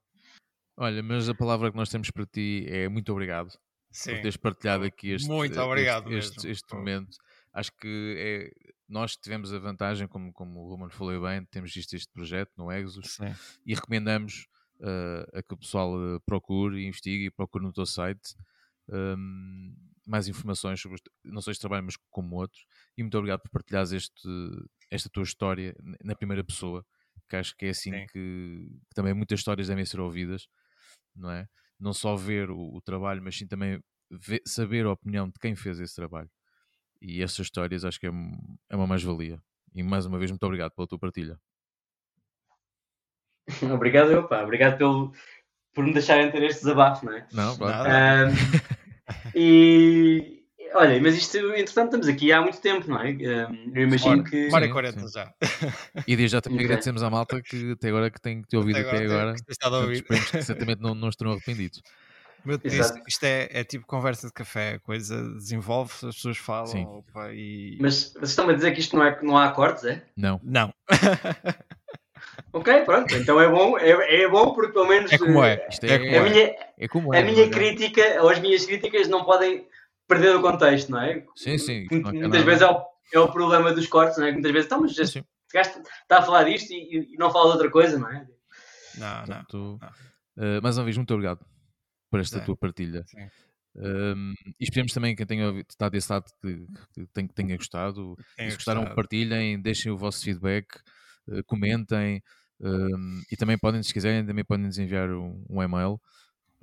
Olha, mas a palavra que nós temos para ti é muito obrigado por Sim. teres partilhado aqui este, Muito eh, obrigado este, este, este momento. Acho que é, nós tivemos a vantagem, como, como o Roman falou bem, temos visto este projeto no Exos Sim. e recomendamos eh, a que o pessoal eh, procure, investigue e procure no teu site. um, mais informações sobre, não só este trabalho, mas como outros. E muito obrigado por partilhares este, esta tua história na primeira pessoa, que acho que é assim que, que, também muitas histórias devem ser ouvidas, não é? Não só ver o, o trabalho, mas sim também ver, saber a opinião de quem fez esse trabalho. E essas histórias acho que é, é uma mais-valia. E mais uma vez, muito obrigado pela tua partilha. (laughs) obrigado, eu, pá. Obrigado pelo, por me deixarem ter este desabafo, não é? Não, claro. (laughs) Um, e olha, mas isto, entretanto, estamos aqui há muito tempo, não é? Um, eu imagino Hora, que. Hora 40 já. E desde já também agradecemos à malta que até agora que tem que ter ouvido até agora. Até agora. Esperemos que certamente não, não estarão arrependidos. Isto, isto é, é, tipo conversa de café, a coisa desenvolve, as pessoas falam. Opa, e... Mas vocês estão a dizer que isto não, é, não há acordes, é? Não. Não. (laughs) ok, pronto, então é bom, é, é bom porque pelo menos. É como é. Isto é, é, como a minha, é como é. A minha crítica, ou as minhas críticas não podem perder o contexto, não é? Sim, sim. Muitas vezes é o, é o problema dos cortes, não é? Muitas vezes, então, mas este gajo está a falar disto e, e, não fala de outra coisa, não é? Não, não. não. Uh, mais uma vez, muito obrigado por esta tua partilha. Um, e esperemos também que quem tenha estado desse lado que, que, tenha, tenha gostado. Tenha Se gostaram, gostado. partilhem, deixem o vosso feedback, uh, comentem um, e também podem, se quiserem, também podem nos enviar um, um e-mail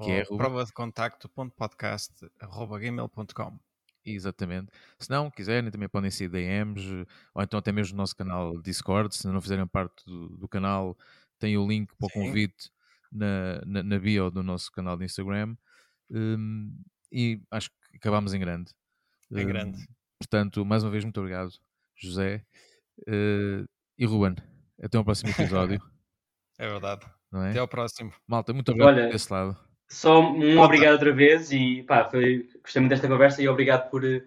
que é prova de contacto.podcast.gmail.com Exatamente. Se não quiserem, também podem ser DMs ou então até mesmo o nosso canal Discord. Se não fizerem parte do, do canal, tem o link para o convite na, na, na, bio do nosso canal de Instagram. Um, e acho que acabámos em grande. Em um, grande. Portanto, mais uma vez, muito obrigado, José uh, e Ruben. Até ao próximo episódio. (laughs) é verdade. É? Até ao próximo. Malta, muito obrigado Olha, desse lado. Só um obrigado outra vez e pá, foi, gostei muito desta conversa e obrigado por. Uh,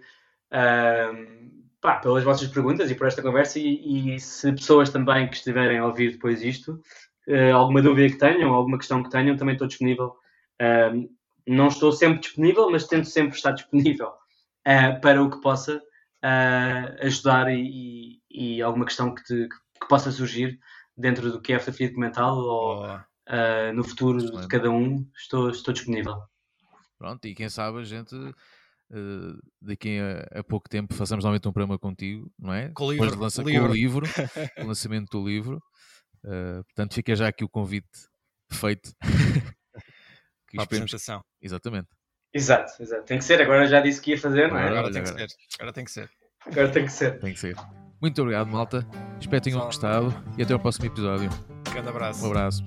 pá, pelas vossas perguntas e por esta conversa e, e, se pessoas também que estiverem a ouvir depois isto uh, alguma dúvida que tenham, alguma questão que tenham, também estou disponível. Uh, não estou sempre disponível, mas tento sempre estar disponível uh, para o que possa ajudar e, e, e, alguma questão que, te, que, possa surgir dentro do que é a fotografia documental ou no futuro Excelente. de cada um, estou, estou disponível. Pronto, e quem sabe a gente Uh, daqui a, a, pouco tempo façamos novamente um programa contigo, não é? Com o livro, lança, livro. com o livro, (laughs) o lançamento do livro. Uh, portanto, fica já aqui o convite feito. (laughs) que a apresentação. Exatamente. Exato, exato. Tem que ser, agora já disse que ia fazer, não é? Agora, agora tem agora. que ser. Agora tem que ser. Agora tem que ser. Tem que ser. Muito obrigado, malta. Espero que tenham gostado e até ao próximo episódio. Grande abraço. Um abraço.